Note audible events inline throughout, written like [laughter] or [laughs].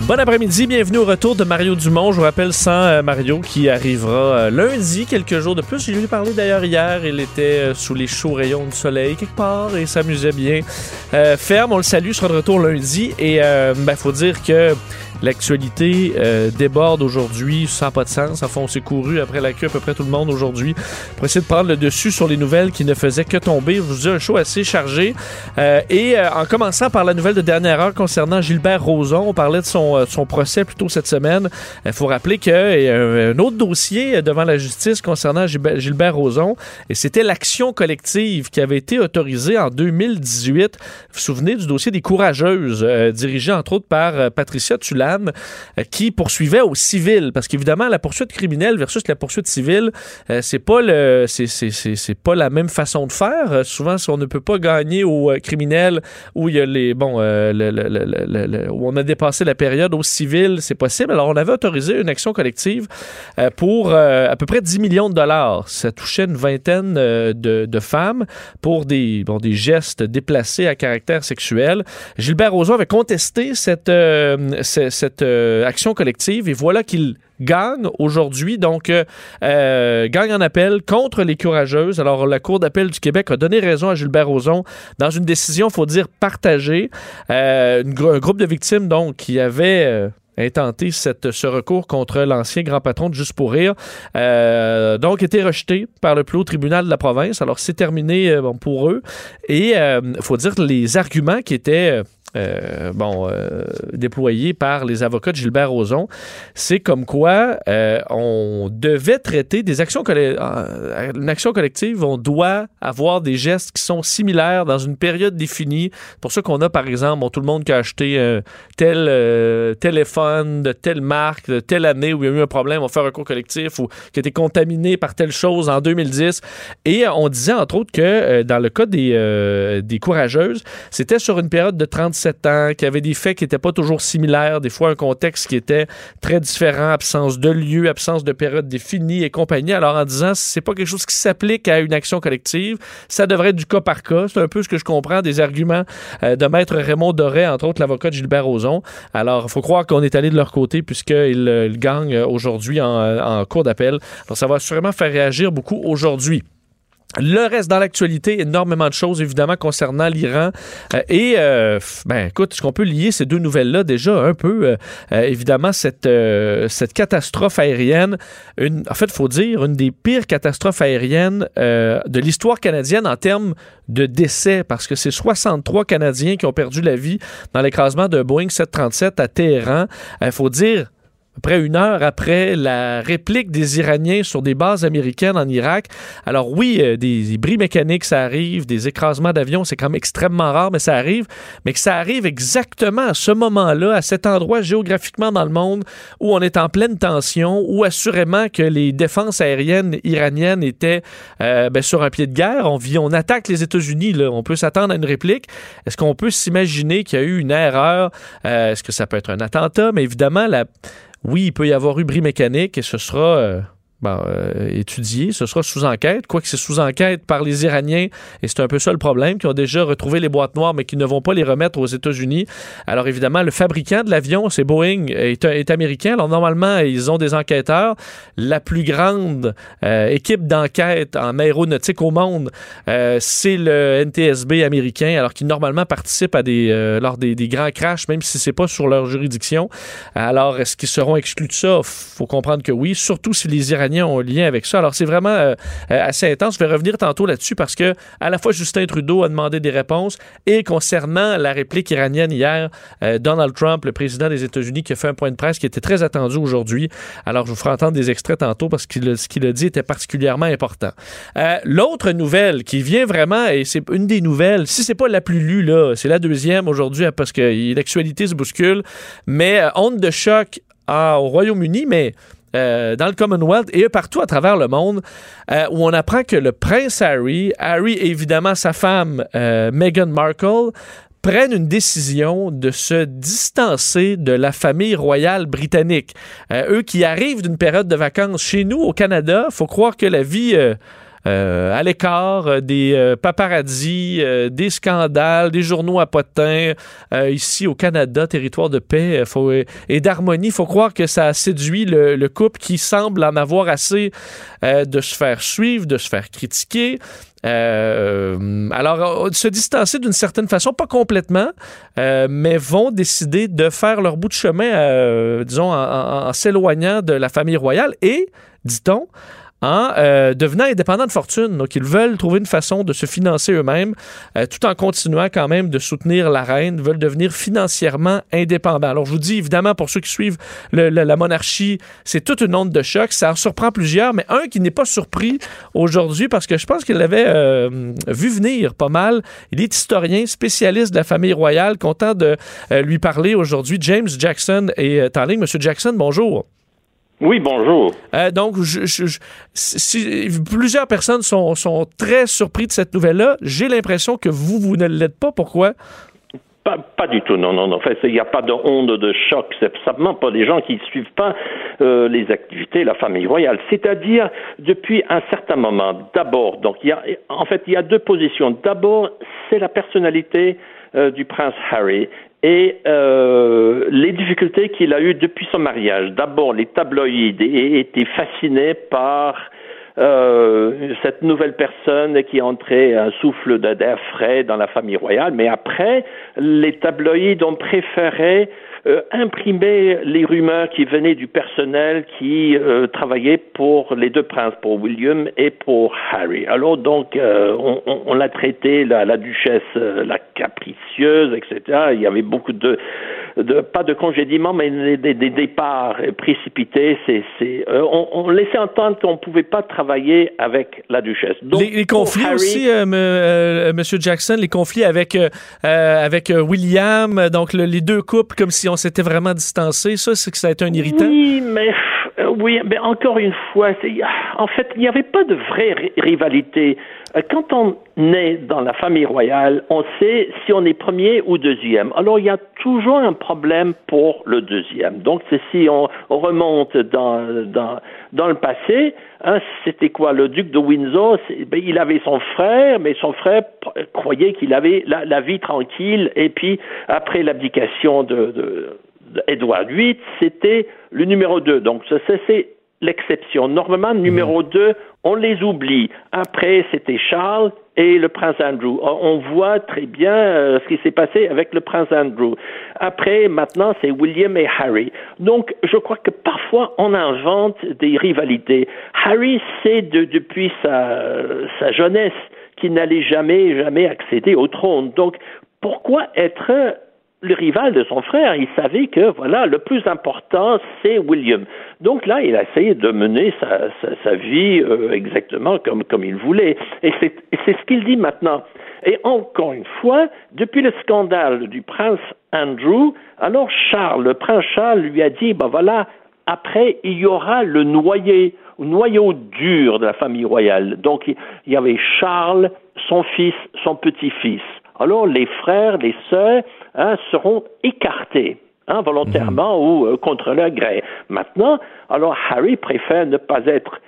Bon après-midi, bienvenue au retour de Mario Dumont. Je vous rappelle sans euh, Mario qui arrivera euh, lundi, quelques jours de plus. J'ai lui parler d'ailleurs hier. Il était euh, sous les chauds rayons du soleil quelque part et s'amusait bien. ferme, on le salue, sera de retour lundi. Et il ben, faut dire que L'actualité euh, déborde aujourd'hui, sans pas de sens. Enfin, on s'est couru après la queue à peu près tout le monde aujourd'hui pour essayer de prendre le dessus sur les nouvelles qui ne faisaient que tomber. Je vous dis un show assez chargé. Euh, et euh, en commençant par la nouvelle de dernière heure concernant Gilbert Rozon, on parlait de son, son procès plus tôt cette semaine. Il faut rappeler qu'il y a un, autre dossier devant la justice concernant Gilbert Rozon, et c'était l'action collective qui avait été autorisée en 2018. Vous vous souvenez du dossier des courageuses, dirigé entre autres par Patricia Tulan euh, qui poursuivait au civil. Parce qu'évidemment, la poursuite criminelle versus la poursuite civile, euh, c'est pas pas la même façon de faire. Euh, souvent, si on ne peut pas gagner au criminel où il y a les bon où on a dépassé la période au civil, c'est possible. Alors, on avait autorisé une action collective pour à peu près 10 millions de dollars. Ça touchait une vingtaine de, femmes pour des, bon, des gestes déplacés à caractère sexuel. Gilbert Rozon avait contesté cette, cette cette euh, action collective et voilà qu'il gagne aujourd'hui, donc euh, euh, gagne en appel contre les courageuses. Alors la Cour d'appel du Québec a donné raison à Gilbert Rozon dans une décision, faut dire, partagée. un groupe de victimes, donc, qui avait intenté cette, ce recours contre l'ancien grand patron de Juste pour rire. donc, été rejeté par le plus haut tribunal de la province. Alors, c'est terminé pour eux. Et il faut dire les arguments qui étaient euh, bon, euh, déployé par les avocats de Gilbert Rozon, c'est comme quoi euh, on devait traiter des actions une action collective, on doit avoir des gestes qui sont similaires dans une période définie. Pour ça qu'on a, par exemple, tout le monde qui a acheté tel téléphone de telle marque, de telle année où il y a eu un problème, on fait un recours collectif ou qui a été contaminé par telle chose en 2010. Et on disait, entre autres, que dans le cas des, des courageuses, c'était sur une période de 36 ans, qu'il avait des faits qui n'étaient pas toujours similaires, des fois un contexte qui était très différent, absence de lieu, absence de période définie et compagnie. Alors en disant, c'est pas quelque chose qui s'applique à une action collective, ça devrait être du cas par cas. C'est un peu ce que je comprends des arguments euh, de maître Raymond Doré, entre autres l'avocat de Gilbert Rozon. Alors, il faut croire qu'on est allé de leur côté puisqu'ils euh, gagnent aujourd'hui en, en cours d'appel. Alors, ça va sûrement faire réagir beaucoup aujourd'hui. Le reste dans l'actualité, énormément de choses évidemment concernant l'Iran. Euh, et euh, ben écoute, ce qu'on peut lier ces deux nouvelles-là déjà un peu, euh, évidemment cette cette catastrophe aérienne, une, en fait, faut dire une des pires catastrophes aériennes de l'histoire canadienne en termes de décès, parce que c'est 63 Canadiens qui ont perdu la vie dans l'écrasement de Boeing 737 à Téhéran. Il faut dire près une heure après la réplique des Iraniens sur des bases américaines en Irak. Alors oui, euh, des, bris mécaniques, ça arrive, des écrasements d'avions, c'est quand même extrêmement rare, mais ça arrive. Mais que ça arrive exactement à ce moment-là, à cet endroit géographiquement dans le monde où on est en pleine tension, où assurément que les défenses aériennes iraniennes étaient euh, ben, sur un pied de guerre. On, attaque les États-Unis, on peut s'attendre à une réplique. Est-ce qu'on peut s'imaginer qu'il y a eu une erreur? Euh, est-ce que ça peut être un attentat? Mais évidemment, la oui, il peut y avoir eu bris mécanique et ce sera euh, bon, euh, étudié, ce sera sous enquête, quoique c'est sous enquête par les Iraniens, et c'est un peu ça le problème, qui ont déjà retrouvé les boîtes noires, mais qui ne vont pas les remettre aux États-Unis. Alors évidemment, le fabricant de l'avion, c'est Boeing, est, est, américain. Alors normalement, ils ont des enquêteurs. La plus grande euh, équipe d'enquête en aéronautique au monde, euh, c'est le NTSB américain, alors qui normalement participe à des, euh, lors des, des, grands crashs, même si c'est pas sur leur juridiction. Alors, est-ce qu'ils seront exclus de ça? faut comprendre que oui, surtout si les Iraniens ont un lien avec ça. Alors, c'est vraiment euh, assez intense. Je vais revenir tantôt là-dessus parce que à la fois Justin Trudeau a demandé des réponses et concernant la réplique iranienne hier, euh, Donald Trump, le président des États-Unis, qui a fait un point de presse qui était très attendu aujourd'hui. Alors, je vous ferai entendre des extraits tantôt parce que ce qu'il a dit était particulièrement important. Euh, L'autre nouvelle qui vient vraiment, et c'est une des nouvelles, si c'est pas la plus lue, là, c'est la deuxième aujourd'hui parce que l'actualité se bouscule, mais euh, onde de choc ah, au Royaume-Uni, mais euh, dans le Commonwealth et partout à travers le monde, euh, où on apprend que le prince Harry, Harry et évidemment sa femme euh, Meghan Markle, prennent une décision de se distancer de la famille royale britannique. Eux qui arrivent d'une période de vacances chez nous au Canada, faut croire que la vie euh, à l'écart, euh, des euh, paparazzis, euh, des scandales, des journaux à potins ici au Canada, territoire de paix et d'harmonie. Il faut croire que ça a séduit le, le, couple qui semble en avoir assez de se faire suivre, de se faire critiquer. Alors, se distancer d'une certaine façon, pas complètement, mais vont décider de faire leur bout de chemin, disons, en s'éloignant de la famille royale et, dit-on, en euh, devenant indépendants de fortune. Donc, ils veulent trouver une façon de se financer eux-mêmes, euh, tout en continuant quand même de soutenir la reine, veulent devenir financièrement indépendants. Alors, je vous dis, évidemment, pour ceux qui suivent la monarchie, c'est toute une onde de choc. Ça en surprend plusieurs, mais un qui n'est pas surpris aujourd'hui parce que je pense qu'il l'avait euh, vu venir pas mal. Il est historien, spécialiste de la famille royale, content de lui parler aujourd'hui. James Jackson est en ligne. Monsieur Jackson, bonjour. Oui, bonjour. Euh, donc, je, je, je, si, plusieurs personnes sont, sont, très surpris de cette nouvelle-là. J'ai l'impression que vous, vous ne l'êtes pas. Pourquoi? Pas, pas, du tout, non, non, non. En fait, il n'y a pas de onde de choc. C'est simplement pas des gens qui ne suivent pas euh, les activités de la famille royale. C'est-à-dire, depuis un certain moment, d'abord, donc, il y a, en fait, il y a deux positions. D'abord, c'est la personnalité euh, du prince Harry et euh, les difficultés qu'il a eues depuis son mariage. D'abord, les tabloïds étaient fascinés par euh, cette nouvelle personne qui entrait un souffle d'air frais dans la famille royale, mais après, les tabloïds ont préféré euh, imprimer les rumeurs qui venaient du personnel qui euh, travaillait pour les deux princes, pour William et pour Harry. Alors donc, euh, on, on, on l'a traité la, la duchesse euh, la capricieuse, etc. Il y avait beaucoup de, de pas de congédiements, mais des, des départs précipités. C'est, c'est, euh, on, on, laissait entendre qu'on ne pouvait pas travailler avec la duchesse. Donc, les, les conflits Harry, aussi, Monsieur Jackson, les conflits avec avec William, donc le, les deux couples, comme si on s'était vraiment distancé. Ça, c'est que ça a été un irritant? Oui, mais euh, oui, mais encore une fois, en fait, il n'y avait pas de vraie rivalité. Euh, quand on est dans la famille royale, on sait si on est premier ou deuxième. Alors, il y a toujours un problème pour le deuxième. Donc, si on, on remonte dans, dans, dans le passé, hein, c'était quoi Le duc de Windsor, ben, il avait son frère, mais son frère croyait qu'il avait la, vie tranquille. Et puis, après l'abdication de, de, de VIII, c'était le numéro 2. Donc, ça, c'est l'exception. Normalement, numéro 2, on les oublie. Après, c'était Charles et le prince Andrew. On voit très bien euh, ce qui s'est passé avec le prince Andrew. Après, maintenant, c'est William et Harry. Donc, je crois que parfois, on invente des rivalités. Harry sait de, depuis sa, sa jeunesse qu'il n'allait jamais, jamais accéder au trône. Donc, pourquoi être le rival de son frère, il savait que voilà, le plus important, c'est William. Donc là, il a essayé de mener sa, sa, sa vie euh, exactement comme, comme il voulait. Et c'est ce qu'il dit maintenant. Et encore une fois, depuis le scandale du prince Andrew, alors Charles, le prince Charles lui a dit, ben voilà, après, il y aura le noyer, noyau dur de la famille royale. Donc, il y avait Charles, son fils, son petit-fils. Alors, les frères, les sœurs, hein, seront écartés. Hein, volontairement mmh. ou euh, contre leur gré. Maintenant, alors Harry préfère ne pas être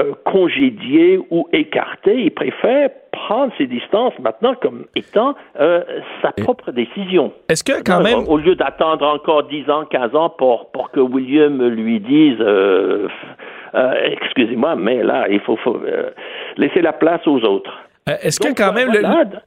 euh, congédié ou écarté. Il préfère prendre ses distances maintenant comme étant euh, sa propre décision. Est-ce que quand même... Au lieu d'attendre encore 10 ans, 15 ans pour, pour que William lui dise... Euh, excusez-moi, mais là, il faut, faut laisser la place aux autres. Euh, est-ce que quand même, le,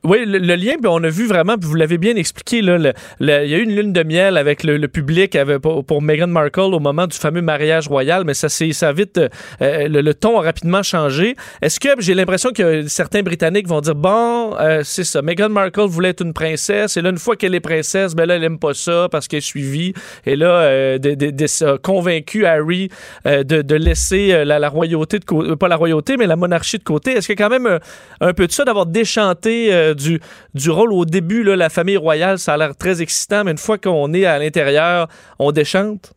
oui, le, lien, on a vu vraiment, puis vous l'avez bien expliqué, là, il y a eu une lune de miel avec le, public pour, Meghan Markle au moment du fameux mariage royal, mais ça s'est ça vite, euh, le, ton a rapidement changé. Est-ce que j'ai l'impression que certains Britanniques vont dire bon, euh, c'est ça, Meghan Markle voulait être une princesse, et là une fois qu'elle est princesse, ben là elle aime pas ça parce qu'elle est suivie, et là de, convaincu Harry de, laisser la, royauté de côté, pas la royauté, mais la monarchie de côté. Est-ce a quand même un peu de ça d'avoir déchanté euh, du, du rôle au début, là, la famille royale, ça a l'air très excitant, mais une fois qu'on est à l'intérieur, on déchante?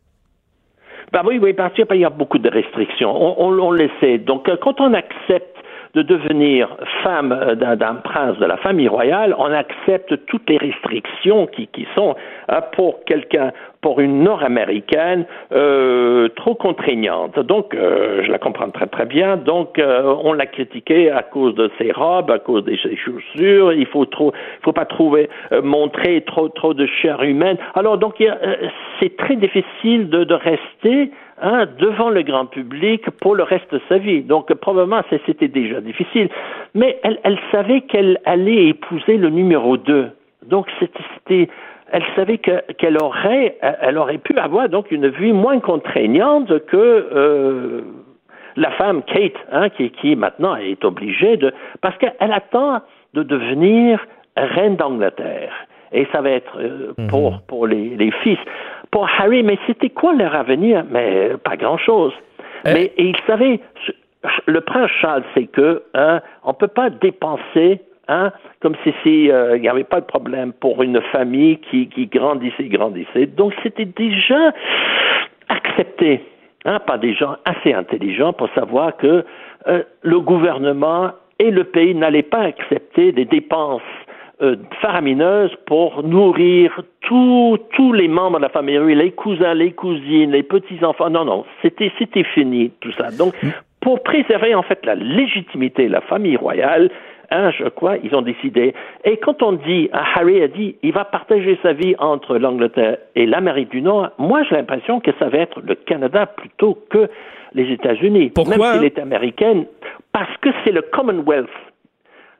Ben oui, oui, parce qu'il y a beaucoup de restrictions. On, on. Donc, euh, quand on accepte de devenir femme euh, d'un prince de la famille royale, on accepte toutes les restrictions qui, qui sont pour quelqu'un pour une nord-américaine euh, trop contraignante. Donc, euh, je la comprends très très bien. Donc, euh, on l'a critiqué à cause de ses robes, à cause de ses chaussures. Il faut faut pas trouver montrer trop trop de chair humaine. Alors, donc, c'est très difficile de, de rester hein, devant le grand public pour le reste de sa vie. Donc, probablement, c'était déjà difficile. Mais elle, elle savait qu'elle allait épouser le numéro 2. Donc, c'était elle savait qu'elle aurait, elle aurait pu avoir donc une vie moins contraignante que euh, la femme Kate, hein, qui, qui maintenant est obligée de, parce qu'elle attend de devenir reine d'Angleterre. Et ça va être euh, mhm. pour, pour les, les, fils. Pour Harry, mais c'était quoi leur avenir? Mais pas grand-chose. Euh. Mais et il savait, le prince Charles sait que hein, on ne peut pas dépenser Hein, comme si il euh, n'y avait pas de problème pour une famille qui, qui grandissait, grandissait. Donc c'était déjà accepté hein, par des gens assez intelligents pour savoir que euh, le gouvernement et le pays n'allaient pas accepter des dépenses euh, faramineuses pour nourrir tous tous les membres de la famille, les cousins, les cousines, les petits-enfants. Non, non, c'était c'était fini tout ça. Donc, pour préserver en fait la légitimité de la famille royale, Hein, je crois, ils ont décidé. Et quand on dit, ah, Harry a dit, il va partager sa vie entre l'Angleterre et l'Amérique du Nord, moi j'ai l'impression que ça va être le Canada plutôt que les États-Unis. Pourquoi? Même s'il est américain, parce que c'est le Commonwealth.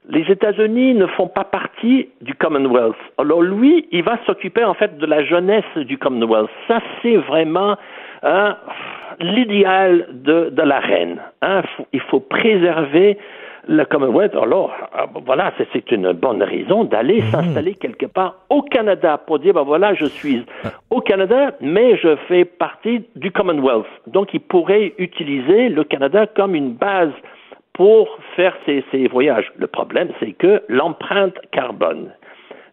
Les États-Unis ne font pas partie du Commonwealth. Alors lui, il va s'occuper en fait de la jeunesse du Commonwealth. Ça, c'est vraiment hein, l'idéal de, de, la reine. Hein. Il faut préserver le Commonwealth, alors, ah, voilà, c'est une bonne raison d'aller mhm. s'installer quelque part au Canada pour dire, ben voilà, je suis au Canada, mais je fais partie du Commonwealth. Donc, il pourrait utiliser le Canada comme une base pour faire ses, ses voyages. Le problème, c'est que l'empreinte carbone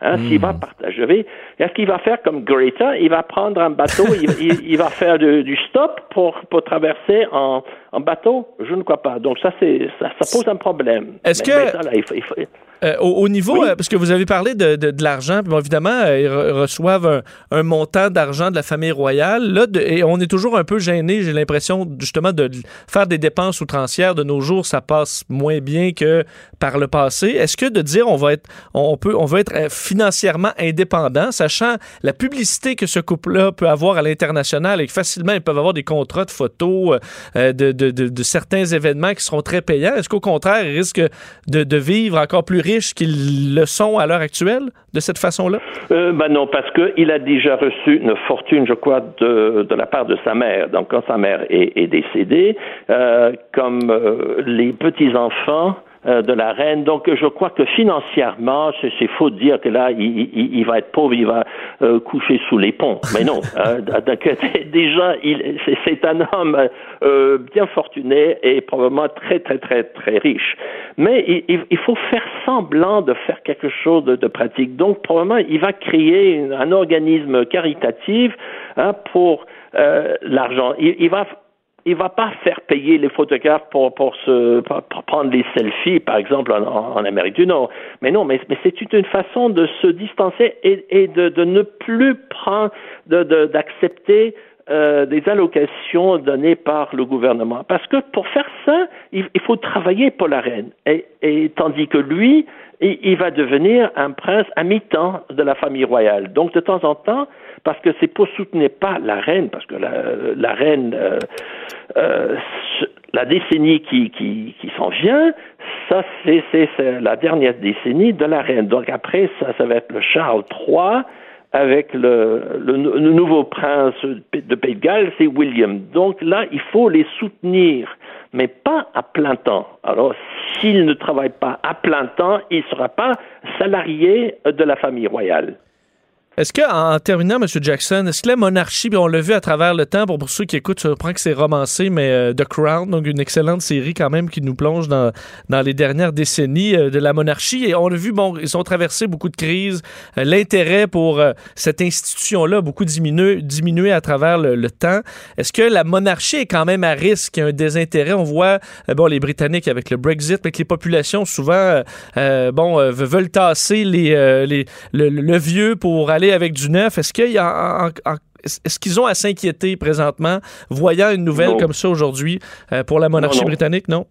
Hein, S'il va hmm. partager, est-ce qu'il va faire comme Greta? Il va prendre un bateau, il, va faire du stop pour, pour traverser en, en, bateau? Je ne crois pas. Donc ça, c'est ça, ça, pose un problème. Est-ce que... Euh, au, niveau, euh, parce que vous avez parlé de, de, l'argent, bon, évidemment, euh, ils reçoivent un, montant d'argent de la famille royale. Là, et on est toujours un peu gêné, j'ai l'impression, justement, de faire des dépenses outrancières. De nos jours, ça passe moins bien que par le passé. Est-ce que de dire on va être, on peut, on va être financièrement indépendant, sachant la publicité que ce couple-là peut avoir à l'international et que facilement ils peuvent avoir des contrats de photos de, de, de, certains événements qui seront très payants, est-ce qu'au contraire, ils risquent de, vivre encore plus qu'ils le sont à l'heure actuelle de cette façon-là? Euh, ben non, parce qu'il a déjà reçu une fortune, je crois, de, la part de sa mère. Donc, quand sa mère est, décédée, euh, comme euh, les petits-enfants de la reine. Donc, je crois que financièrement, c'est faux de dire que là, il, il, va être pauvre, il va euh, coucher sous les ponts. Mais non, [laughs] euh, déjà, c'est un homme euh, bien fortuné et probablement très, très, très, très riche. Mais il, il faut faire semblant de faire quelque chose de, de pratique. Donc, probablement, il va créer un organisme caritatif hein, pour l'argent. Il, il va il va pas faire payer les photographes pour, pour, se, prendre les selfies, par exemple, en, Amérique du Nord. Mais non, mais, c'est une façon de se distancer et, de, ne plus prendre, d'accepter euh, des allocations données par le gouvernement. Parce que pour faire ça, il, faut travailler pour la reine. Et, tandis que lui, il, va devenir un prince à mi-temps de la famille royale. Donc de temps en temps, parce que c'est pour soutenir pas la reine, parce que la, reine, euh, euh, la décennie qui, qui, qui s'en vient, ça c'est la dernière décennie de la reine. Donc après, ça, ça va être le Charles III avec le, le, le, nouveau prince de Pays de Galles, c'est William. Donc là, il faut les soutenir, mais pas à plein temps. Alors, s'il ne travaille pas à plein temps, il ne sera pas salarié de la famille royale. Est-ce que, en terminant, M. Jackson, est-ce que la monarchie, on l'a vu à travers le temps, pour, ceux qui écoutent, je comprends que c'est romancé, mais euh, The Crown, donc une excellente série quand même qui nous plonge dans, dans les dernières décennies euh, de la monarchie. Et on a vu, bon, ils ont traversé beaucoup de crises. Euh, L'intérêt pour cette institution-là a beaucoup diminué, diminué à travers le, temps. Est-ce que la monarchie est quand même à risque? Un désintérêt. On voit, bon, les Britanniques avec le Brexit, mais que les populations souvent, bon, veulent tasser les, les, le, le vieux pour aller avec du neuf? Est-ce qu'il y a est-ce qu'ils ont à s'inquiéter présentement, voyant une nouvelle non. comme ça aujourd'hui euh, pour la monarchie non, non. britannique, non?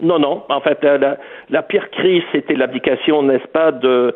Non, non. En fait, la, la pire crise, c'était l'abdication, n'est-ce pas, de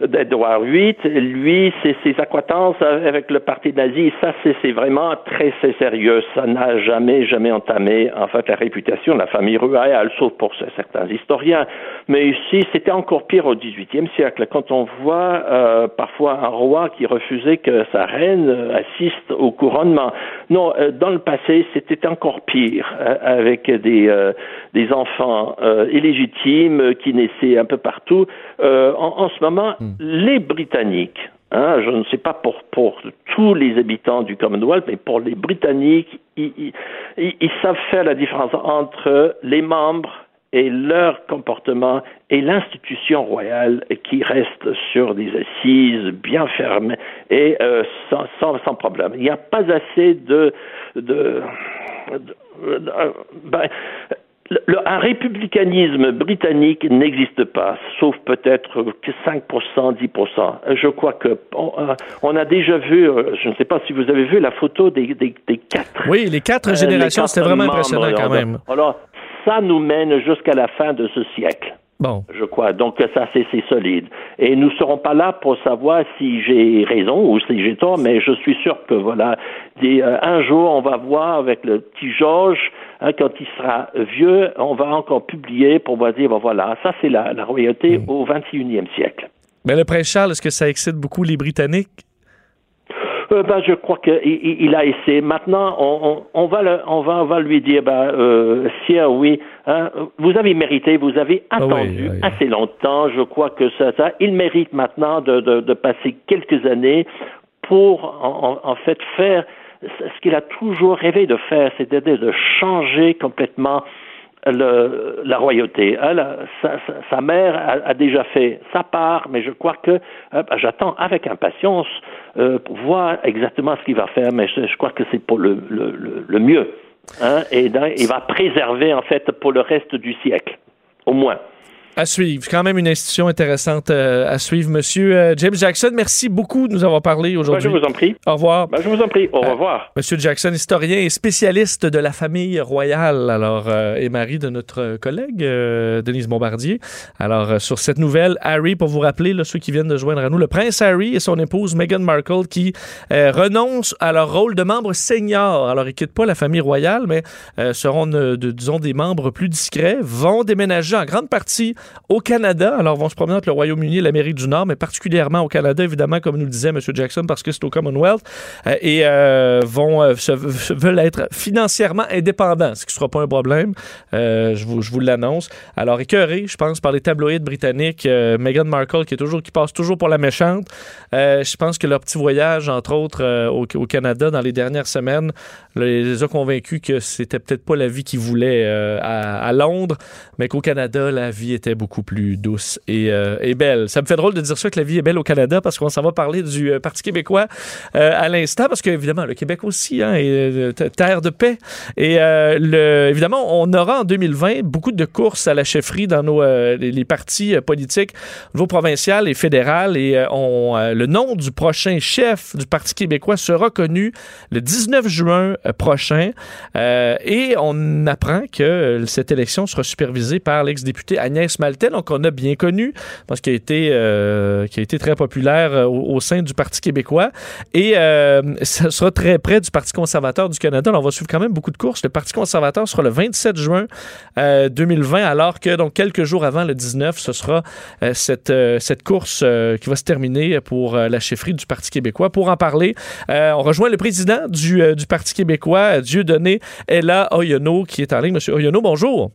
d'Edouard VIII. Lui, c'est ses acquaintances avec le parti nazi. Ça, c'est vraiment très, sérieux. Ça n'a jamais, jamais entamé, en fait, la réputation de la famille royale, sauf pour certains historiens. Mais ici, c'était encore pire au XVIIIe siècle, quand on voit euh, parfois un roi qui refusait que sa reine assiste au couronnement. Non, euh, dans le passé, c'était encore pire, euh, avec des, des enfants illégitimes qui naissaient un peu partout. En, en, ce moment, les Britanniques, hein, je ne sais pas pour, tous les habitants du Commonwealth, mais pour les Britanniques, ils, savent faire la différence entre les membres et leur comportement et l'institution royale qui reste sur des assises bien fermes et euh, sans, problème. Il n'y a pas assez de, de, de ben, le, un républicanisme britannique n'existe pas, sauf peut-être que 5%, 10%. Je crois que on, on, a déjà vu, je ne sais pas si vous avez vu la photo des, des, des quatre. Oui, les quatre générations, c'était vraiment impressionnant quand même. Alors, ça nous mène jusqu'à la fin de ce siècle. Bon. Je crois. Donc, ça, c'est solide. Et nous ne serons pas là pour savoir si j'ai raison ou si j'ai tort, mais je suis sûr que, voilà, des, euh, un jour, on va voir avec le petit Georges, hein, quand il sera vieux, on va encore publier pour voir dire, ben, voilà, ça, c'est la, la, royauté mmh. au 21e siècle. Mais le prince Charles, est-ce que ça excite beaucoup les Britanniques? Euh, ben, je crois qu'il il a essayé. Maintenant, on, on, on, va le, on, va, on va lui dire, ben, euh, Sire, oui, hein, vous avez mérité, vous avez attendu oui, oui. assez longtemps. Je crois que ça, ça il mérite maintenant de, de, de passer quelques années pour, en, en fait, faire ce qu'il a toujours rêvé de faire, c'est-à-dire de changer complètement le, la royauté. Elle, sa, mère a, déjà fait sa part, mais je crois que euh, j'attends avec impatience euh, pour voir exactement ce qu'il va faire, mais je, crois que c'est pour le, mieux. Hein, et il va préserver en fait pour le reste du siècle, au moins. À suivre. Quand même une institution intéressante euh, à suivre. Monsieur euh, James Jackson, merci beaucoup de nous avoir parlé aujourd'hui. Ben, je vous en prie. Au revoir. Ben, je vous en prie. Au revoir. Euh, Monsieur Jackson, historien et spécialiste de la famille royale, alors, euh, et mari de notre collègue euh, Denise Bombardier. Alors, sur cette nouvelle, Harry, pour vous rappeler, là, ceux qui viennent de joindre à nous, le prince Harry et son épouse Meghan Markle qui renoncent à leur rôle de membre senior. Alors, ils quittent pas la famille royale, mais seront, de, disons, des membres plus discrets, vont déménager en grande partie au Canada. Alors, vont se promener entre le Royaume-Uni et l'Amérique du Nord, mais particulièrement au Canada, évidemment, comme nous le disait M. Jackson, parce que c'est au Commonwealth, euh, et euh, vont euh, se, veulent être financièrement indépendants, ce qui ne sera pas un problème. Je vous, je vous l'annonce. Alors, écœuré, je pense, par les tabloïds britanniques, Meghan Markle, qui, est toujours, qui passe toujours pour la méchante, je pense que leur petit voyage, entre autres, au, Canada dans les dernières semaines, les, a convaincus que c'était peut-être pas la vie qu'ils voulaient à Londres, mais qu'au Canada, la vie était beaucoup plus douce et, euh, et, belle. Ça me fait drôle de dire ça que la vie est belle au Canada parce qu'on s'en va parler du euh, Parti québécois euh, à l'instant parce qu'évidemment, le Québec aussi hein, est terre de paix. Et évidemment, on aura en 2020 beaucoup de courses à la chefferie dans nos, les, partis politiques au niveau et fédéral. Et on, le nom du prochain chef du Parti québécois sera connu le 19 juin prochain. et on apprend que cette élection sera supervisée par l'ex-députée Agnès Maltais, donc on a bien connu, parce qu'elle a été, euh, a été très populaire euh, au, sein du Parti québécois. Et euh, ça sera très près du Parti conservateur du Canada. on va suivre quand même beaucoup de courses. Le Parti conservateur sera le 27 juin 2020, alors que donc quelques jours avant le 19, ce sera cette, cette course qui va se terminer pour la chefferie du Parti québécois. Pour en parler, on rejoint le président du, du Parti québécois, Dieudonné Ella Oyono, qui est en ligne. Monsieur Oyono, bonjour.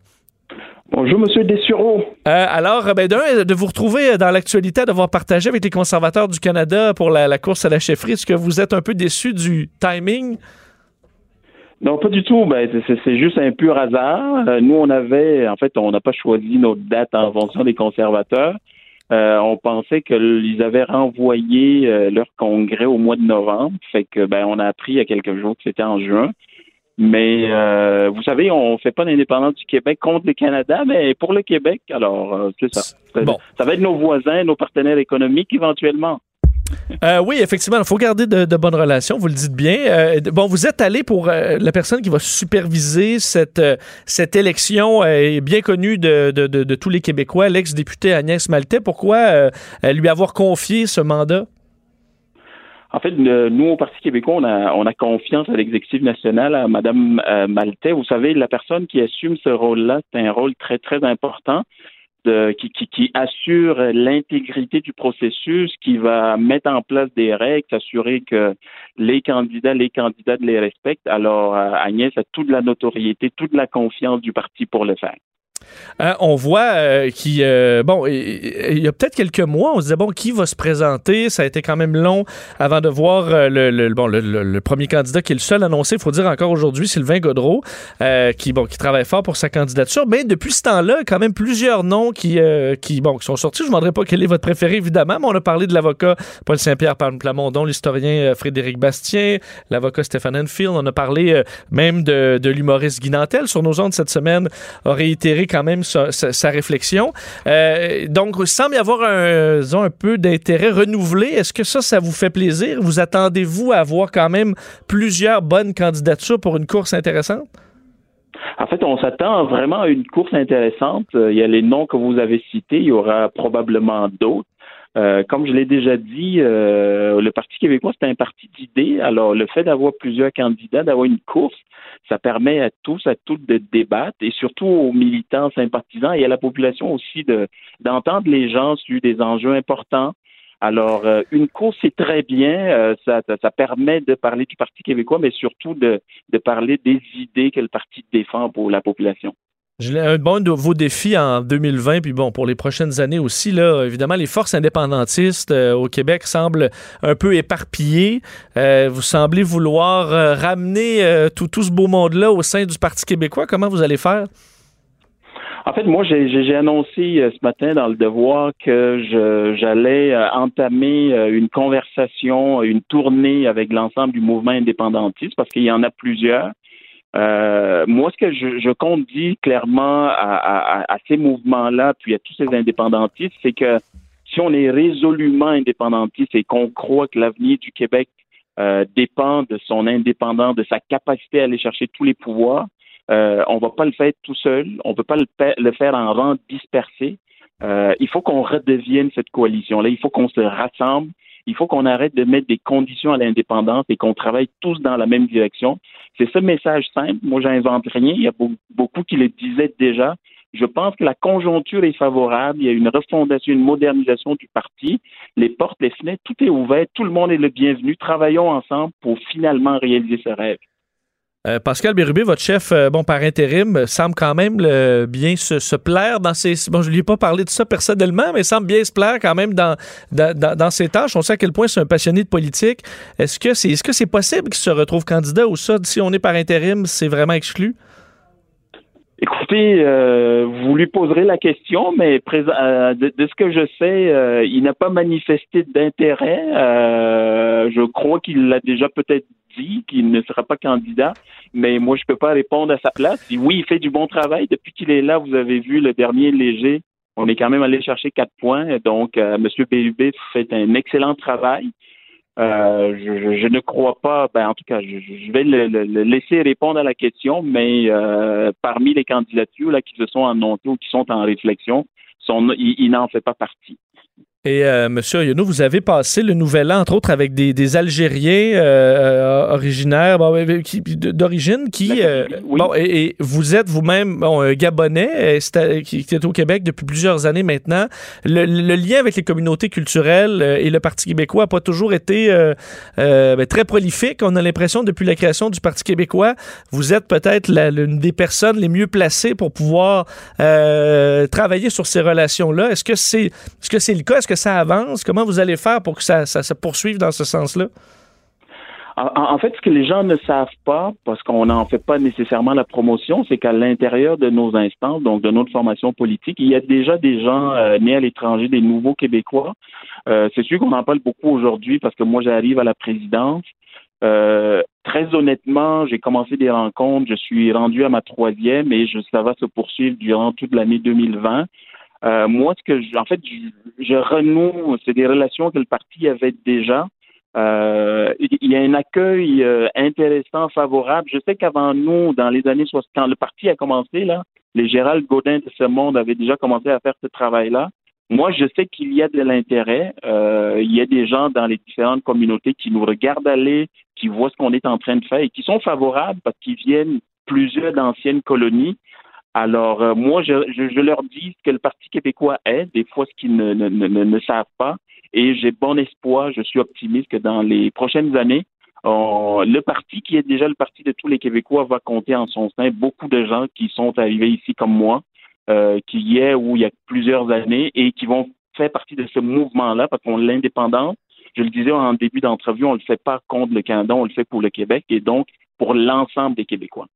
Bonjour, Monsieur Dessureau. Euh, alors, ben, d'un, de vous retrouver dans l'actualité, d'avoir partagé avec les conservateurs du Canada pour la, course à la chefferie, est-ce que vous êtes un peu déçu du timing? Non, pas du tout. Ben, c'est, juste un pur hasard. Euh, nous, on avait, en fait, on n'a pas choisi notre date en fonction des conservateurs. Euh, on pensait qu'ils avaient renvoyé leur congrès au mois de novembre. Fait que, ben, on a appris il y a quelques jours que c'était en juin. Mais euh, vous savez, on ne fait pas d'indépendance du Québec contre le Canada, mais pour le Québec, alors euh, c'est ça. Bon. Ça va être nos voisins, nos partenaires économiques éventuellement. Euh, oui, effectivement, il faut garder de, bonnes relations, vous le dites bien. bon, vous êtes allé pour la personne qui va superviser cette, cette élection bien connue de, de, tous les Québécois, l'ex-députée Agnès Maltais. Pourquoi lui avoir confié ce mandat? En fait, nous, au Parti québécois, on a, on a confiance à l'exécutif national, à Mme euh, Maltais. Vous savez, la personne qui assume ce rôle-là, c'est un rôle très, très important. Qui, assure l'intégrité du processus, qui va mettre en place des règles, s'assurer que les candidats, les candidats les respectent. Alors, euh, Agnès a toute la notoriété, toute la confiance du parti pour le faire. Euh, on voit euh, qui euh, bon il y a peut-être quelques mois on se disait bon qui va se présenter? Ça a été quand même long avant de voir le, bon le, premier candidat qui est le seul annoncé il faut dire encore aujourd'hui Sylvain Godreau qui bon qui travaille fort pour sa candidature. Mais depuis ce temps-là quand même plusieurs noms qui qui bon qui sont sortis. Je ne demanderai pas quel est votre préféré évidemment mais on a parlé de l'avocat Paul Saint-Pierre Plamondon l'historien Frédéric Bastien l'avocat Stéphane Enfield. On a parlé même de, de l'humoriste Guy Nantel sur nos ondes cette semaine a réitéré quand même sa, réflexion. Euh, donc, il semble y avoir un, un peu d'intérêt renouvelé. Est-ce que ça, ça vous fait plaisir? Vous attendez-vous à avoir quand même plusieurs bonnes candidatures pour une course intéressante? En fait, on s'attend vraiment à une course intéressante. Euh, il y a les noms que vous avez cités, il y aura probablement d'autres. Euh, comme je l'ai déjà dit, euh, le Parti québécois, c'est un parti d'idées. Alors, le fait d'avoir plusieurs candidats, d'avoir une course, ça permet à tous, à toutes de débattre et surtout aux militants sympathisants et à la population aussi de d'entendre les gens sur des enjeux importants. Alors, euh, une course, c'est très bien. ça, ça, permet de parler du Parti québécois, mais surtout de, de parler des idées que le parti défend pour la population. Un bon de vos défis en 2020, puis bon, pour les prochaines années aussi, là, évidemment, les forces indépendantistes euh, au Québec semblent un peu éparpillées. Euh, vous semblez vouloir euh, ramener tout, tout ce beau monde-là au sein du Parti québécois. Comment vous allez faire? En fait, moi, j'ai annoncé ce matin dans le devoir que j'allais entamer une conversation, une tournée avec l'ensemble du mouvement indépendantiste, parce qu'il y en a plusieurs. Euh, moi, ce que je, je, compte dire clairement à, à, à ces mouvements-là, puis à tous ces indépendantistes, c'est que si on est résolument indépendantiste et qu'on croit que l'avenir du Québec euh, dépend de son indépendance, de sa capacité à aller chercher tous les pouvoirs, euh, on va pas le faire tout seul, on peut pas le, le faire en rang dispersé. Euh, il faut qu'on redevienne cette coalition-là, il faut qu'on se rassemble, il faut qu'on arrête de mettre des conditions à l'indépendance et qu'on travaille tous dans la même direction. C'est ce message simple. Moi, j'invente rien. Il y a beaucoup qui le disaient déjà. Je pense que la conjoncture est favorable. Il y a une refondation, une modernisation du parti. Les portes, les fenêtres, tout est ouvert. Tout le monde est le bienvenu. Travaillons ensemble pour finalement réaliser ce rêve. Euh, Pascal Bérubé, votre chef, euh, bon, par intérim, semble quand même bien se, plaire dans ses. Bon, je ne lui ai pas parlé de ça personnellement, mais semble bien se plaire quand même dans, dans, ses tâches. On sait à quel point c'est un passionné de politique. Est-ce que c'est est -ce c'est possible qu'il se retrouve candidat ou ça, si on est par intérim, c'est vraiment exclu? Écoutez, euh, vous lui poserez la question, mais euh, de, ce que je sais, euh, il n'a pas manifesté d'intérêt. Euh, je crois qu'il l'a déjà peut-être dit qu'il ne sera pas candidat, mais moi je peux pas répondre à sa place. Oui, il fait du bon travail depuis qu'il est là. Vous avez vu le dernier léger. On est quand même allé chercher quatre points. Donc, euh, Monsieur Bérubé fait un excellent travail. Euh, je, ne crois pas, ben, en tout cas, je, vais le, laisser répondre à la question, mais euh, parmi les candidatures là, qui se sont annoncées ou qui sont en réflexion, son, il n'en fait pas partie. Et euh, Monsieur Oyono, vous avez passé le nouvel an, entre autres, avec des, des Algériens euh, originaires, bon, euh, d'origine, qui... euh, Oui. Bon, et, et vous êtes vous-même bon, un Gabonais euh, à- qui, est au Québec depuis plusieurs années maintenant. Le, le lien avec les communautés culturelles euh, et le Parti québécois n'a pas toujours été euh, euh, ben, très prolifique. On a l'impression, depuis la création du Parti québécois, vous êtes peut-être l'une des personnes les mieux placées pour pouvoir euh, travailler sur ces relations-là. Est-ce que c'est est-ce que c'est le cas? Est-ce que ça avance? Comment vous allez faire pour que ça, ça se poursuive dans ce sens-là? En, fait, ce que les gens ne savent pas, parce qu'on n'en fait pas nécessairement la promotion, c'est qu'à l'intérieur de nos instances, donc de notre formation politique, il y a déjà des gens euh, nés à l'étranger, des nouveaux Québécois. Euh, c'est sûr qu'on en parle beaucoup aujourd'hui parce que moi, j'arrive à la présidence. Euh, très honnêtement, j'ai commencé des rencontres, je suis rendu à ma troisième et ça va se poursuivre durant toute l'année 2020. Euh, moi, ce que je, en fait, je, renoue, c'est des relations que le parti avait déjà. Euh, il y a un accueil euh, intéressant, favorable. Je sais qu'avant nous, dans les années 60, quand le parti a commencé, là, les Gérald Godin de ce monde avaient déjà commencé à faire ce travail-là. Moi, je sais qu'il y a de l'intérêt. Il y a des gens dans les différentes communautés qui nous regardent aller, qui voient ce qu'on est en train de faire et qui sont favorables parce qu'ils viennent plusieurs d'anciennes colonies. Alors, euh, moi, je, leur dis ce que le Parti québécois est, des fois ce qu'ils ne, ne, ne, ne savent pas. Et j'ai bon espoir, je suis optimiste que dans les prochaines années, le parti qui est déjà le parti de tous les Québécois va compter en son sein beaucoup de gens qui sont arrivés ici comme moi, euh, qui y est ou il y a plusieurs années et qui vont faire partie de ce mouvement-là parce qu'on l'indépendance. Je le disais en début d'entrevue, on le fait pas contre le Canada, on le fait pour le Québec et donc pour l'ensemble des Québécois.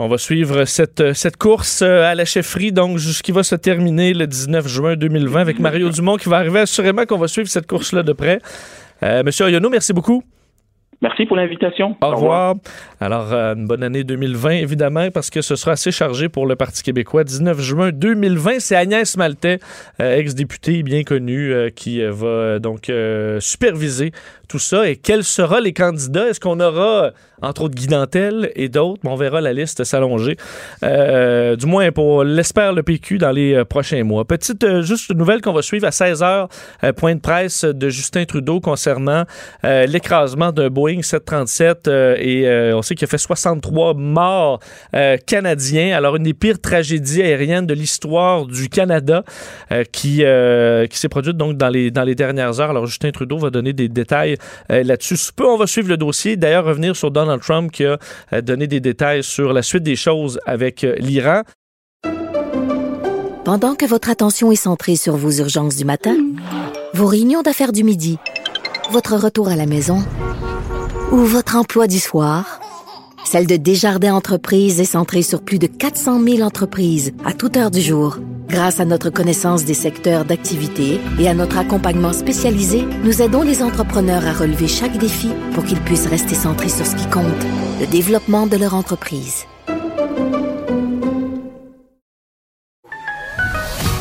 On va suivre cette, cette course euh, à la chefferie, donc, qui va se terminer le 19 juin 2020 avec Mario Dumont qui va arriver. Assurément qu'on va suivre cette course-là de près. Euh, Monsieur Ariono, merci beaucoup. Merci pour l'invitation. Au revoir. Alors, euh, une bonne année 2020, évidemment, parce que ce sera assez chargé pour le Parti québécois. 19 juin 2020, c'est Agnès Maltais, euh, ex-députée bien connue, euh, qui va donc superviser tout ça. Et quels seront les candidats? Est-ce qu'on aura, entre autres, Guy Dantel et d'autres? On verra la liste s'allonger. Du moins, pour l'espère le PQ dans les prochains mois. Petite, juste une nouvelle qu'on va suivre à 16 h euh, point de presse de Justin Trudeau concernant l'écrasement d'un Boeing 737 euh, et euh, on sait qu'il a fait 63 morts euh, canadiens. Alors, une des pires tragédies aériennes de l'histoire du Canada qui, qui s'est produite donc dans les, dans les dernières heures. Alors, Justin Trudeau va donner des détails là-dessus. Peu, on va suivre le dossier. D'ailleurs, revenir sur Donald Trump qui a donné des détails sur la suite des choses avec l'Iran. Pendant que votre attention est centrée sur vos urgences du matin, vos réunions d'affaires du midi, votre retour à la maison ou votre emploi du soir, celle de Desjardins Entreprises est centrée sur plus de 400 000 entreprises à toute heure du jour. Grâce à notre connaissance des secteurs d'activité et à notre accompagnement spécialisé, nous aidons les entrepreneurs à relever chaque défi pour qu'ils puissent rester centrés sur ce qui compte, le développement de leur entreprise.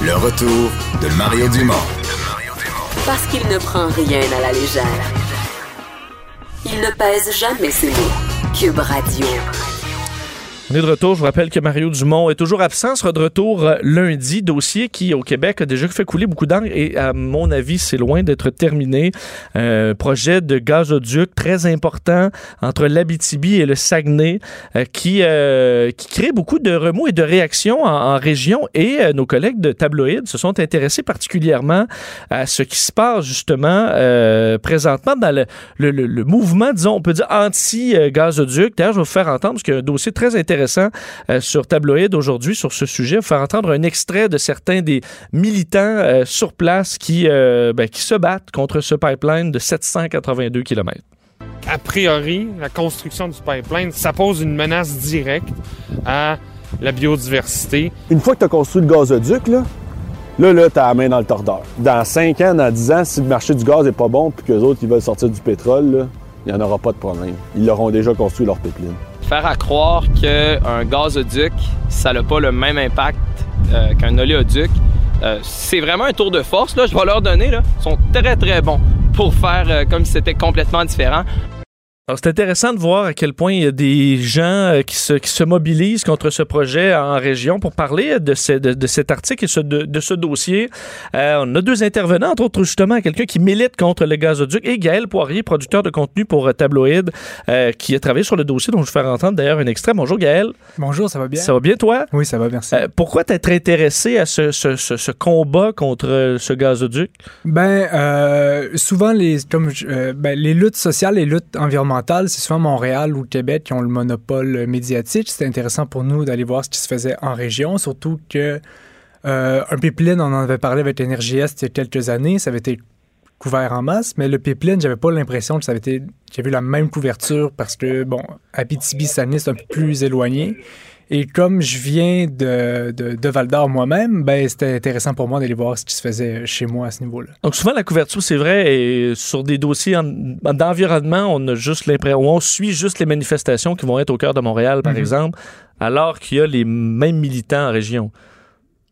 Le retour de Mario Dumont. Parce qu'il ne prend rien à la légère. Il ne pèse jamais ses mots. Cube Radio. On est de retour. Je vous rappelle que Mario Dumont est toujours absent. sera de retour euh, lundi. Dossier qui, au Québec, a déjà fait couler beaucoup d'encre et, à mon avis, c'est loin d'être terminé. Euh, projet de gazoduc très important entre l'Abitibi et le Saguenay euh, qui, euh, qui crée beaucoup de remous et de réactions en, région. Et euh, nos collègues de Tabloïd se sont intéressés particulièrement à ce qui se passe justement présentement dans le, le, le- mouvement, disons, on peut dire anti-gazoduc. D'ailleurs, je vais vous faire entendre parce qu'il y un dossier très intéressant euh, sur Tabloïd aujourd'hui sur ce sujet. Vous faire entendre un extrait de certains des militants euh, sur place qui, euh, ben, qui se battent contre ce pipeline de 782 km. a priori, la construction du pipeline, ça pose une menace directe à la biodiversité. Une fois que tu as construit le gazoduc, là, là, là tu as la main dans le tordeur. Dans 5 ans, dans 10 ans, si le marché du gaz n'est pas bon puis qu'eux autres, ils veulent sortir du pétrole, là, il n'y en aura pas de problème. Ils l'auront déjà construit leur pipeline. Faire à croire qu'un gazoduc, ça n'a pas le même impact euh, qu'un oléoduc, euh, c'est vraiment un tour de force. Là, je vais leur donner. Ils sont très, très bons pour faire euh, comme si c'était complètement différent. Alors, c'est intéressant de voir à quel point il y a des gens euh, qui se, qui se mobilisent contre ce projet en région pour parler de, ce, de, de cet article et ce, de, de, ce dossier. Euh, on a deux intervenants, entre autres justement quelqu'un qui milite contre le gazoduc et Gaël Poirier, producteur de contenu pour euh, Tabloïd, euh, qui a travaillé sur le dossier dont je vais faire entendre d'ailleurs un extrait. Bonjour Gaël. Bonjour, ça va bien? Ça va bien toi? Oui, ça va, merci. Euh, pourquoi t'être intéressé à ce, ce, combat contre ce gazoduc? Ben, souvent, les, comme, ben, les luttes sociales, les luttes environnementales, c'est souvent Montréal ou Québec qui ont le monopole médiatique. C'était intéressant pour nous d'aller voir ce qui se faisait en région, surtout que euh, un pipeline, on en avait parlé avec Énergie Est il y a quelques années, ça avait été couvert en masse, mais le pipeline, j'avais pas l'impression que ça avait été qu'il y avait la même couverture parce que, bon, Abitibi-Saguenay, c'est un peu plus éloigné. Et comme je viens de, de, de Val d'Or moi-même, ben, c'était intéressant pour moi d'aller voir ce qui se faisait chez moi à ce niveau-là. Donc souvent la couverture, c'est vrai, et sur des dossiers d'environnement, on a juste l'impression, on suit juste les manifestations qui vont être au cœur de Montréal, par mm -hmm. exemple, alors qu'il y a les mêmes militants en région.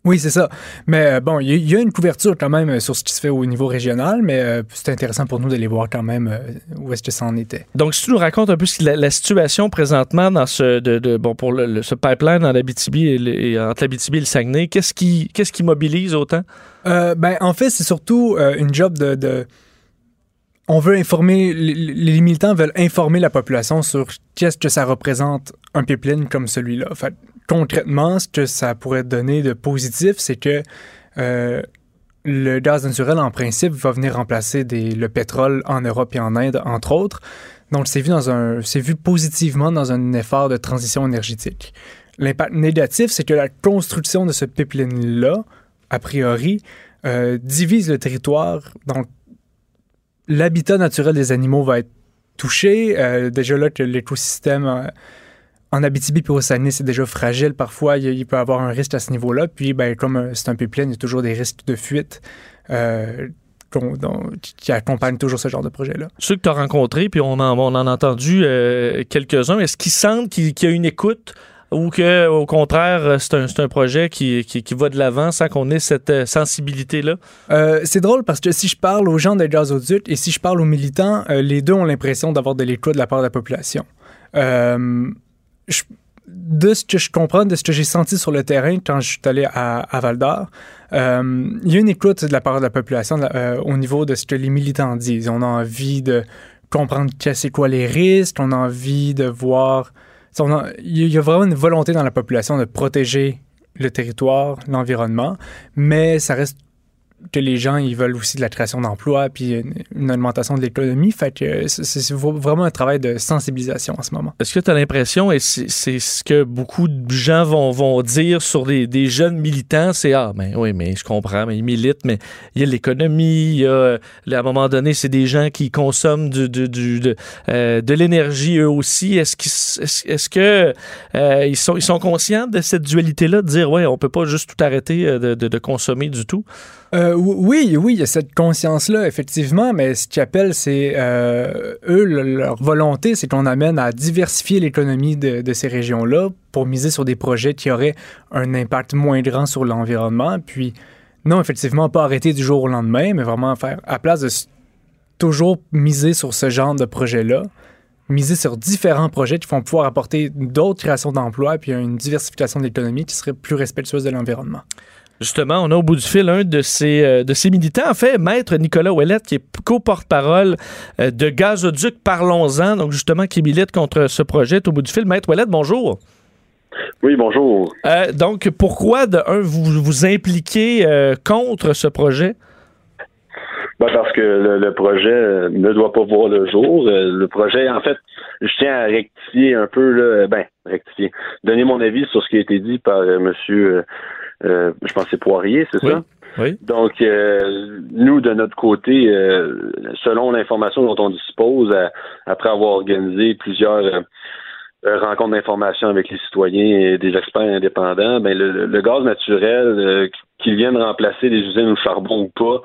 Oui, c'est ça. Mais euh, bon, il y, a une couverture quand même sur ce qui se fait au niveau régional, mais euh, c'est intéressant pour nous d'aller voir quand même euh, où est-ce que ça en était. Donc, si tu nous racontes un peu la, la situation présentement dans ce, de, de, bon, pour le, le, ce pipeline en Abitibi et, et entre l'Abitibi et le Saguenay, qu'est-ce qui, qu'est-ce qui mobilise autant? ben, en fait, c'est surtout une job de, de on veut informer, les militants veulent informer la population sur qu'est-ce que ça représente un pipeline comme celui-là. En fait, concrètement, ce que ça pourrait donner de positif, c'est que euh, le gaz naturel, en principe, va venir remplacer le pétrole en Europe et en Inde, entre autres. Donc, c'est vu, dans un, vu positivement dans un effort de transition énergétique. L'impact négatif, c'est que la construction de ce pipeline-là, a priori, euh, divise le territoire. Donc, l'habitat naturel des animaux va être touché. Euh, déjà là, que l'écosystème en Abitibi et au Saguenay, c'est déjà fragile. Parfois, il, il, peut y avoir un risque à ce niveau-là. Puis, ben, comme euh, c'est un pipeline, il y a toujours des risques de fuite. Euh, qui accompagnent toujours ce genre de projet-là. Ceux que tu as rencontrés, puis on en, on en a entendu euh, quelques-uns, est-ce qu'ils sentent qu'il y a une écoute ou que au contraire c'est un, un, projet qui, qui, qui va de l'avant sans qu'on ait cette sensibilité là euh, c'est drôle parce que si je parle aux gens de gazoduc et si je parle aux militants euh, les deux ont l'impression d'avoir de l'écoute de la part de la population de ce que je comprends, de ce que j'ai senti sur le terrain quand je suis allé à, à Val d'Or, euh, il y a une écoute de la part de la population euh, au niveau de ce que les militants disent. On a envie de comprendre c'est quoi les risques, on a envie de voir. Il y a vraiment une volonté dans la population de protéger le territoire, l'environnement, mais ça reste que les gens ils veulent aussi de la création d'emplois puis une, une, augmentation de l'économie. Fait que c'est vraiment un travail de sensibilisation en ce moment. Est-ce que tu as l'impression, et c'est ce que beaucoup de gens vont, vont dire sur des, des jeunes militants, c'est Ah, ben oui, mais je comprends, mais ils militent, mais il y a l'économie, il y a, à un moment donné, c'est des gens qui consomment du, du, du de, euh, de l'énergie eux aussi. Est-ce qu'ils est, est que euh, ils, sont, ils sont conscients de cette dualité-là, de dire Ouais, on peut pas juste tout arrêter de, de, de consommer du tout? Euh, oui, oui, il y a cette conscience-là, effectivement, mais ce qu'ils appellent, c'est euh, eux, leur volonté, c'est qu'on amène à diversifier l'économie de, de, ces régions-là pour miser sur des projets qui auraient un impact moins grand sur l'environnement. Puis, non, effectivement, pas arrêter du jour au lendemain, mais vraiment faire, à place de toujours miser sur ce genre de projet-là, miser sur différents projets qui vont pouvoir apporter d'autres créations d'emplois puis une diversification de l'économie qui serait plus respectueuse de l'environnement. Justement, on a au bout du fil un de ces, euh, de ces militants, en fait, Maître Nicolas Ouellette, qui est co-porte-parole euh, de Gazoduc Parlons-en, donc justement qui milite contre ce projet. Au bout du fil, Maître Ouellette, bonjour. Oui, bonjour. Euh, donc, pourquoi, de un, vous vous impliquez euh, contre ce projet? Ben parce que le, le, projet ne doit pas voir le jour. Le projet, en fait, je tiens à rectifier un peu, là, ben, rectifier, donner mon avis sur ce qui a été dit par euh, monsieur euh, je pense que c'est Poirier, c'est oui. ça? Oui. Donc, euh, nous, de notre côté, euh, selon l'information dont on dispose, après avoir organisé plusieurs euh, rencontres d'information avec les citoyens et des experts indépendants, ben le, le gaz naturel, euh, qu'il vienne remplacer les usines au charbon ou pas,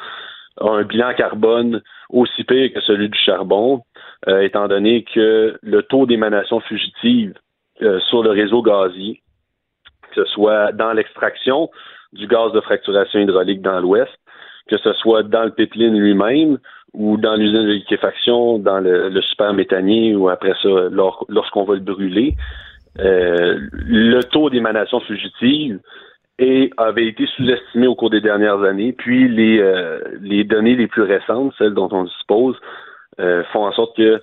a un bilan carbone aussi pire que celui du charbon, euh, étant donné que le taux d'émanation fugitive euh, sur le réseau gazier, que ce soit dans l'extraction du gaz de fracturation hydraulique dans l'Ouest, que ce soit dans le pipeline lui-même ou dans l'usine de liquéfaction, dans le, le super méthanier ou après ça, lors- lorsqu'on va le brûler, euh, le taux d'émanation fugitive avait été sous-estimé au cours des dernières années. Puis les, euh, données les plus récentes, celles dont on dispose, euh, font en sorte que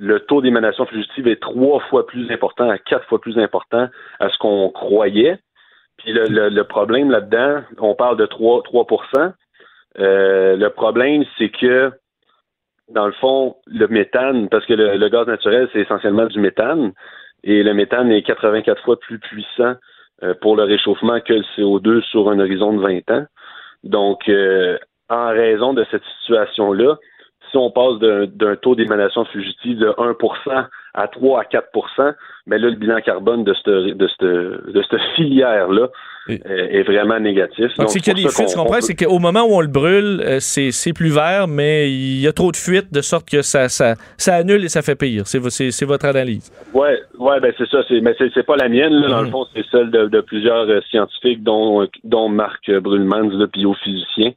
le taux d'émanation fugitive est trois fois plus important, quatre fois plus important à ce qu'on croyait. Puis le, le- le problème là-dedans, on parle de 3, 3 Euh, Le problème, c'est que dans le fond, le méthane, parce que le, le gaz naturel, c'est essentiellement du méthane, et le méthane est 84 fois plus puissant euh, pour le réchauffement que le CO2 sur un horizon de 20 ans. Donc, euh, en raison de cette situation-là, si on passe d'un taux d'émanation fugitive de 1% à 3 à 4% mais là, le bilan carbone de cette, de cette, de cette filière-là euh, est vraiment négatif. Donc, c'est qu'il y a des fuites, qu'on- C'est qu'au moment où on le brûle, euh, c'est plus vert, mais il y a trop de fuites de sorte que ça, ça, ça annule et ça fait pire. C'est vo- c'est- c'est votre analyse. Ouais, ouais, ben c'est ça. Mais c'est, pas la mienne. Là, dans le Mhm. fond, c'est celle de, de plusieurs euh, scientifiques, dont, dont Marc Brulmans, le biophysicien.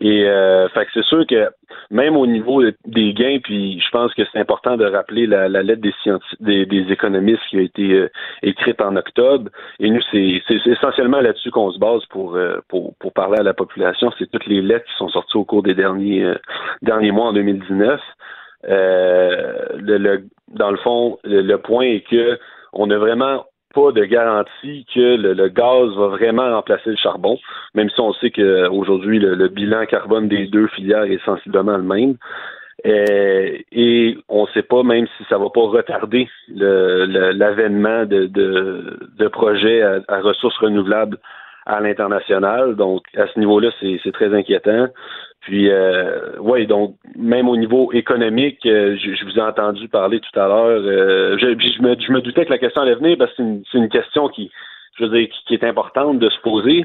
Et euh, fait que c'est sûr que même au niveau des gains, puis je pense que c'est important de rappeler la, la lettre des, des, des économistes qui a été euh, écrite en octobre. Et nous, c'est, essentiellement là-dessus qu'on se base pour, euh, pour, pour parler à la population. C'est toutes les lettres qui sont sorties au cours des derniers, euh, derniers mois en 2019. Euh, le, le- dans le fond, le, le point est que on n'a vraiment pas de garantie que le, gaz va vraiment remplacer le charbon, même si on sait qu'aujourd'hui, le, le bilan carbone des deux filières est sensiblement le même. Euh, et on ne sait pas même si ça va pas retarder l'avènement de, projets à ressources renouvelables à l'international. Donc, à ce niveau-là, c'est très inquiétant. Puis, euh, oui, donc, même au niveau économique, euh, je, je vous ai entendu parler tout à l'heure. euh, je, je, me, je me doutais que la question allait venir parce que c'est une, une question qui, je veux dire, qui, est importante de se poser.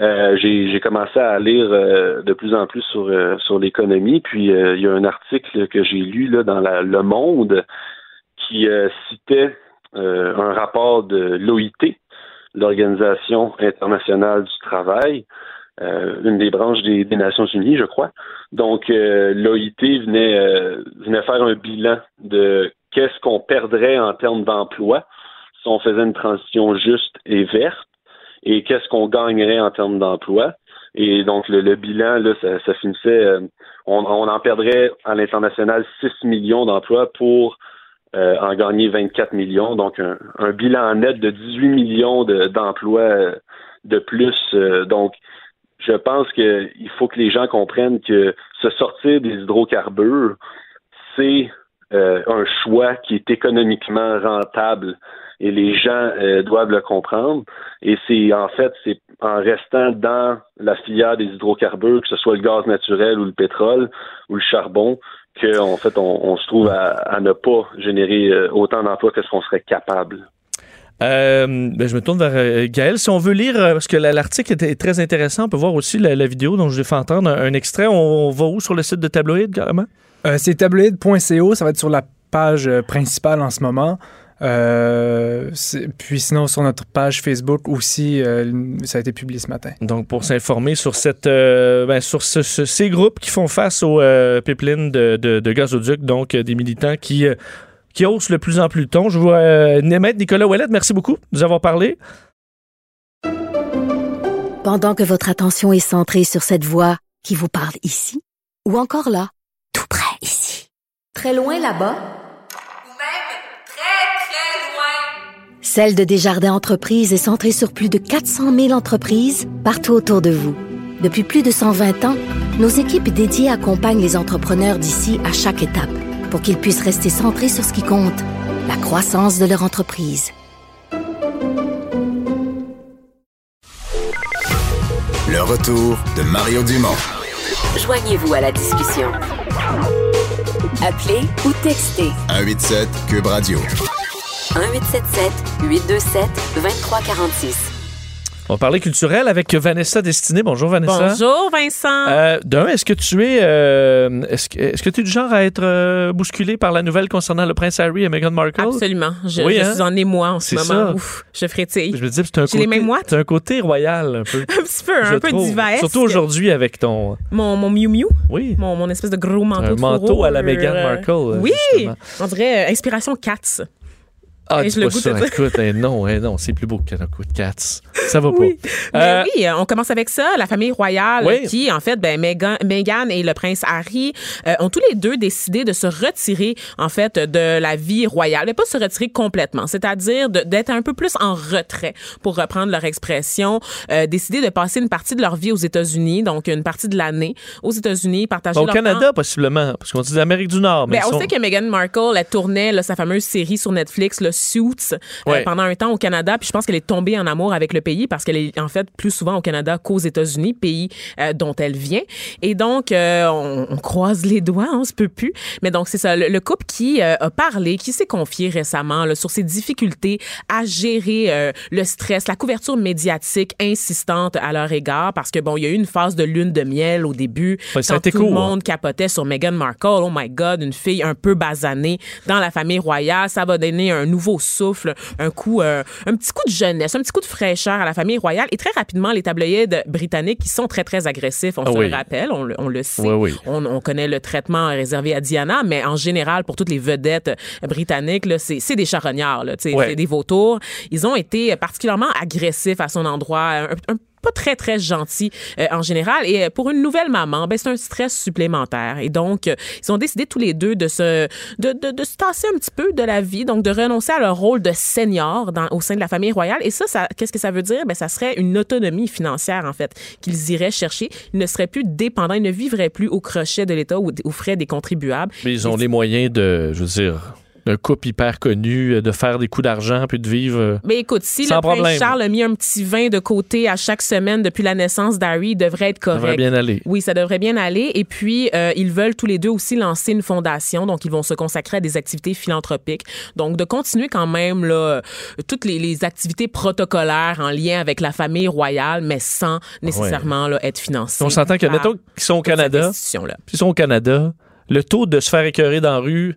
Euh, j'ai commencé à lire euh, de plus en plus sur, euh, sur l'économie. Puis, il y a un article que j'ai lu là, dans la, Le Monde qui citait un rapport de l'OIT, l'Organisation internationale du travail, euh, une des branches des, des Nations Unies, je crois. Donc, euh, l'OIT venait, euh, venait faire un bilan de qu'est-ce qu'on perdrait en termes d'emploi si on faisait une transition juste et verte et qu'est-ce qu'on gagnerait en termes d'emploi. Et donc, le, le bilan, là, ça, ça finissait, euh, on, on en perdrait à l'international 6 millions d'emplois pour euh, en gagner 24 millions. Donc, un, un bilan net de 18 millions de- d'emplois euh, de plus. Euh, donc, je pense qu'il faut que les gens comprennent que se sortir des hydrocarbures, c'est euh, un choix qui est économiquement rentable et les gens euh, doivent le comprendre. Et c'est en fait, c'est en restant dans la filière des hydrocarbures, que ce soit le gaz naturel ou le pétrole ou le charbon, que en fait on, on se trouve à, à ne pas générer euh, autant d'emplois que ce qu'on serait capable. Euh, ben, je me tourne vers euh, Gaël. Si on veut lire, parce que la- l'article est, très intéressant, on peut voir aussi la, la vidéo dont je vais fait entendre un, un extrait. On, on va où sur le site de Tabloïd, carrément? Euh, c'est tabloïd.co, ça va être sur la page principale en ce moment. Euh, puis sinon, sur notre page Facebook aussi, euh, ça a été publié ce matin. Donc, pour s'informer sur, cette, euh, ben, sur ce- ce- ces groupes qui font face aux euh, pipelines de, de, de gazoduc, donc euh, des militants qui, euh, qui haussent de plus en plus le ton. Je vois euh, Maître Nicolas Ouellet, merci beaucoup de nous avoir parlé. Pendant que votre attention est centrée sur cette voix qui vous parle ici, ou encore là, tout près ici, très loin là-bas, Celle de Desjardins Entreprises est centrée sur plus de 400 000 entreprises partout autour de vous. Depuis plus de 120 ans, nos équipes dédiées accompagnent les entrepreneurs d'ici à chaque étape pour qu'ils puissent rester centrés sur ce qui compte, la croissance de leur entreprise. Le retour de Mario Dumont. Joignez-vous à la discussion. Appelez ou textez 187 Cube Radio. 1877 827 2346. On va parler culturel avec Vanessa Destinée. Bonjour Vanessa. Bonjour Vincent. Euh, D'un, est-ce que tu es euh, est-ce que est-ce que tu es du genre à être euh, bousculé par la nouvelle concernant le prince Harry et Meghan Markle? Absolument. Je, Oui, je hein? suis en émoi en ce C'est moment. ça. Ouf, je frétille. Je me dis c'est un côté un côté royal un peu. [laughs] Un petit peu, un peu divaesque. Surtout aujourd'hui avec ton Mon, mon Miu Miu, oui, mon, mon espèce de gros manteau un de manteau à la Meghan Markle. Oui, justement. on dirait euh, inspiration Cats. Ah, dis le pas ça. de. Écoute, hein, non, hein, non, c'est plus beau qu'un coup de cats. Ça va Oui. pas. Euh, oui, euh, on commence avec ça. La famille royale Oui. qui, en fait, ben, Meghan, Meghan et le prince Harry euh, ont tous les deux décidé de se retirer, en fait, de la vie royale. Mais pas se retirer complètement, c'est-à-dire d'être un peu plus en retrait, pour reprendre leur expression. Euh, décider de passer une partie de leur vie aux États-Unis, donc une partie de l'année aux États-Unis, partager au leur Canada, temps. possiblement, parce qu'on dit l'Amérique du Nord. Mais Ben, on sont- sait que Meghan Markle, elle tournait là, sa fameuse série sur Netflix, le Suits, euh, Ouais. pendant un temps au Canada. Puis je pense qu'elle est tombée en amour avec le pays parce qu'elle est en fait plus souvent au Canada qu'aux États-Unis, pays euh, dont elle vient. Et donc, euh, on, on croise les doigts, on se peut plus. Mais donc, c'est ça, le, le couple qui a parlé, qui s'est confié récemment là, sur ses difficultés à gérer le stress, la couverture médiatique insistante à leur égard parce que, bon, il y a eu une phase de lune de miel au début. Ouais, quand tout le hein. monde capotait sur Meghan Markle. Oh my God, une fille un peu basanée dans la famille royale. Ça va donner un nouveau souffle, un coup, euh, un petit coup de jeunesse, un petit coup de fraîcheur à la famille royale. Et très rapidement, les tabloïds britanniques qui sont très, très agressifs, on Ah se oui. le rappelle, on le, on le sait. Oui, oui. On, on connaît le traitement réservé à Diana, mais en général, pour toutes les vedettes britanniques, c'est, des charognards, c'est des vautours. Ils ont été particulièrement agressifs à son endroit, un, un pas très, très gentil euh, en général. Et euh, pour une nouvelle maman, ben, c'est un stress supplémentaire. Et donc, euh, ils ont décidé tous les deux de se, de, de, de se tasser un petit peu de la vie, donc de renoncer à leur rôle de senior dans, au sein de la famille royale. Et ça, ça qu'est-ce que ça veut dire? Ben, ça serait une autonomie financière, en fait, qu'ils iraient chercher. Ils ne seraient plus dépendants, ils ne vivraient plus au crochet de l'État ou aux frais des contribuables. Mais ils ont les moyens de, je veux dire, d'un couple hyper connu, euh, de faire des coups d'argent puis de vivre. euh, Mais écoute, si Sans le prince problème. Charles a mis un petit vin de côté à chaque semaine depuis la naissance d'Harry, il devrait être Ça correct. devrait bien aller. Oui, ça devrait bien aller. Et puis, euh, ils veulent tous les deux aussi lancer une fondation. Donc, ils vont se consacrer à des activités philanthropiques. Donc, de continuer quand même là, toutes les, les activités protocolaires en lien avec la famille royale, mais sans nécessairement là, être financés. On s'entend que, mettons qu'ils sont au Canada, ils sont au Canada, le taux de se faire écœurer dans la rue,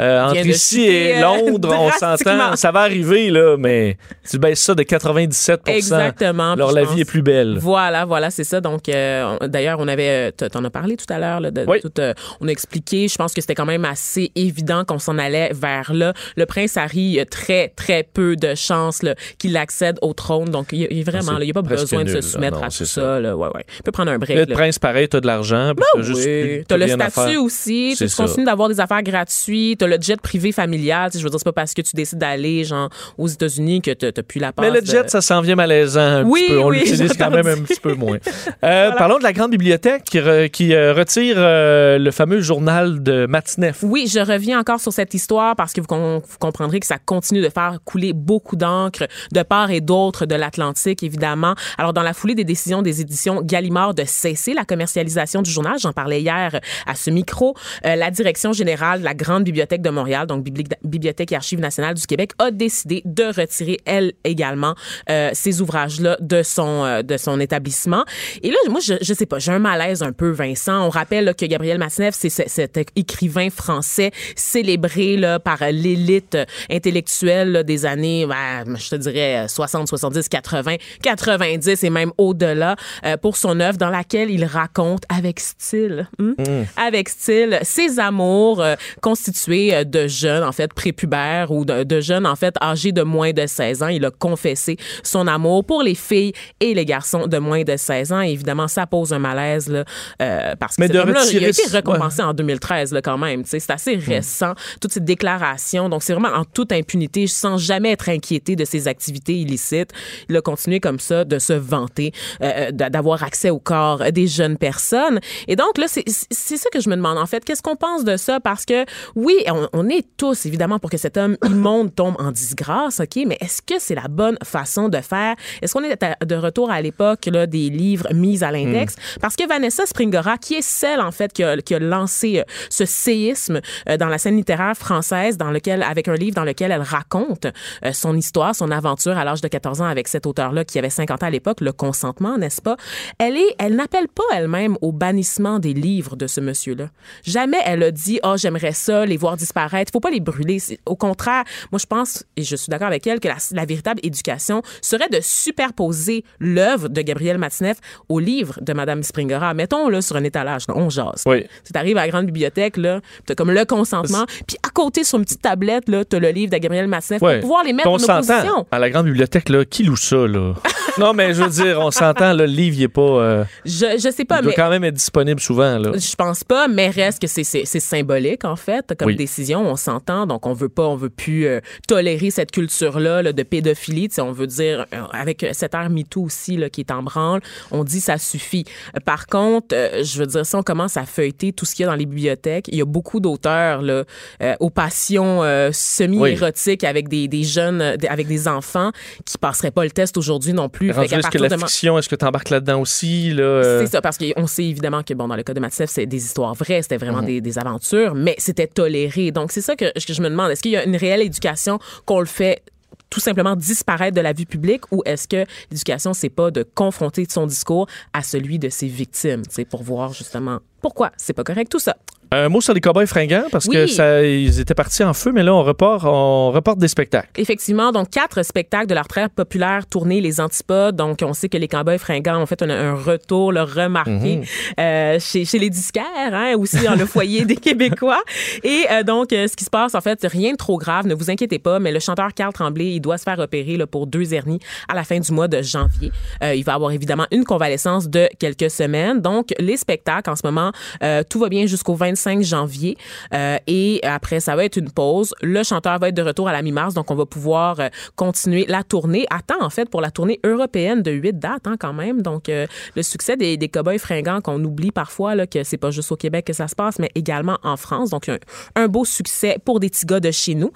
euh, entre ici et euh, [laughs] Londres, on s'entend, ça va arriver, là, mais tu baisses ça de 97 Exactement. Alors, la vie est plus belle. Voilà, voilà, c'est ça. Donc, euh, d'ailleurs, on avait, euh, t'en as parlé tout à l'heure, là, de, Oui. tout, euh, on a expliqué. Je pense que c'était quand même assez évident qu'on s'en allait vers là. Le prince Harry a très, très peu de chances qu'il accède au trône. Donc, il vraiment, il n'y a pas besoin de se soumettre Non, à tout ça. ça. là. Ouais, ouais. Il peut prendre un break. Le là. prince, pareil, t'as de l'argent, juste. Oui. T'as le statut aussi. Tu continues d'avoir des affaires gratuites. T'as le jet privé familial. Je veux dire, c'est pas parce que tu décides d'aller genre aux États-Unis que t'as plus la passe. Mais le de- jet, ça s'en vient malaisant un Oui, petit peu. On oui, l'utilise quand même un petit peu moins. [laughs] Euh, Parlons de la grande bibliothèque qui, re- qui, euh, retire euh, le fameux journal de Matinef. Oui, je reviens encore sur cette histoire parce que vous, com- vous comprendrez que ça continue de faire couler beaucoup d'encre de part et d'autre de l'Atlantique, évidemment. Alors, dans la foulée des décisions des éditions Gallimard de cesser la commercialisation du journal, j'en parlais hier à ce micro, la direction générale de la Grande Bibliothèque de Montréal, donc Bibli- Bibliothèque et Archives nationales du Québec, a décidé de retirer, elle également, euh, ces ouvrages-là de son, euh, de son établissement. Et là, moi, je, je sais pas, j'ai un malaise un peu, Vincent. On rappelle là, que Gabriel Masneff, c'est ce- cet écrivain français célébré là, par l'élite intellectuelle là, des années, ben, je te dirais 60, 70, 80, 90 et même au-delà euh, pour son œuvre dans laquelle il raconte avec style, hmm? avec style, ses amours constitués euh, de jeunes, en fait, prépubères ou de, de jeunes, en fait, âgés de moins de 16 ans. Il a confessé son amour pour les filles et les garçons de moins de 16 ans. Et évidemment, ça pose un malaise, là, euh, parce que Mais de homme-là, il a retirer été récompensé en 2013, là, quand même. C'est assez récent, toutes ces déclarations. Donc, c'est vraiment en toute impunité, sans jamais être inquiété de ses activités illicites. Il a continué comme ça de se vanter euh, d'a- d'avoir accès au corps des jeunes personnes. Et donc, là, c'est c'est ça que je me demande, en fait. Qu'est-ce qu'on pense de ça? Parce que, oui, on, on est tous, évidemment, pour que cet homme immonde tombe en disgrâce, OK? Mais est-ce que c'est la bonne façon de faire? Est-ce qu'on est de retour à l'époque là, des livres mis à l'index? Parce que Vanessa Springora, qui est celle, en fait, qui a, qui a lancé euh, ce séisme euh, dans la scène littéraire française, dans lequel, avec un livre dans lequel elle raconte euh, son histoire, son aventure à l'âge de 14 ans avec cet auteur-là qui avait 50 ans à l'époque, le consentement, n'est-ce pas? Elle est, elle n'appelle pas elle-même au bannissement des livres de ce monsieur-là. Jamais elle a dit, oh, j'aimerais ça, les voir disparaître. Faut pas les brûler. Au contraire, moi, je pense, et je suis d'accord avec elle, que la, la véritable éducation serait de superposer l'œuvre de Gabriel Matineff au livre de Madame Springora. Mettons-le sur un étalage, là, on jase. Oui. Tu arrives à la grande bibliothèque, là, t'as comme le consentement, puis à côté, sur une petite tablette, là, t'as le livre de Gabriel Matineff pour pouvoir les mettre on en opposition. À la grande bibliothèque, là, qui loue ça, là? [laughs] non, mais je veux dire, on s'entend, le livre, il est pas. euh, Je, je sais pas, il doit mais... quand même être disponible souvent, là. Je pense pas, mais reste que c'est- symbolique en fait comme Oui. décision. On s'entend, donc on veut pas, on veut plus euh, tolérer cette culture là, de pédophilie. Tu sais, on veut dire euh, avec cette ère MeToo aussi là, qui est en branle, on dit ça suffit. Euh, Par contre, euh, je veux dire si on commence à feuilleter tout ce qu'il y a dans les bibliothèques, il y a beaucoup d'auteurs là euh, aux passions euh, semi-érotiques avec des, des jeunes, avec des enfants qui passeraient pas le test aujourd'hui non plus. Qu'à est-ce que la de fiction, est-ce que tu embarques là-dedans aussi? Là, euh, c'est ça, parce qu'on sait évidemment que, bon, dans le cas de Matsef, c'est des histoires vraies, c'était vraiment Mhm. des, des aventures, mais c'était toléré. Donc, c'est ça que, je me demande. Est-ce qu'il y a une réelle éducation qu'on le fait tout simplement disparaître de la vue publique ou est-ce que l'éducation, c'est pas de confronter son discours à celui de ses victimes, pour voir justement pourquoi c'est pas correct tout ça? Un mot sur les cowboys fringants, parce que Oui. ça, ils étaient partis en feu, mais là, on repart, on reporte des spectacles. Effectivement, donc quatre spectacles de leur très populaire tournée Les Antipodes. Donc, on sait que les Cowboys fringants ont fait un, un retour le remarqué Mhm. euh, chez, chez les disquaires, hein, aussi dans le [laughs] foyer des Québécois. Et euh, donc, euh, ce qui se passe, en fait, rien de trop grave, ne vous inquiétez pas, mais le chanteur Carl Tremblay, il doit se faire opérer là, pour deux hernies à la fin du mois de janvier. Euh, il va avoir évidemment une convalescence de quelques semaines. Donc, les spectacles, en ce moment, euh, tout va bien jusqu'au 25 janvier. Euh, et après, ça va être une pause. Le chanteur va être de retour à la mi-mars, donc on va pouvoir euh, continuer la tournée. Temps, en fait, pour la tournée européenne de huit dates, hein, quand même. Donc, euh, le succès des, des Cowboys fringants qu'on oublie parfois, là, que c'est pas juste au Québec que ça se passe, mais également en France. Donc, un, beau succès pour des petits gars de chez nous.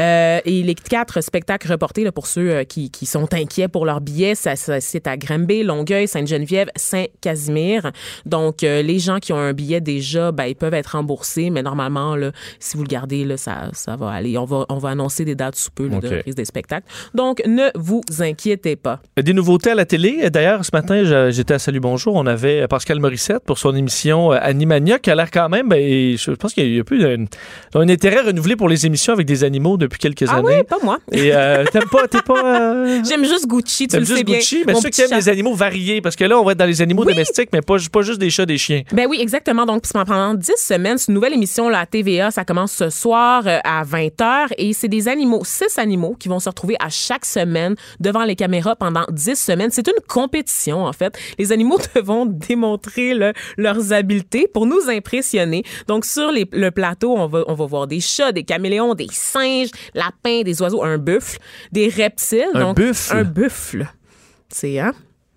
Euh, et les quatre spectacles reportés, là, pour ceux euh, qui, qui sont inquiets pour leurs billets, ça, ça- c'est à Granby, Longueuil, Sainte-Geneviève, Saint-Casimir. Donc, les gens qui ont un billet déjà, ben, ils peuvent être remboursés, mais normalement, là, si vous le gardez, là, ça, ça va aller. On va, on va annoncer des dates sous peu là, de reprise des spectacles. Donc, ne vous inquiétez pas. Des nouveautés à la télé. D'ailleurs, ce matin, j'étais à Salut Bonjour. On avait Pascal Morissette pour son émission euh, Animania, qui a l'air quand même, ben, je pense qu'il y a plus d'un un intérêt renouvelé pour les émissions avec des animaux depuis quelques Ah années. oui, pas moi. Et euh, t'aimes pas, t'es pas. euh, [laughs] J'aime juste Gucci, tu le sais juste bien. Gucci, mais Mon ceux qui aiment chat. les animaux variés, parce que là, on va être dans les animaux domestiques, mais pas, pas juste des chats, des chiens. Ben oui, exactement. Donc, pendant 10 semaines, c'est une nouvelle émission là, à TVA. Ça commence ce soir euh, à 20h et c'est des animaux, six animaux qui vont se retrouver à chaque semaine devant les caméras pendant 10 semaines. C'est une compétition, en fait. Les animaux [laughs] devront démontrer leurs habiletés pour nous impressionner. Donc, sur les- le plateau, on va, on va voir des chats, des caméléons, des singes, lapins, des oiseaux, un buffle, des reptiles. Un donc, buffle? Un buffle. C'est, hein?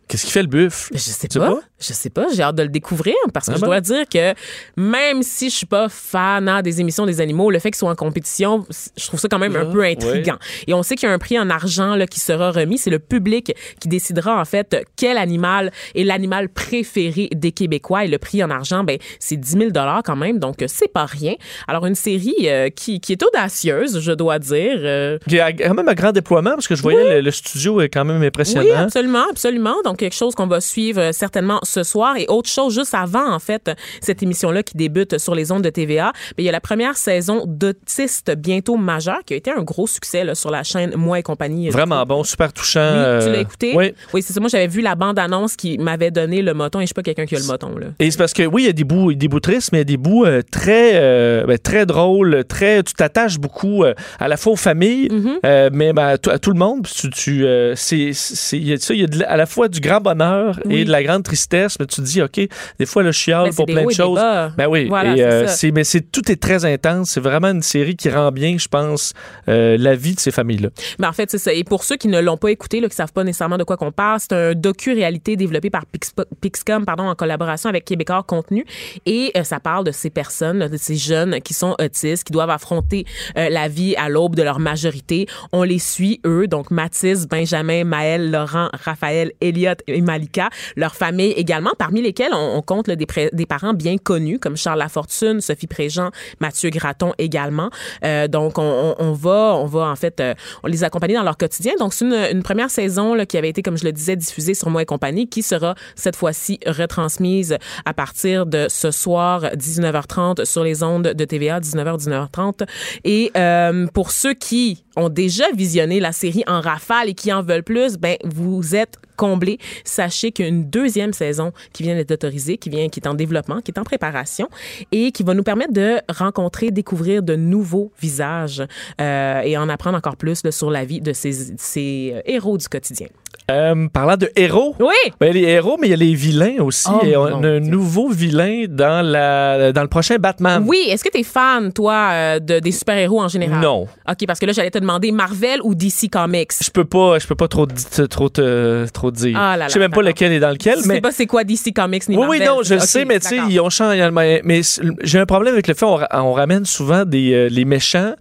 Qu'est-ce qui fait le buffle? Je sais Tu sais pas. pas? Je sais pas. J'ai hâte de le découvrir parce que Ah je dois dire que même si je suis pas fan hein, des émissions des animaux, le fait qu'ils soient en compétition, je trouve ça quand même un Ah, peu intriguant. Et on sait qu'il y a un prix en argent là, qui sera remis. C'est le public qui décidera en fait quel animal est l'animal préféré des Québécois. Et le prix en argent, ben c'est 10 000 dollars quand même, donc c'est pas rien. Alors une série euh, qui, qui est audacieuse, je dois dire. euh, Il y a quand même un grand déploiement, parce que je voyais le, le studio est quand même impressionnant. oui, absolument, absolument. Donc, quelque chose qu'on va suivre euh, certainement ce soir. Et autre chose, juste avant, en fait, cette émission-là qui débute sur les ondes de TVA, ben, il y a la première saison d'Autiste bientôt majeur qui a été un gros succès là, sur la chaîne Moi et compagnie. Vraiment bon, super touchant. Oui, tu euh, l'as écouté? Oui. Oui, c'est ça. Moi, j'avais vu la bande-annonce qui m'avait donné le moton et je suis pas quelqu'un qui a le moton, là. Et c'est parce que oui, il y a des bouts, des bouts tristes, mais il y a des bouts euh, très, euh, ben, très drôles, très. Tu t'attaches beaucoup euh, à la fois aux familles, Mm-hmm. euh, mais ben, à, tout- à tout le monde. Tu, tu, euh, c'est, ça, il y a à la fois du grand bonheur et de la grande tristesse. M'intéresse, mais tu te dis, OK, des fois, le chiale Ben, c'est pour plein de choses. Ben oui, Voilà, et, euh, mais c'est tout est très intense. C'est vraiment une série qui rend bien, je pense, euh, la vie de ces familles-là. Mais en fait, c'est ça. Et pour ceux qui ne l'ont pas écouté, là, qui savent pas nécessairement de quoi qu'on parle, c'est un docu-réalité développé par Pix- Pixcom, pardon, en collaboration avec Québécois Contenu. Et euh, ça parle de ces personnes, là, de ces jeunes qui sont autistes, qui doivent affronter euh, la vie à l'aube de leur majorité. On les suit, eux, donc Mathis, Benjamin, Maël, Laurent, Raphaël, Elliot et Malika, leur famille également, parmi lesquels on, compte des, parents bien connus comme Charles Lafortune, Sophie Préjean, Mathieu Graton également. Euh, donc, on, va, on va en fait, euh, on les accompagner dans leur quotidien. Donc, c'est une, première saison qui avait été, comme je le disais, diffusée sur Moi et compagnie, qui sera cette fois-ci retransmise à partir de ce soir 19h30 sur les ondes de TVA 19h 19h30. Et euh, pour ceux qui ont déjà visionné la série en rafale et qui en veulent plus, ben vous êtes comblés. Sachez qu'il y a une deuxième saison qui vient d'être autorisée, qui vient, qui est en développement, qui est en préparation et qui va nous permettre de rencontrer, découvrir de nouveaux visages euh, et en apprendre encore plus là, sur la vie de ces, ces euh, héros du quotidien. Euh, parlant de héros. Oui. Ben, les héros, mais il y a les vilains aussi. Oh, et on a un nouveau vilain dans, la, dans le prochain Batman. Oui, est-ce que tu es fan, toi, euh, de, des super-héros en général? Non. OK, parce que là, j'allais te demander Marvel ou DC Comics? Je peux pas, je peux pas trop, trop, te- trop dire. Ah là là, je sais même pas lequel est dans lequel, Je sais mais. pas c'est quoi DC Comics ni Oui, Marvel. oui, non, je le OK, sais, mais tu sais, ils ont changé. Mais, j'ai un problème avec le fait on, on ramène souvent des, euh, les méchants,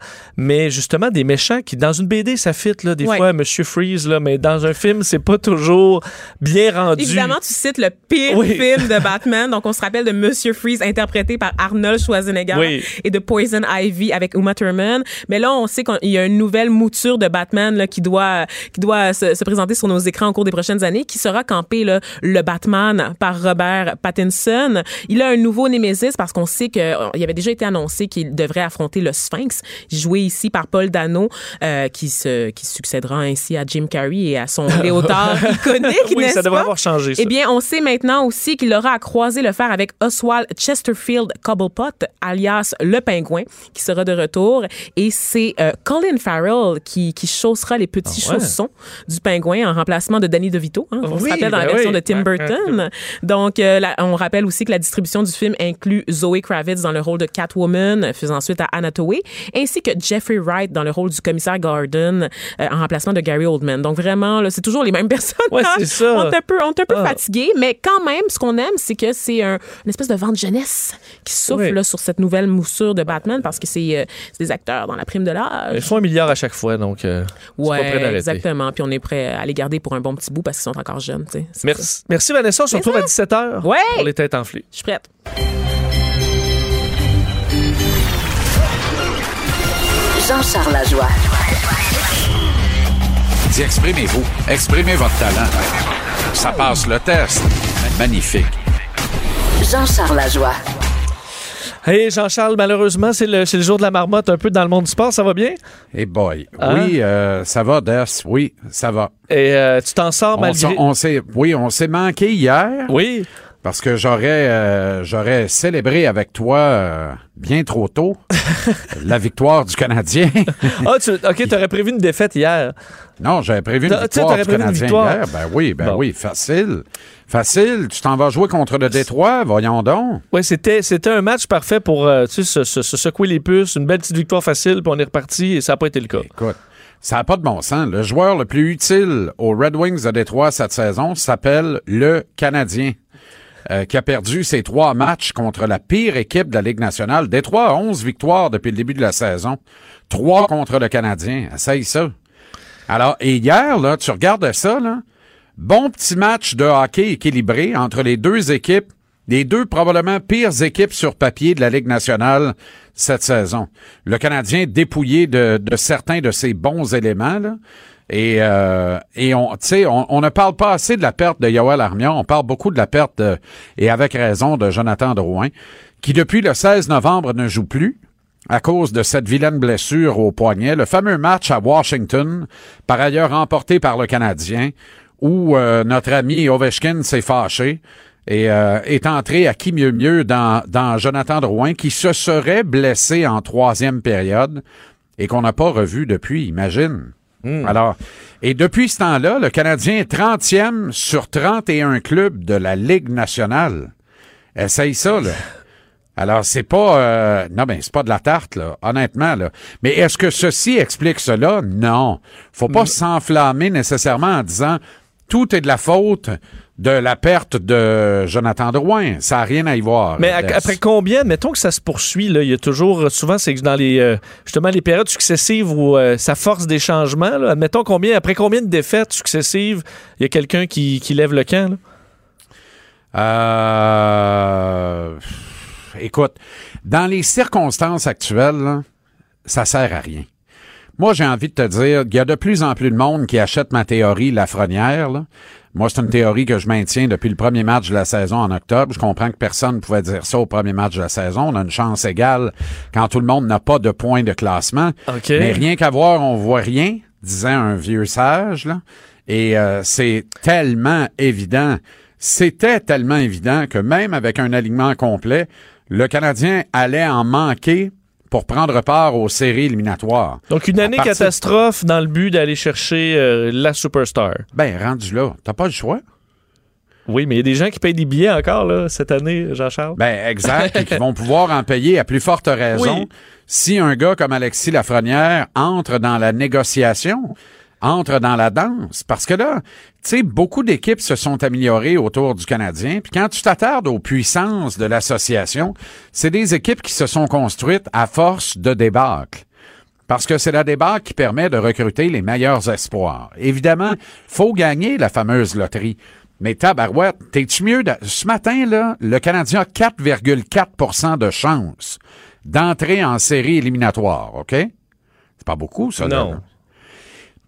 mais justement des méchants qui, dans une BD, ça fit, là, des Ouais. fois, Monsieur Freeze, là, mais dans un film, c'est pas toujours bien rendu. Évidemment, tu cites le pire Oui. film de [laughs] Batman. Donc, on se rappelle de Monsieur Freeze, interprété par Arnold Schwarzenegger, Oui. et de Poison Ivy avec Uma Thurman. Mais là, on sait qu'il y a une nouvelle mouture de Batman là, qui doit, qui doit se, se présenter sur nos écrans au cours des prochaines années, qui sera campé là, le Batman par Robert Pattinson. Il a un nouveau Némésis parce qu'on sait qu'il avait déjà été annoncé qu'il devrait affronter le Sphinx, joué ici par Paul Dano, euh, qui, se, qui succédera ainsi à Jim Carrey et à son léotard [laughs] iconique, Oui, ça devrait avoir changé, ça. Eh bien, on sait maintenant aussi qu'il aura à croiser le fer avec Oswald Chesterfield Cobblepot, alias le pingouin, qui sera de retour. Et c'est euh, Colin Farrell qui, qui chaussera les petits Ah ouais? chaussons du pingouin en remplacement de Danny DeVito. Hein, on se rappelle dans la ben version oui. de Tim Burton. Donc, euh, la- on rappelle aussi que la distribution du film inclut Zoe Kravitz dans le rôle de Catwoman, faisant suite à Anna ainsi que Jeffrey Wright dans le rôle du commissaire Gordon euh, en remplacement de Gary Oldman. Donc, vraiment, là, c'est toujours les mêmes [laughs] personnages. Ouais, c'est ça. On est un peu, on est un peu Ah. fatigué, mais quand même, ce qu'on aime, c'est que c'est un, une espèce de vent de jeunesse qui souffle Oui. là, sur cette nouvelle moussure de Batman parce que c'est euh, c'est des acteurs dans la prime de l'âge. Ils font un milliard à chaque fois, donc euh, c'est pas prêt Ouais, exactement. Puis on est prêt à les garder pour un bon petit bout parce qu'ils sont encore jeunes. ça. Merci, merci Vanessa, on se retrouve à 17h Ouais. pour les têtes enflées. Je suis prête. Jean-Charles Lajoie. Dis, exprimez-vous. Exprimez votre talent. Ça passe le test. Magnifique. Jean-Charles Lajoie. Hey Jean-Charles, malheureusement, c'est le, c'est le jour de la marmotte un peu dans le monde du sport, ça va bien? Et boy. Hein? Oui, euh, ça va, Des. Oui, ça va. Et euh, tu t'en sors On, malgré... on s'est, oui, on s'est manqué hier. Oui. Parce que j'aurais, euh, j'aurais célébré avec toi euh, bien trop tôt [laughs] la victoire du Canadien. [laughs] Ah, tu, OK, t'aurais prévu une défaite hier. Non, j'avais prévu une victoire du prévu une Canadien victoire. hier. Ben oui, ben Bon. oui, facile. Facile. Tu t'en vas jouer contre le Détroit, voyons donc. Oui, c'était, c'était un match parfait pour euh, tu sais, se, se- se secouer les puces, une belle petite victoire facile, puis on est reparti, et ça n'a pas été le cas. Écoute, ça n'a pas de bon sens. Le joueur le plus utile aux Red Wings de Détroit cette saison s'appelle le Canadien. Euh, qui a perdu ses trois matchs contre la pire équipe de la Ligue nationale. Détroit a 11 victoires depuis le début de la saison. Trois contre le Canadien. Essaye ça. Alors, et hier, là, tu regardes ça, là. Bon petit match de hockey équilibré entre les deux équipes, les deux probablement pires équipes sur papier de la Ligue nationale cette saison. Le Canadien dépouillé de, de certains de ses bons éléments, là. Et, euh, et on, on, on ne parle pas assez de la perte de Yoel Armia. On parle beaucoup de la perte, de- et avec raison, de Jonathan Drouin, qui depuis le 16 novembre ne joue plus à cause de cette vilaine blessure au poignet. Le fameux match à Washington, par ailleurs remporté par le Canadien, où euh, notre ami Ovechkin s'est fâché et euh, est entré à qui mieux mieux dans, dans Jonathan Drouin, qui se serait blessé en troisième période et qu'on n'a pas revu depuis, imagine. Alors, et depuis ce temps-là, le Canadien est 30e sur 31 clubs de la Ligue nationale. Essaye ça, là. [laughs] Alors, c'est pas... euh, non, ben, c'est pas de la tarte, là, honnêtement, là. Mais est-ce que ceci explique cela? Non. Faut pas s'enflammer nécessairement en disant tout est de la faute de la perte de Jonathan Drouin. Ça n'a rien à y voir. Mais après combien, mettons que ça se poursuit, là, il y a toujours, souvent, c'est que dans les, euh, justement, les périodes successives où euh, ça force des changements, là, admettons combien, après combien de défaites successives, il y a quelqu'un qui, qui lève le camp, là? Euh, écoute, dans les circonstances actuelles, là, ça sert à rien. Moi, j'ai envie de te dire qu'il y a de plus en plus de monde qui achète ma théorie Lafrenière. Là. Moi, c'est une théorie que je maintiens depuis le premier match de la saison en octobre. Je comprends que personne ne pouvait dire ça au premier match de la saison. On a une chance égale quand tout le monde n'a pas de point de classement. OK. Mais rien qu'à voir, on voit rien, disait un vieux sage. Là. Et euh, c'est tellement évident. C'était tellement évident que même avec un alignement complet, le Canadien allait en manquer pour prendre part aux séries éliminatoires. Donc, une année partir- catastrophe dans le but d'aller chercher euh, la superstar. Ben, rendu là, t'as pas le choix. Oui, mais il y a des gens qui payent des billets encore, là, cette année, Jean-Charles. Ben, exact, et qui [laughs] vont pouvoir en payer à plus forte raison Oui. si un gars comme Alexis Lafrenière entre dans la négociation, entre dans la danse. Parce que là, tu sais, beaucoup d'équipes se sont améliorées autour du Canadien. Puis quand tu t'attardes aux puissances de l'association, c'est des équipes qui se sont construites à force de débâcle. Parce que c'est la débâcle qui permet de recruter les meilleurs espoirs. Évidemment, faut gagner la fameuse loterie. Mais tabarouette, t'es-tu mieux... Ce matin, là, le Canadien a 4,4% de chance d'entrer en série éliminatoire, OK? C'est pas beaucoup, ça, là. Non.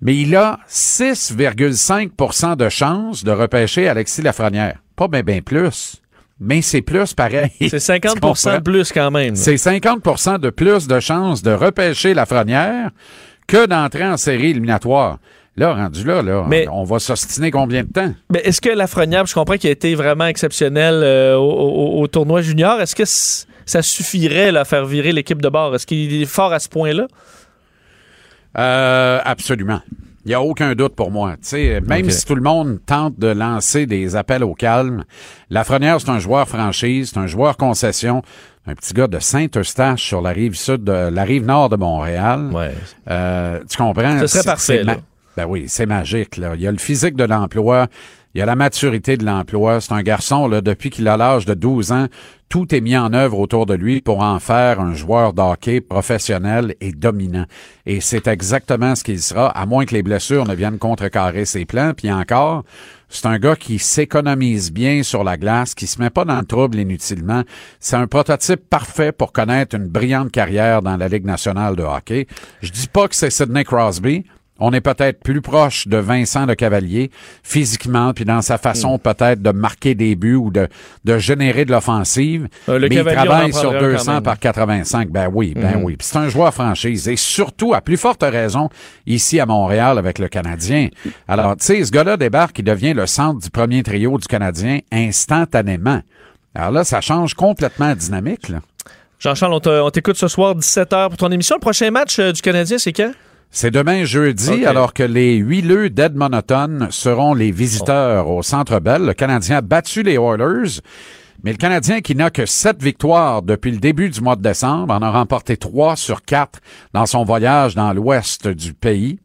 Mais il a 6,5% de chance de repêcher Alexis Lafrenière. Pas bien ben plus, mais c'est plus pareil. C'est 50 [laughs] Tu comprends? de plus quand même. C'est 50% de plus de chances de repêcher Lafrenière que d'entrer en série éliminatoire. Là, rendu là, là Mais- on va s'ostiner combien de temps? Mais est-ce que Lafrenière, je comprends qu'il a été vraiment exceptionnel euh, au, au- au tournoi junior, est-ce que ça suffirait là, à faire virer l'équipe de bord? Est-ce qu'il est fort à ce point-là? Euh, absolument. Il n'y a aucun doute pour moi. Tu sais, même si tout le monde tente de lancer des appels au calme, Lafrenière, c'est un joueur franchise, c'est un joueur concession, un petit gars de Saint-Eustache sur la rive sud, de la rive nord de Montréal. Ouais. Euh, tu comprends? Ce serait C'est- parfait, là. Ben oui, c'est magique. Là. Il y a le physique de l'emploi, il y a la maturité de l'emploi. C'est un garçon, là, depuis qu'il a l'âge de 12 ans, tout est mis en œuvre autour de lui pour en faire un joueur d'hockey professionnel et dominant. Et c'est exactement ce qu'il sera, à moins que les blessures ne viennent contrecarrer ses plans. Puis encore, c'est un gars qui s'économise bien sur la glace, qui se met pas dans le trouble inutilement. C'est un prototype parfait pour connaître une brillante carrière dans la Ligue nationale de hockey. Je dis pas que c'est Sidney Crosby. On est peut-être plus proche de Vincent Le Cavalier, physiquement, puis dans sa Hmm. façon peut-être de marquer des buts ou de, de générer de l'offensive. Euh, Le mais Cavalier, il travaille sur prendrait un quand 200 même. par 85. Ben oui, ben Mhm. oui. C'est un joueur franchise. Et surtout, à plus forte raison, ici à Montréal avec le Canadien. Alors, tu sais, ce gars-là débarque, il devient le centre du premier trio du Canadien instantanément. Alors là, ça change complètement la dynamique. Jean-Charles, on t'écoute ce soir 17h pour ton émission. Le prochain match euh, du Canadien, c'est quand? C'est demain jeudi, alors que les huileux d'Edmonton seront les visiteurs au Centre Bell. Le Canadien a battu les Oilers, mais le Canadien qui n'a que sept victoires depuis le début du mois de décembre en a remporté trois sur quatre dans son voyage dans l'ouest du pays.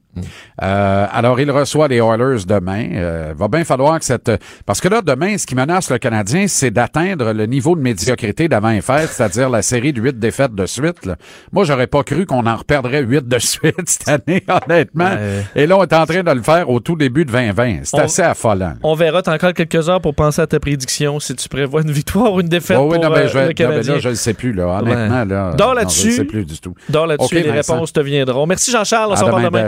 Euh, alors, il reçoit les Oilers demain. Euh, va bien falloir que cette... Parce que là, demain, ce qui menace le Canadien, c'est d'atteindre le niveau de médiocrité d'avant les fêtes, c'est-à-dire la série de huit défaites de suite. là. Moi, j'aurais pas cru qu'on en reperdrait huit de suite [laughs] cette année, honnêtement. Et là, on est en train de le faire au tout début de 2020. C'est On- assez affolant. On verra, t'as encore quelques heures pour penser à ta prédiction, si tu prévois une victoire ou une défaite Ouais, oui, pour non, ben, euh, je, vais- le non, ben, Canadien. là, je ne sais plus, là. Honnêtement, là. Dors là-dessus. Je ne sais plus du tout. Dors là-dessus Ok, et les Vincent. réponses te viendront. Merci Jean-Charles, on demain, demain.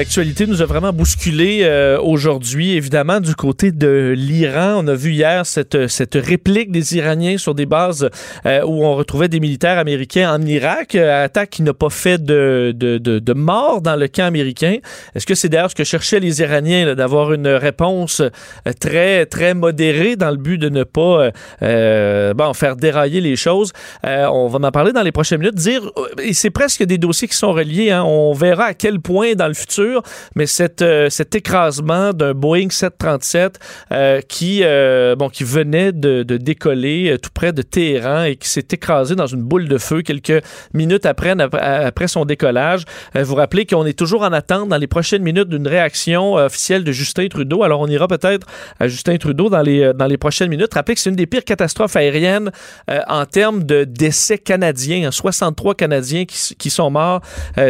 L'actualité nous a vraiment bousculé euh, aujourd'hui, évidemment, du côté de l'Iran. On a vu hier cette, cette réplique des Iraniens sur des bases euh, où on retrouvait des militaires américains en Irak. Euh, attaque qui n'a pas fait de, de, de, de morts dans le camp américain. Est-ce que c'est d'ailleurs ce que cherchaient les Iraniens, d'avoir une réponse très, très modérée dans le but de ne pas bon, faire dérailler les choses? On va en parler dans les prochaines minutes. Dire, et c'est presque des dossiers qui sont reliés. Hein. On verra à quel point dans le futur mais euh, cet écrasement d'un Boeing 737 euh, qui, euh, bon, qui venait de, décoller tout près de Téhéran et qui s'est écrasé dans une boule de feu quelques minutes après, son décollage. vous rappelez qu'on est toujours en attente dans les prochaines minutes d'une réaction officielle de Justin Trudeau. Alors, on ira peut-être à Justin Trudeau dans les, dans les prochaines minutes. Rappelez que c'est une des pires catastrophes aériennes en termes de décès canadiens. 63 Canadiens qui, qui sont morts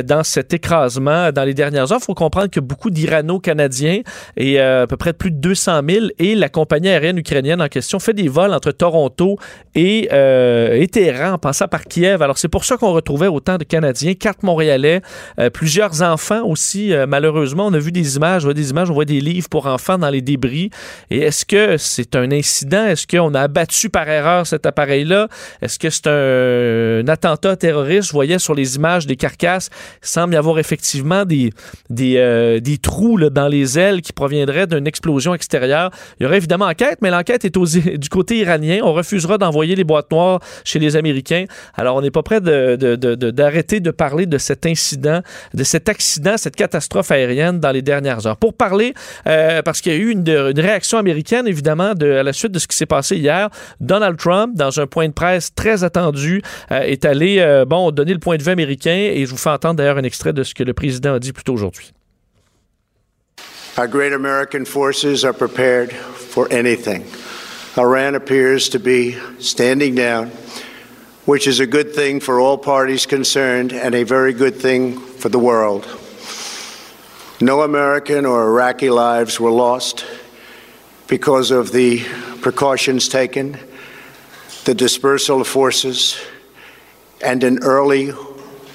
dans cet écrasement dans les dernières heures. Il faut comprendre que beaucoup d'Irano-Canadiens et euh, à peu près plus de 200 000 et la compagnie aérienne ukrainienne en question fait des vols entre Toronto et, euh, Téhéran en passant par Kiev. Alors c'est pour ça qu'on retrouvait autant de Canadiens, quatre Montréalais, euh, plusieurs enfants aussi. Euh, malheureusement, on a vu des images, on voit des images, on voit des livres pour enfants dans les débris. Et est-ce que c'est un incident? Est-ce qu'on a abattu par erreur cet appareil-là? Est-ce que c'est un, un, attentat terroriste? Je voyais sur les images des carcasses, il semble y avoir effectivement des, des, euh, des trous là, dans les ailes qui proviendraient d'une explosion extérieure. Il y aurait évidemment enquête, mais l'enquête est aux, [laughs] du côté iranien. On refusera d'envoyer les boîtes noires chez les Américains. Alors, on n'est pas prêt d'arrêter de, de, de, de, parler de cet incident, de cet accident, cette catastrophe aérienne dans les dernières heures. Pour parler, euh, parce qu'il y a eu une, une, réaction américaine, évidemment, de, à la suite de ce qui s'est passé hier, Donald Trump, dans un point de presse très attendu, euh, est allé, euh, bon, donner le point de vue américain et je vous fais entendre d'ailleurs un extrait de ce que le président a dit plus tôt aujourd'hui. Our great American forces are prepared for anything. Iran appears to be standing down, which is a good thing for all parties concerned and a very good thing for the world. No American or Iraqi lives were lost because of the precautions taken, the dispersal of forces, and an early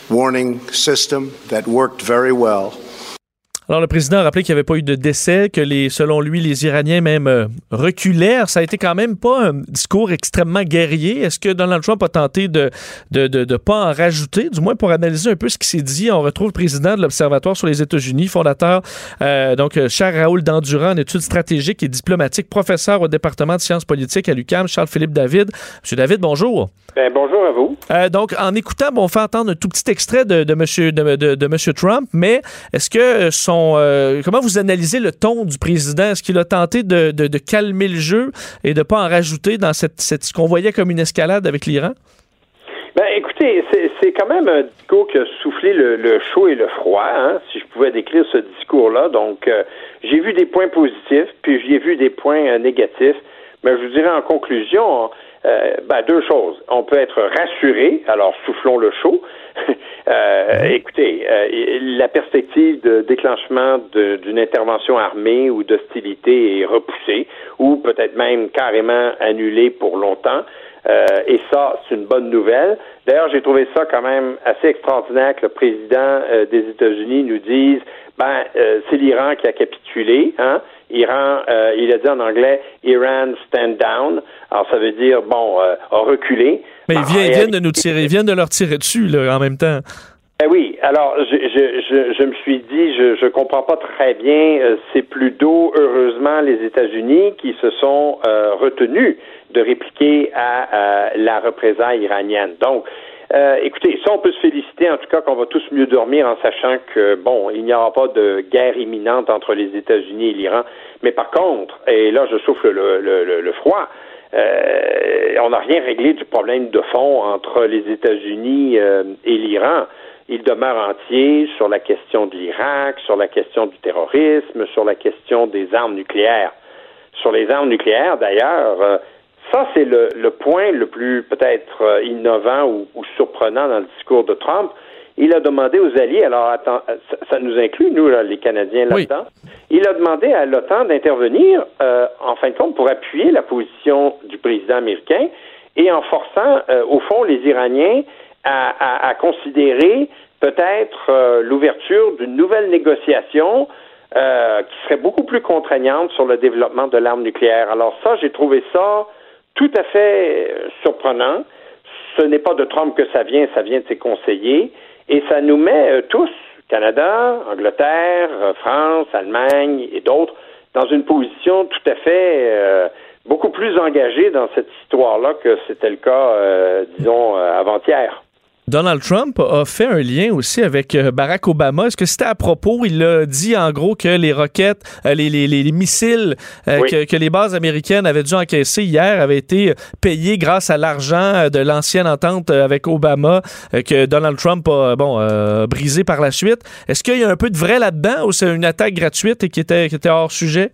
warning system that worked very well. Alors, le président a rappelé qu'il n'y avait pas eu de décès, que les, selon lui, les Iraniens même euh, reculèrent. Ça a été quand même pas un discours extrêmement guerrier. Est-ce que Donald Trump a tenté de de, de, de, pas en rajouter, du moins pour analyser un peu ce qui s'est dit? On retrouve le président de l'Observatoire sur les États-Unis, fondateur, euh, donc, Charles Raoul Dandurand, en études stratégiques et diplomatiques, professeur au département de sciences politiques à l'UQAM, Charles-Philippe David. Monsieur David, bonjour. Ben, bonjour à vous. Euh, donc, en écoutant, bon, on fait entendre un tout petit extrait de, de, monsieur, de, de, de monsieur Trump, mais est-ce que son euh, comment vous analysez le ton du président? Est-ce qu'il a tenté de, calmer le jeu et de ne pas en rajouter dans cette, ce qu'on voyait comme une escalade avec l'Iran? Ben, écoutez, c'est quand même un discours qui a soufflé le, chaud et le froid, hein, si je pouvais décrire ce discours-là. Donc, euh, j'ai vu des points positifs, puis j'ai vu des points euh, négatifs. Mais je vous dirais en conclusion, ben, deux choses. On peut être rassuré, alors soufflons le chaud. [laughs] euh, écoutez, euh, la perspective de déclenchement d'une intervention armée ou d'hostilité est repoussée, ou peut-être même carrément annulée pour longtemps. Euh, et ça, c'est une bonne nouvelle. D'ailleurs, j'ai trouvé ça quand même assez extraordinaire que le président euh, des États-Unis nous dise, ben, euh, c'est l'Iran qui a capitulé, hein. Iran, euh, il a dit en anglais, Iran stand down. Alors, ça veut dire, bon, euh, a reculé. Mais ils viennent, ils viennent de nous tirer, ils viennent de leur tirer dessus, là, en même temps. Eh oui, alors je, je, je, je, me suis dit, je je comprends pas très bien. Euh, c'est plutôt heureusement les États-Unis qui se sont euh, retenus de répliquer à, à, la représaille iranienne. Donc, euh, écoutez, ça on peut se féliciter en tout cas qu'on va tous mieux dormir en sachant que bon, il n'y aura pas de guerre imminente entre les États-Unis et l'Iran. Mais par contre, et là je souffle le, le, le, le froid. Euh, on n'a rien réglé du problème de fond entre les États-Unis euh, et l'Iran il demeure entier sur la question de l'Irak, sur la question du terrorisme, sur la question des armes nucléaires. Sur les armes nucléaires, d'ailleurs, euh, ça c'est le, le, point le plus peut-être euh, innovant ou, ou, surprenant dans le discours de Trump. Il a demandé aux alliés, alors attends, ça, ça nous inclut, nous, là, les Canadiens, là-dedans, il a demandé à l'OTAN d'intervenir, euh, en fin de compte, pour appuyer la position du président américain et en forçant, euh, au fond, les Iraniens à, à- à considérer peut-être euh, l'ouverture d'une nouvelle négociation euh, qui serait beaucoup plus contraignante sur le développement de l'arme nucléaire. Alors ça, j'ai trouvé ça tout à fait euh, surprenant. Ce n'est pas de Trump que ça vient, ça vient de ses conseillers. Et ça nous met euh, tous, Canada, Angleterre, euh, France, Allemagne et d'autres, dans une position tout à fait euh, beaucoup plus engagée dans cette histoire-là que c'était le cas, disons, avant-hier. Donald Trump a fait un lien aussi avec euh, Barack Obama. Est-ce que c'était à propos? Il a dit en gros que les roquettes, euh, les, les- les- les missiles euh, Oui. que, que les bases américaines avaient dû encaisser hier avaient été payés grâce à l'argent de l'ancienne entente avec Obama que Donald Trump a bon, euh, brisé par la suite. Est-ce qu'il y a un peu de vrai là-dedans ou c'est une attaque gratuite et qui était, qui était hors sujet?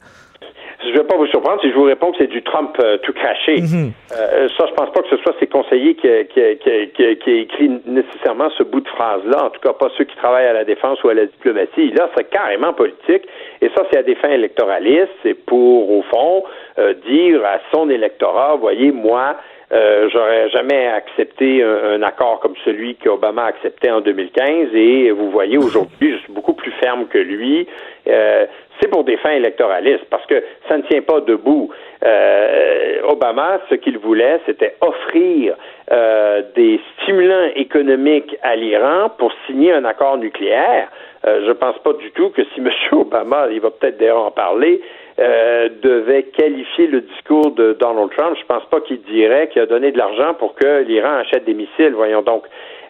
Je ne vais pas vous surprendre si je vous réponds que c'est du Trump euh, tout craché. Euh, ça, je pense pas que ce soit ses conseillers qui, qui, qui, qui, écrit nécessairement ce bout de phrase-là, en tout cas pas ceux qui travaillent à la défense ou à la diplomatie. Là, c'est carrément politique, et ça, c'est à des fins électoralistes, c'est pour, au fond, euh, dire à son électorat, voyez, moi, euh, j'aurais jamais accepté un, un accord comme celui qu'Obama a accepté en 2015 et vous voyez aujourd'hui, je suis beaucoup plus ferme que lui. Euh, c'est pour des fins électoralistes parce que ça ne tient pas debout. Euh, Obama, ce qu'il voulait, c'était offrir euh, des stimulants économiques à l'Iran pour signer un accord nucléaire. Euh, je pense pas du tout que si M. [laughs] Obama, il va peut-être d'ailleurs en parler, euh, devait qualifier le discours de Donald Trump, je pense pas qu'il dirait qu'il a donné de l'argent pour que l'Iran achète des missiles. Voyons donc.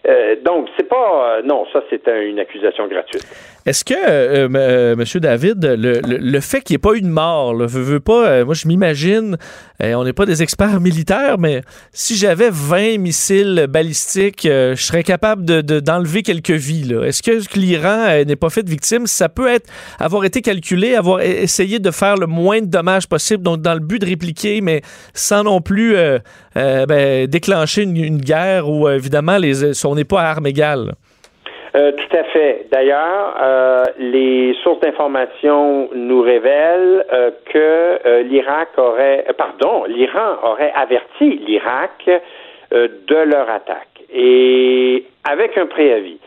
Euh, donc, c'est pas. euh, non, ça, c'est un- une accusation gratuite. Est-ce que, euh, euh, Monsieur David, le, fait qu'il n'y ait pas eu de mort, là, veux, veux pas, euh, moi je m'imagine, euh, on n'est pas des experts [laughs] militaires, mais si j'avais 20 missiles balistiques, je serais capable de- de- d'enlever quelques vies. Est-ce que l'Iran n'est pas fait de victimes? Ça peut être avoir été calculé, avoir e- essayé de faire le moins de dommages possible, donc dans le but de répliquer, mais sans non plus ben, déclencher une, guerre où évidemment les, on n'est pas à armes égales. Euh, tout à fait. D'ailleurs, euh, les sources d'information nous révèlent euh, que l'Irak aurait, pardon, l'Iran aurait averti l'Irak de leur attaque et avec un préavis.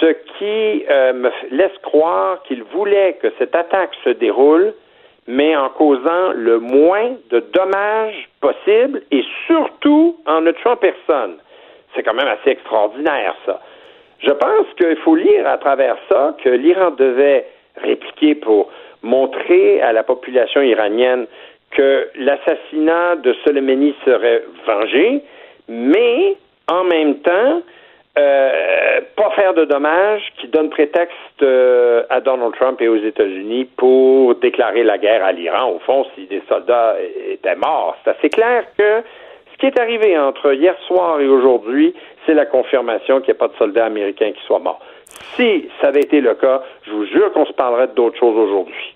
Ce qui me laisse croire qu'ils voulaient que cette attaque se déroule, mais en causant le moins de dommages possible et surtout en ne tuant personne. C'est quand même assez extraordinaire, ça. Je pense qu'il faut lire à travers ça que l'Iran devait répliquer pour montrer à la population iranienne que l'assassinat de Soleimani serait vengé, mais en même temps, euh, pas faire de dommages qui donne prétexte euh, à Donald Trump et aux États-Unis pour déclarer la guerre à l'Iran. Au fond, si des soldats étaient morts, c'est assez clair que ce qui est arrivé entre hier soir et aujourd'hui, c'est la confirmation qu'il n'y a pas de soldats américains qui soient morts. Si ça avait été le cas, je vous jure qu'on se parlerait d'autres choses aujourd'hui.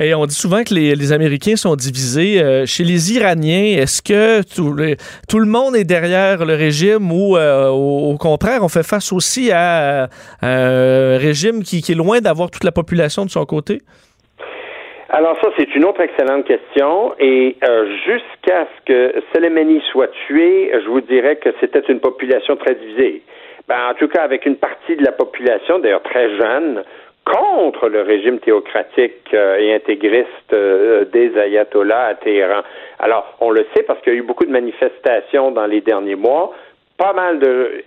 Et on dit souvent que les, Américains sont divisés. Euh, chez les Iraniens, est-ce que tout le, monde est derrière le régime ou euh, au, contraire, on fait face aussi à, un régime qui est loin d'avoir toute la population de son côté? Alors ça, c'est une autre excellente question. Et euh, jusqu'à ce que Soleimani soit tué, je vous dirais que c'était une population très divisée. Ben, en tout cas, avec une partie de la population, d'ailleurs très jeune, contre le régime théocratique euh, et intégriste euh, des ayatollahs à Téhéran. Alors, on le sait parce qu'il y a eu beaucoup de manifestations dans les derniers mois. Pas mal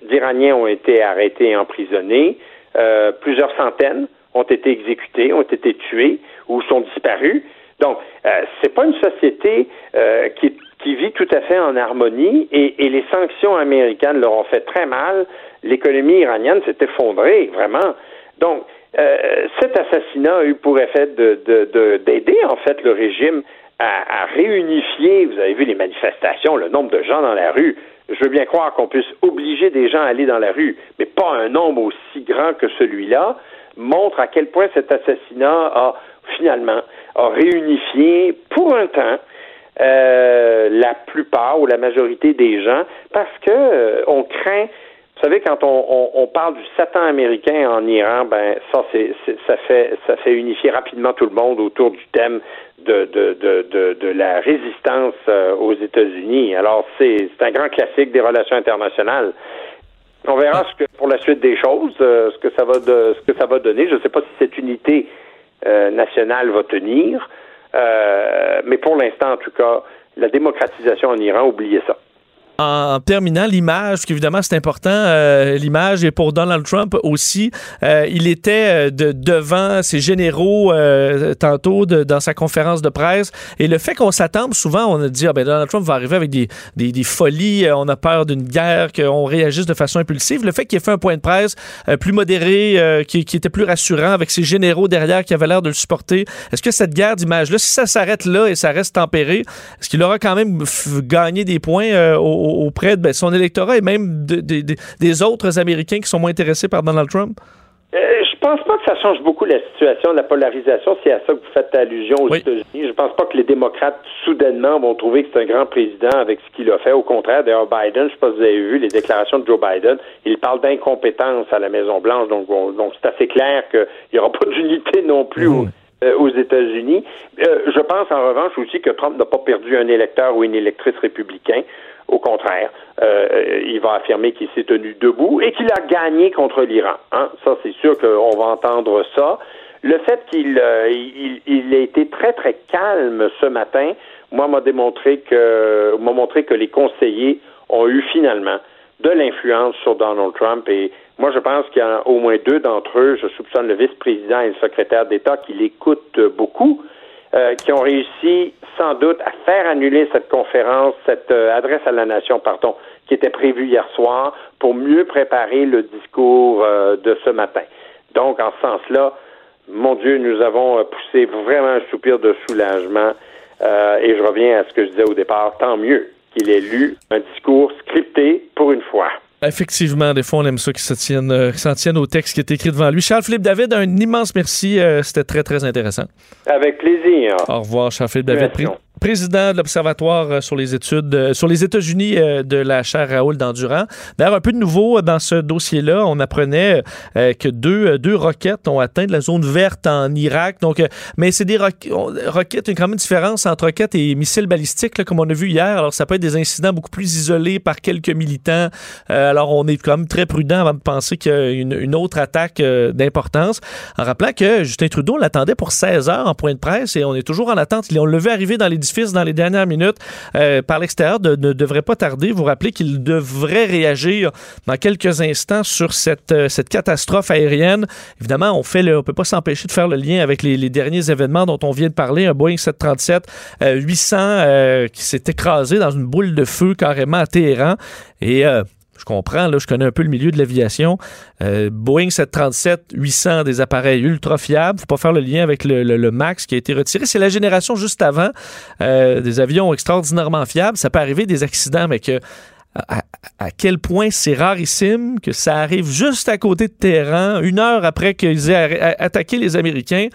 d'Iraniens ont été arrêtés et emprisonnés. Euh, plusieurs centaines ont été exécutés, ont été tués ou sont disparus. Donc, euh, c'est pas une société euh, qui, vit tout à fait en harmonie et, les sanctions américaines leur ont fait très mal. L'économie iranienne s'est effondrée, vraiment. Donc, euh, cet assassinat a eu pour effet de, de- de- d'aider en fait le régime à, à réunifier. Vous avez vu les manifestations, le nombre de gens dans la rue. Je veux bien croire qu'on puisse obliger des gens à aller dans la rue, mais pas un nombre aussi grand que celui-là montre à quel point cet assassinat a finalement a réunifié pour un temps euh, la plupart ou la majorité des gens parce que euh, on craint Vous savez, quand on, on, on parle du Satan américain en Iran, ben ça, c'est, ça fait ça fait unifier rapidement tout le monde autour du thème de de, de, de, de la résistance euh, aux États-Unis. Alors, c'est, c'est un grand classique des relations internationales. On verra ce que pour la suite des choses, euh, ce que ça va de, ce que ça va donner. Je ne sais pas si cette unité nationale va tenir, euh, mais pour l'instant, en tout cas, la démocratisation en Iran, oubliez ça. En, terminant, l'image, parce qu'évidemment, c'est important, euh, l'image, et pour Donald Trump aussi, euh, il était euh, de, devant ses généraux euh, tantôt de- dans sa conférence de presse. Et le fait qu'on s'attende souvent, on a dit, ah ben Donald Trump va arriver avec des, des, des folies, euh, on a peur d'une guerre, qu'on réagisse de façon impulsive. Le fait qu'il ait fait un point de presse euh, plus modéré, qui, qui était plus rassurant, avec ses généraux derrière qui avaient l'air de le supporter, est-ce que cette guerre d'image-là, si ça s'arrête là et ça reste tempéré, est-ce qu'il aura quand même gagné des points au- auprès de ben, son électorat et même de- de- de- des autres Américains qui sont moins intéressés par Donald Trump? Euh, je pense pas que ça change beaucoup la situation la polarisation, c'est à ça que vous faites allusion aux États-Unis. Je pense pas que les démocrates, soudainement, vont trouver que c'est un grand président avec ce qu'il a fait. Au contraire, d'ailleurs, Biden, je sais pas si vous avez vu les déclarations de Joe Biden, il parle d'incompétence à la Maison-Blanche, donc, c'est assez clair qu'il n'y aura pas d'unité non plus au- euh, aux États-Unis. Euh, je pense en revanche aussi que Trump n'a pas perdu un électeur ou une électrice républicain. Au contraire, euh, il va affirmer qu'il s'est tenu debout et qu'il a gagné contre l'Iran. Hein? Ça, c'est sûr qu'on va entendre ça. Le fait qu'il euh, il, a été très très calme ce matin, moi m'a démontré que m'a montré que les conseillers ont eu finalement de l'influence sur Donald Trump et moi je pense qu'il y en a au moins deux d'entre eux, je soupçonne le vice-président et le secrétaire d'État qui l'écoutent beaucoup, euh, qui ont réussi sans doute à faire annuler cette conférence, cette euh, adresse à la nation, pardon, qui était prévue hier soir pour mieux préparer le discours euh, de ce matin. Donc en ce sens-là, mon Dieu, nous avons poussé vraiment un soupir de soulagement et je reviens à ce que je disais au départ, tant mieux qu'il ait lu un discours scripté pour une fois. Effectivement, des fois, on aime ça qu'ils se tiennent, euh, s'en tiennent au texte qui est écrit devant lui. Charles-Philippe David, un immense merci. euh, C'était très, très intéressant. Avec plaisir. Au revoir, Charles-Philippe David, président de l'Observatoire euh, sur les études euh, sur les États-Unis euh, de la chaire Raoul d'Endurant. D'ailleurs, un peu de nouveau dans ce dossier-là. On apprenait que deux, deux roquettes ont atteint de la zone verte en Irak. Donc, mais c'est des roquettes, une différence entre roquettes et missiles balistiques, comme on a vu hier. Alors, ça peut être des incidents beaucoup plus isolés par quelques militants. Alors, on est quand même très prudent avant de penser qu'il y a une, autre attaque d'importance. En rappelant que Justin Trudeau l'attendait pour 16 heures en point de presse et on est toujours en attente. On l'a vu arriver dans l'édifice dans les dernières minutes euh, par l'extérieur, ne devrait pas tarder. Vous rappelez qu'il devrait réagir dans quelques instants sur cette, euh, cette catastrophe aérienne. Évidemment, on fait on peut pas s'empêcher de faire le lien avec les, derniers événements dont on vient de parler. Un Boeing 737 euh, 800 qui s'est écrasé dans une boule de feu carrément à Téhéran. Et je comprends, là, je connais un peu le milieu de l'aviation. Euh, Boeing 737, 800, des appareils ultra fiables. Faut pas faire le lien avec le, Max qui a été retiré. C'est la génération juste avant euh, des avions extraordinairement fiables. Ça peut arriver des accidents, mais à, quel point c'est rarissime que ça arrive juste à côté de Téhéran, une heure après qu'ils aient attaqué les Américains.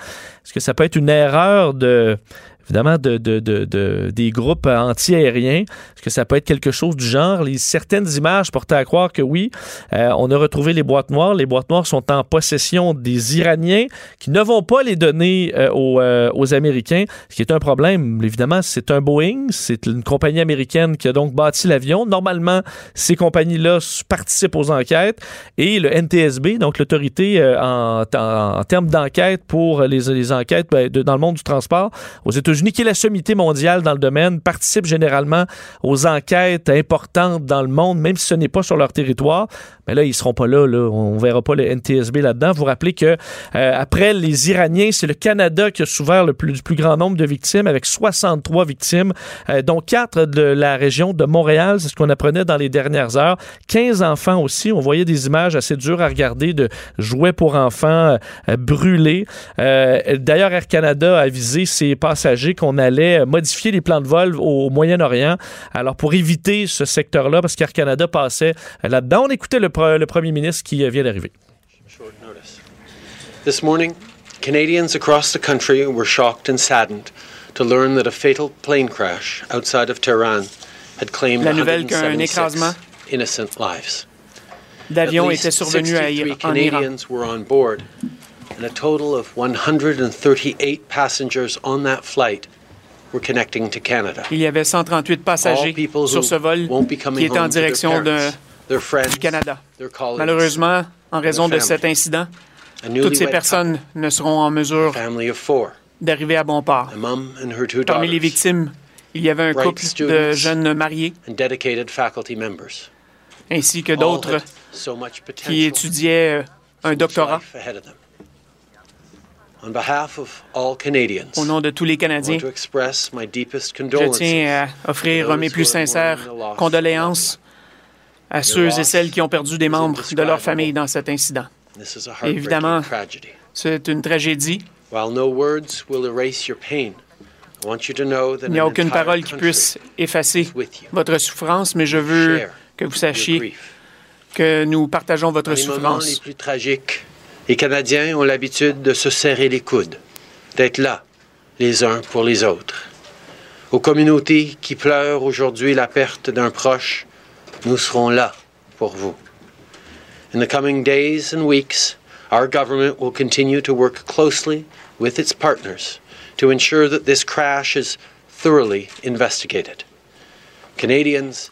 Est-ce que ça peut être une erreur de évidemment de, de- de- de- des groupes anti-aériens. Est-ce que ça peut être quelque chose du genre? Les, certaines images portaient à croire que oui. Euh, on a retrouvé les boîtes noires. Les boîtes noires sont en possession des Iraniens qui ne vont pas les donner euh, aux, euh, aux Américains, ce qui est un problème. Évidemment, c'est un Boeing, c'est une compagnie américaine qui a donc bâti l'avion. Normalement, ces compagnies-là participent aux enquêtes et le NTSB, donc l'autorité en, en- termes d'enquête pour les, les enquêtes ben, dans le monde du transport aux États-Unis, qui est la sommité mondiale dans le domaine, participe généralement aux enquêtes importantes dans le monde, même si ce n'est pas sur leur territoire. Mais là, ils seront pas là. là. On verra pas le NTSB là-dedans. Vous rappelez que euh, après les Iraniens, c'est le Canada qui a souffert le plus, grand nombre de victimes, avec 63 victimes, euh, dont 4 de la région de Montréal. C'est ce qu'on apprenait dans les dernières heures. 15 enfants aussi. On voyait des images assez dures à regarder de jouets pour enfants euh, brûlés. D'ailleurs, Air Canada a avisé ses passagers qu'on allait modifier les plans de vol au Moyen-Orient. Alors, pour éviter ce secteur-là, parce qu'Air Canada passait là-dedans, on écoutait le, pre- le premier ministre qui euh, vient d'arriver. This morning, Canadians across the country were shocked and saddened to learn that a fatal plane crash outside of Tehran had claimed La nouvelle qu'un 176 écrasement innocent lives. d'avions At least étaient survenus à 63 Ir- en Iran. Canadians were on board, and a total of 138 passengers on that flight were connecting to Canada. Il y avait 138 All passagers sur ce vol qui était en direction de, du Canada. Malheureusement, en raison de cet incident, toutes ces personnes ne seront en mesure d'arriver à bon port. Parmi les victimes, il y avait un couple de jeunes mariés ainsi que d'autres qui étudiaient euh, un doctorat. life ahead of them. On behalf of all Canadians, Au nom de tous les Canadiens, je tiens à offrir mes plus sincères condoléances à ceux et celles qui ont perdu des membres de leur famille dans cet incident. This is a Et évidemment, c'est une tragédie. Il n'y a aucune parole qui puisse effacer votre souffrance, mais je veux que vous sachiez que nous partageons votre les souffrance. plus tragiques, les Canadiens ont l'habitude de se serrer les coudes, d'être là, les uns pour les autres. Aux communautés qui pleurent aujourd'hui la perte d'un proche, nous serons là pour vous. In the coming days and weeks, our government will continue to work closely with its partners to ensure that this crash is thoroughly investigated. Canadians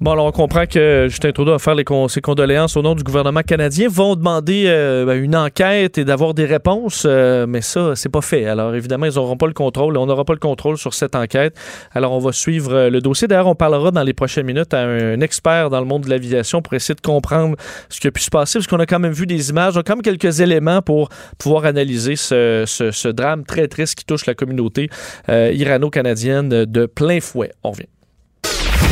Bon, alors on comprend que Justin Trudeau va faire les con- ses condoléances au nom du gouvernement canadien, vont demander euh, ben, une enquête et d'avoir des réponses, euh, mais ça, c'est pas fait. Alors évidemment, ils n'auront pas le contrôle, on n'aura pas le contrôle sur cette enquête. Alors on va suivre euh, le dossier. D'ailleurs, on parlera dans les prochaines minutes à un expert dans le monde de l'aviation pour essayer de comprendre ce qui a pu se passer, parce qu'on a quand même vu des images, on a quand même quelques éléments pour pouvoir analyser ce, drame très triste qui touche la communauté irano-canadienne de plein fouet. On revient.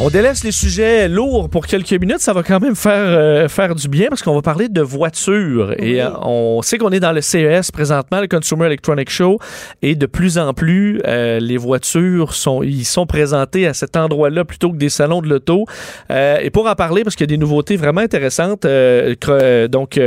On délaisse les sujets lourds pour quelques minutes. Ça va quand même faire, euh, faire du bien parce qu'on va parler de voitures. Et euh, on sait qu'on est dans le CES présentement, le Consumer Electronic Show. Et de plus en plus, euh, les voitures sont, ils sont présentées à cet endroit-là plutôt que des salons de l'auto. Et pour en parler, parce qu'il y a des nouveautés vraiment intéressantes, donc,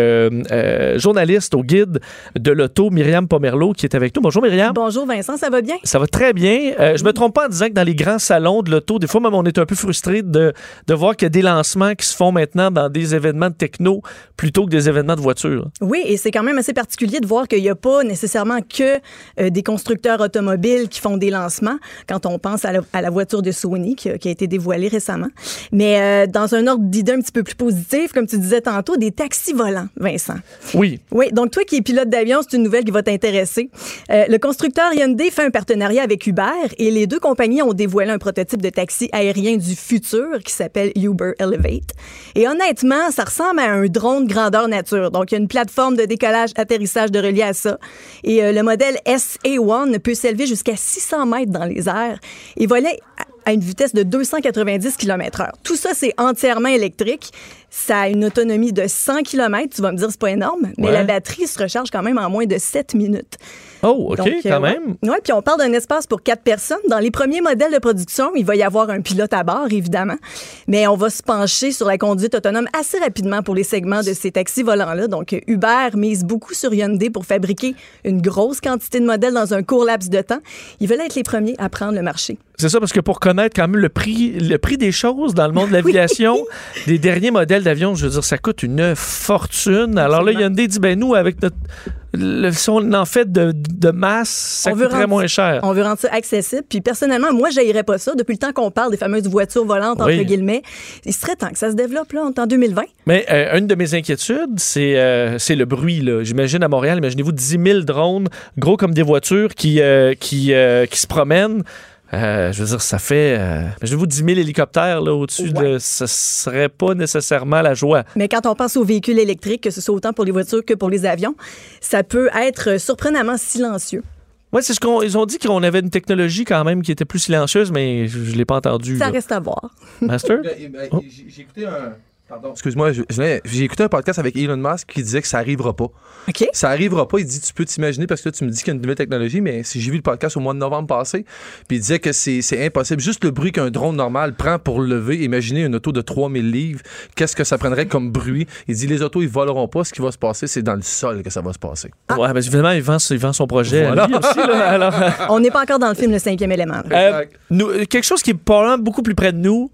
journaliste au guide de l'auto, Myriam Pomerleau, qui est avec nous. Bonjour Myriam. Bonjour Vincent, ça va bien? Ça va très bien. Je me trompe pas en disant que dans les grands salons de l'auto, des fois même on est un peu frustré de, de voir qu'il y a des lancements qui se font maintenant dans des événements de techno plutôt que des événements de voiture. Oui, et c'est quand même assez particulier de voir qu'il n'y a pas nécessairement que euh, des constructeurs automobiles qui font des lancements quand on pense à la, à la voiture de Sony qui, a- qui a été dévoilée récemment. Mais euh, dans un ordre d'idée un petit peu plus positif, comme tu disais tantôt, des taxis volants, Vincent. Oui. Oui, donc toi qui es pilote d'avion, c'est une nouvelle qui va t'intéresser. Euh, le constructeur Hyundai fait un partenariat avec Uber et les deux compagnies ont dévoilé un prototype de taxi aérien du futur qui s'appelle Uber Elevate. Et honnêtement, ça ressemble à un drone grandeur nature. Donc, il y a une plateforme de décollage, atterrissage de relié à ça. Et euh, le modèle SA1 peut s'élever jusqu'à 600 mètres dans les airs et voler à une vitesse de 290 km/h. Tout ça, c'est entièrement électrique. Ça a une autonomie de 100 km. Tu vas me dire, c'est pas énorme, mais Ouais. la batterie se recharge quand même en moins de 7 minutes. Oh, OK, Donc, quand euh, même. Oui, puis on parle d'un espace pour quatre personnes. Dans les premiers modèles de production, il va y avoir un pilote à bord, évidemment. Mais on va se pencher sur la conduite autonome assez rapidement pour les segments de ces taxis volants-là. Donc, Uber mise beaucoup sur Hyundai pour fabriquer une grosse quantité de modèles dans un court laps de temps. Ils veulent être les premiers à prendre le marché. C'est ça, parce que pour connaître quand même le prix, le prix des choses dans le monde de l'aviation, [laughs] des derniers modèles d'avion, je veux dire, ça coûte une fortune. Alors là, Hyundai dit, ben nous, avec notre... le- si on en fait de, de masse, ça On veut coûterait rendre- moins cher. On veut rendre ça accessible. Puis personnellement, moi, j'haïrais pas ça. Depuis le temps qu'on parle des fameuses voitures volantes, entre guillemets, il serait temps que ça se développe, là. On est en 2020. Mais euh, une de mes inquiétudes, c'est euh, c'est le bruit. là. J'imagine à Montréal, imaginez-vous 10 000 drones, gros comme des voitures, qui, euh, qui, qui se promènent. Euh, je veux dire, ça fait. euh, imaginez-vous 10 000 hélicoptères là, au-dessus de. Ce serait pas nécessairement la joie. Mais quand on pense aux véhicules électriques, que ce soit autant pour les voitures que pour les avions, ça peut être surprenamment silencieux. Oui, c'est ce qu'on ils ont dit qu'on avait une technologie quand même qui était plus silencieuse, mais je, je l'ai pas entendu. Ça là. reste à voir. Master? Ben, ben, Oh. J'ai écouté un, Excuse-moi, j'ai écouté un podcast avec Elon Musk qui disait que ça arrivera pas. OK. Ça arrivera pas. Il dit, tu peux t'imaginer parce que là, tu me dis qu'il y a une nouvelle technologie, mais si j'ai vu le podcast au mois de novembre passé, puis il disait que c'est c'est impossible. Juste le bruit qu'un drone normal prend pour le lever, imaginez une auto de 3000 livres, qu'est-ce que ça prendrait comme bruit? Il dit, les autos, ils voleront pas. Ce qui va se passer, c'est dans le sol que ça va se passer. Ouais, ben évidemment, il vend, il vend son projet à Voilà. lui aussi. Là, [laughs] alors, On n'est pas encore dans le film Le cinquième élément. euh, nous, euh, quelque chose qui est probablement beaucoup plus près de nous,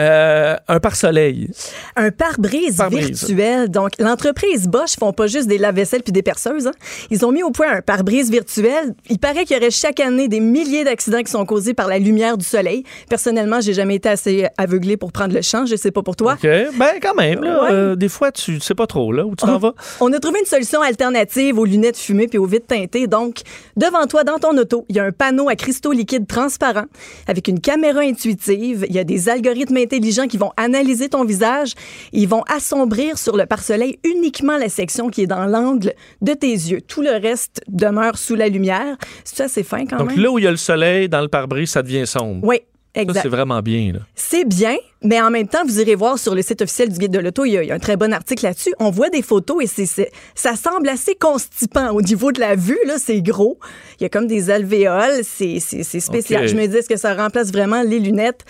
euh, un pare-soleil. Un pare-brise virtuel. Donc, l'entreprise Bosch font pas juste des lave-vaisselle puis des perceuses. hein. Ils ont mis au point un pare-brise virtuel. Il paraît qu'il y aurait chaque année des milliers d'accidents qui sont causés par la lumière du soleil. Personnellement, j'ai jamais été assez aveuglé pour prendre le champ. Je sais pas pour toi. OK. Ben, quand même. là, Ouais. euh, des fois, tu sais pas trop là, où tu t'en vas. On a trouvé une solution alternative aux lunettes fumées puis aux vitres teintées. Donc, devant toi, dans ton auto, il y a un panneau à cristaux liquides transparents avec une caméra intuitive. Il y a des algorithmes intelligents qui vont analyser ton visage. Ils vont assombrir sur le pare-soleil uniquement la section qui est dans l'angle de tes yeux. Tout le reste demeure sous la lumière. C'est assez fin quand Donc même. là où il y a le soleil, dans le pare-brise, ça devient sombre. Oui, exact. c'est vraiment bien. C'est bien, mais en même temps, vous irez voir sur le site officiel du Guide de l'auto, il y, a, il y a un très bon article là-dessus. On voit des photos et c'est, ça semble assez constipant au niveau de la vue. Là, c'est gros. Il y a comme des alvéoles. C'est, spécial. Je me dis, est-ce que ça remplace vraiment les lunettes?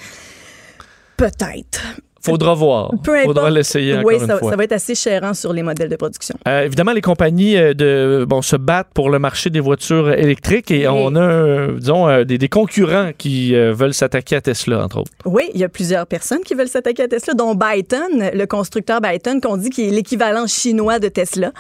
Peut-être. Faudra voir. Peu importe. Faudra l'essayer encore oui, une ça, fois. ça va être assez chérant sur les modèles de production. Euh, évidemment, les compagnies euh, de, bon, se battent pour le marché des voitures électriques et on a, euh, disons, des, des concurrents qui veulent s'attaquer à Tesla, entre autres. Oui, il y a plusieurs personnes qui veulent s'attaquer à Tesla, dont Byton, le constructeur Byton, qu'on dit qui est l'équivalent chinois de Tesla,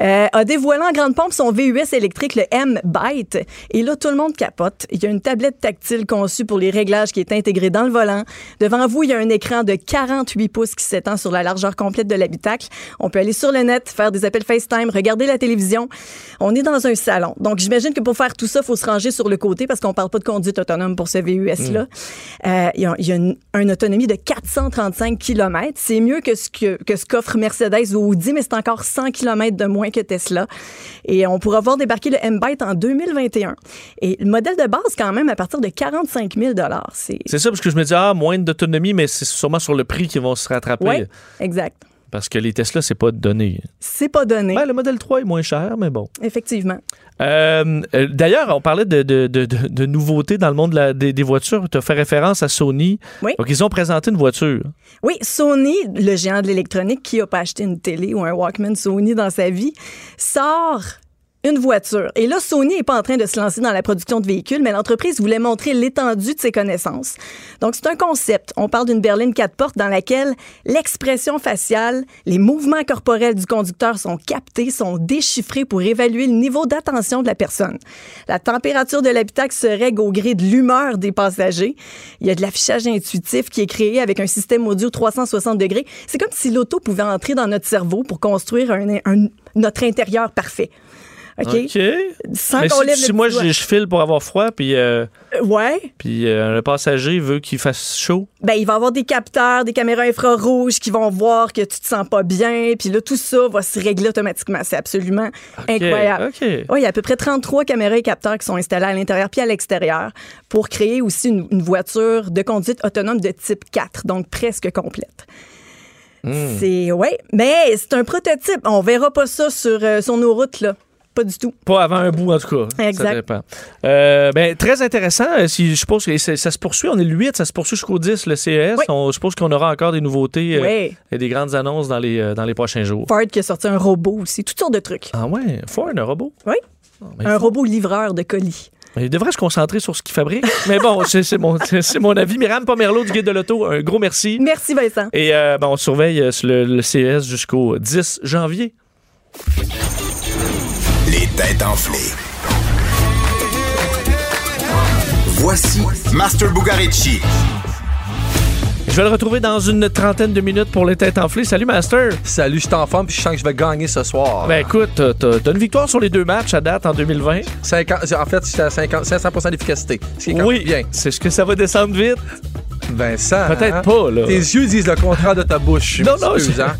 euh, a dévoilé en grande pompe son VUS électrique, le M-Byte. Et là, tout le monde capote. Il y a une tablette tactile conçue pour les réglages qui est intégrée dans le volant. Devant vous, il y a un écran de 48 pouces qui s'étend sur la largeur complète de l'habitacle. On peut aller sur le net, faire des appels FaceTime, regarder la télévision. On est dans un salon. Donc, j'imagine que pour faire tout ça, il faut se ranger sur le côté parce qu'on parle pas de conduite autonome pour ce VUS-là. Euh, il y a, il y a une, une autonomie de 435 km. C'est mieux que ce que, que ce qu'offre Mercedes ou Audi, mais c'est encore 100 km de moins que Tesla. Et on pourra voir débarquer le M-Byte en 2021. Et le modèle de base, quand même, à partir de 45 000 C'est C'est ça, parce que je me dis, ah, moins d'autonomie, mais c'est sûrement sur le prix qu'ils vont se rattraper. Ouais, exact. Parce que les Tesla, c'est pas donné. C'est pas donné. Ben, le modèle 3 est moins cher, mais bon. Effectivement. Euh, euh, D'ailleurs, on parlait de, de- de- de- de nouveautés dans le monde la- des, des voitures. Tu as fait référence à Sony. Oui. Donc, ils ont présenté une voiture. Oui, Sony, le géant de l'électronique qui a pas acheté une télé ou un Walkman Sony dans sa vie, sort une voiture. Et là, Sony n'est pas en train de se lancer dans la production de véhicules, mais l'entreprise voulait montrer l'étendue de ses connaissances. Donc, c'est un concept. On parle d'une berline quatre portes dans laquelle l'expression faciale, les mouvements corporels du conducteur sont captés, sont déchiffrés pour évaluer le niveau d'attention de la personne. La température de l'habitacle se règle au gré de l'humeur des passagers. Il y a de l'affichage intuitif qui est créé avec un système audio 360 degrés. C'est comme si l'auto pouvait entrer dans notre cerveau pour construire un- notre intérieur parfait. OK? Sans mais qu'on si, lève si le moi, je, je file pour avoir froid, puis, euh, Euh, Ouais. puis euh, le passager veut qu'il fasse chaud. Ben, il va y avoir des capteurs, des caméras infrarouges qui vont voir que tu te sens pas bien. Puis là, tout ça va se régler automatiquement. C'est absolument incroyable. OK. Ouais, il y a à peu près 33 caméras et capteurs qui sont installés à l'intérieur puis à l'extérieur pour créer aussi une, une voiture de conduite autonome de type 4, donc presque complète. Hmm. C'est ouais, mais c'est un prototype. On verra pas ça sur, euh, sur nos routes là, pas du tout. Pas avant un bout, en tout cas. Exact. Ça dépend. Euh, ben, très intéressant. Euh, Si, je suppose que ça, ça se poursuit. On est le 8, ça se poursuit jusqu'au 10, le CES. On, je suppose qu'on aura encore des nouveautés euh, Oui. et des grandes annonces dans les, dans les prochains jours. Ford qui a sorti un robot aussi, toutes sortes de trucs. Ah ouais, Ford, un robot? Oui. ben, un robot livreur de colis. Il devrait se concentrer sur ce qu'il fabrique. Mais bon, c'est mon, mon avis. Myriam Pomerleau du Guide de l'Auto, un gros merci. Merci Vincent. Et euh, ben, on surveille sur le, le CES jusqu'au 10 janvier. Les têtes enflées. Voici Master Bugarici. Je vais le retrouver dans une trentaine de minutes pour les têtes enflées. Salut, Master. Salut, je suis en forme puis je sens que je vais gagner ce soir. Ben écoute, t'as t'as une victoire sur les deux matchs à date en 2020. 50, en fait, j'étais à 50, 500 d'efficacité. Ce qui est quand Oui, même bien. c'est ce que ça va descendre vite. Vincent. Peut-être hein? pas, là. Tes yeux disent le contraire de ta bouche. Non, non, je- hein?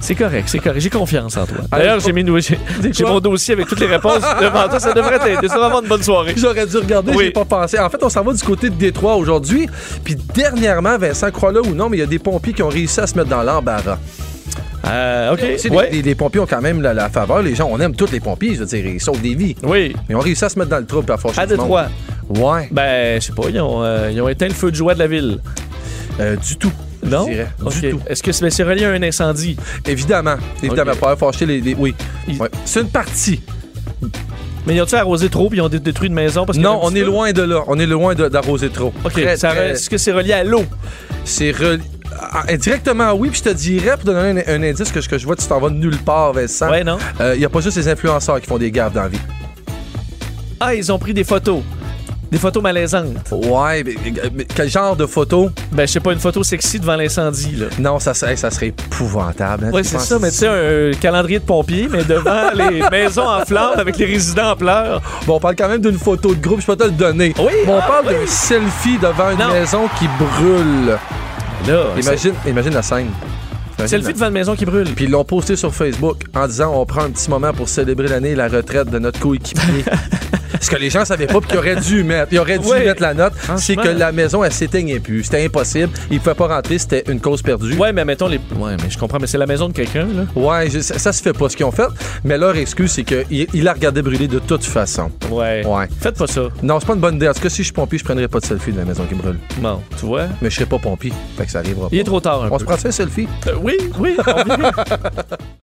C'est correct, c'est correct. J'ai confiance en toi. D'ailleurs, j'ai mis [laughs] j'ai mon dossier avec toutes les réponses devant toi. Ça devrait t'aider. Ça va avoir une bonne soirée. J'aurais dû regarder, Oui. j'ai pas pensé. En fait, on s'en va du côté de Détroit aujourd'hui. Puis dernièrement, Vincent, crois-le ou non, mais il y a des pompiers qui ont réussi à se mettre dans l'embarras. Euh, OK. Sais, Ouais. les, les- les pompiers ont quand même la, la faveur. Les gens, on aime tous les pompiers, je veux dire, ils sauvent des vies. Oui. Mais ils ont réussi à se mettre dans le trouble à force À. Détroit. Ouais. Ben, je sais pas, ils ont, euh, ils ont éteint le feu de joie de la ville. Euh, du tout. Non? je dirais. OK. Du tout. Est-ce que c'est ben, c'est relié à un incendie? Évidemment. Évidemment, Ok. pour fâché les, les- Oui. Ouais. C'est une partie. Mais ils ont-tu arrosé trop puis ils ont dé- détruit une maison? Parce Non, on est loin de là. On est loin d'arroser trop. OK. Est-ce que c'est relié à l'eau? C'est relié. Indirectement, oui, puis je te dirais, pour donner un, un indice que, je- que je vois, tu t'en vas de nulle part, Vincent. Ouais, non? Il n'y a pas juste les influenceurs qui font des gaffes dans la vie. Ah, ils ont pris des photos. Des photos malaisantes. Ouais, mais, mais quel genre de photo? Ben, je sais pas, une photo sexy devant l'incendie, là. Non, ça, serait- ça serait épouvantable. hein, Ouais, c'est ça, mais tu sais, un calendrier de pompiers, mais devant [laughs] les maisons en flammes avec les résidents en pleurs. Bon, on parle quand même d'une photo de groupe, je peux te le donner. Oui, Mais on ah, parle oui. d'un selfie devant une Non. maison qui brûle. Là, Imagine, imagine la scène. Imagine Selfie la- devant une maison qui brûle. Puis ils l'ont posté sur Facebook en disant on prend un petit moment pour célébrer l'année et la retraite de notre coéquipier. [laughs] Ce que les gens savaient pas, puis qu'ils auraient dû mettre, ils auraient dû Ouais. mettre la note, c'est que la maison, elle s'éteignait plus. C'était impossible. Ils pouvaient pas rentrer, c'était une cause perdue. Ouais, mais mettons les. Ouais, mais je comprends, mais c'est la maison de quelqu'un, là. Ouais, je- ça, ça se fait pas ce qu'ils ont fait. Mais leur excuse, c'est qu'il il la regardé brûler de toute façon. Ouais. Ouais. Faites pas ça. Non, c'est pas une bonne idée. En tout cas, si je suis pompier, je prendrais pas de selfie de la maison qui brûle. Bon, tu vois? Mais je serais pas pompier. Fait que ça arrivera pas. Il est trop tard, un On peu. se prend un selfie? Euh, oui, oui, on. [laughs]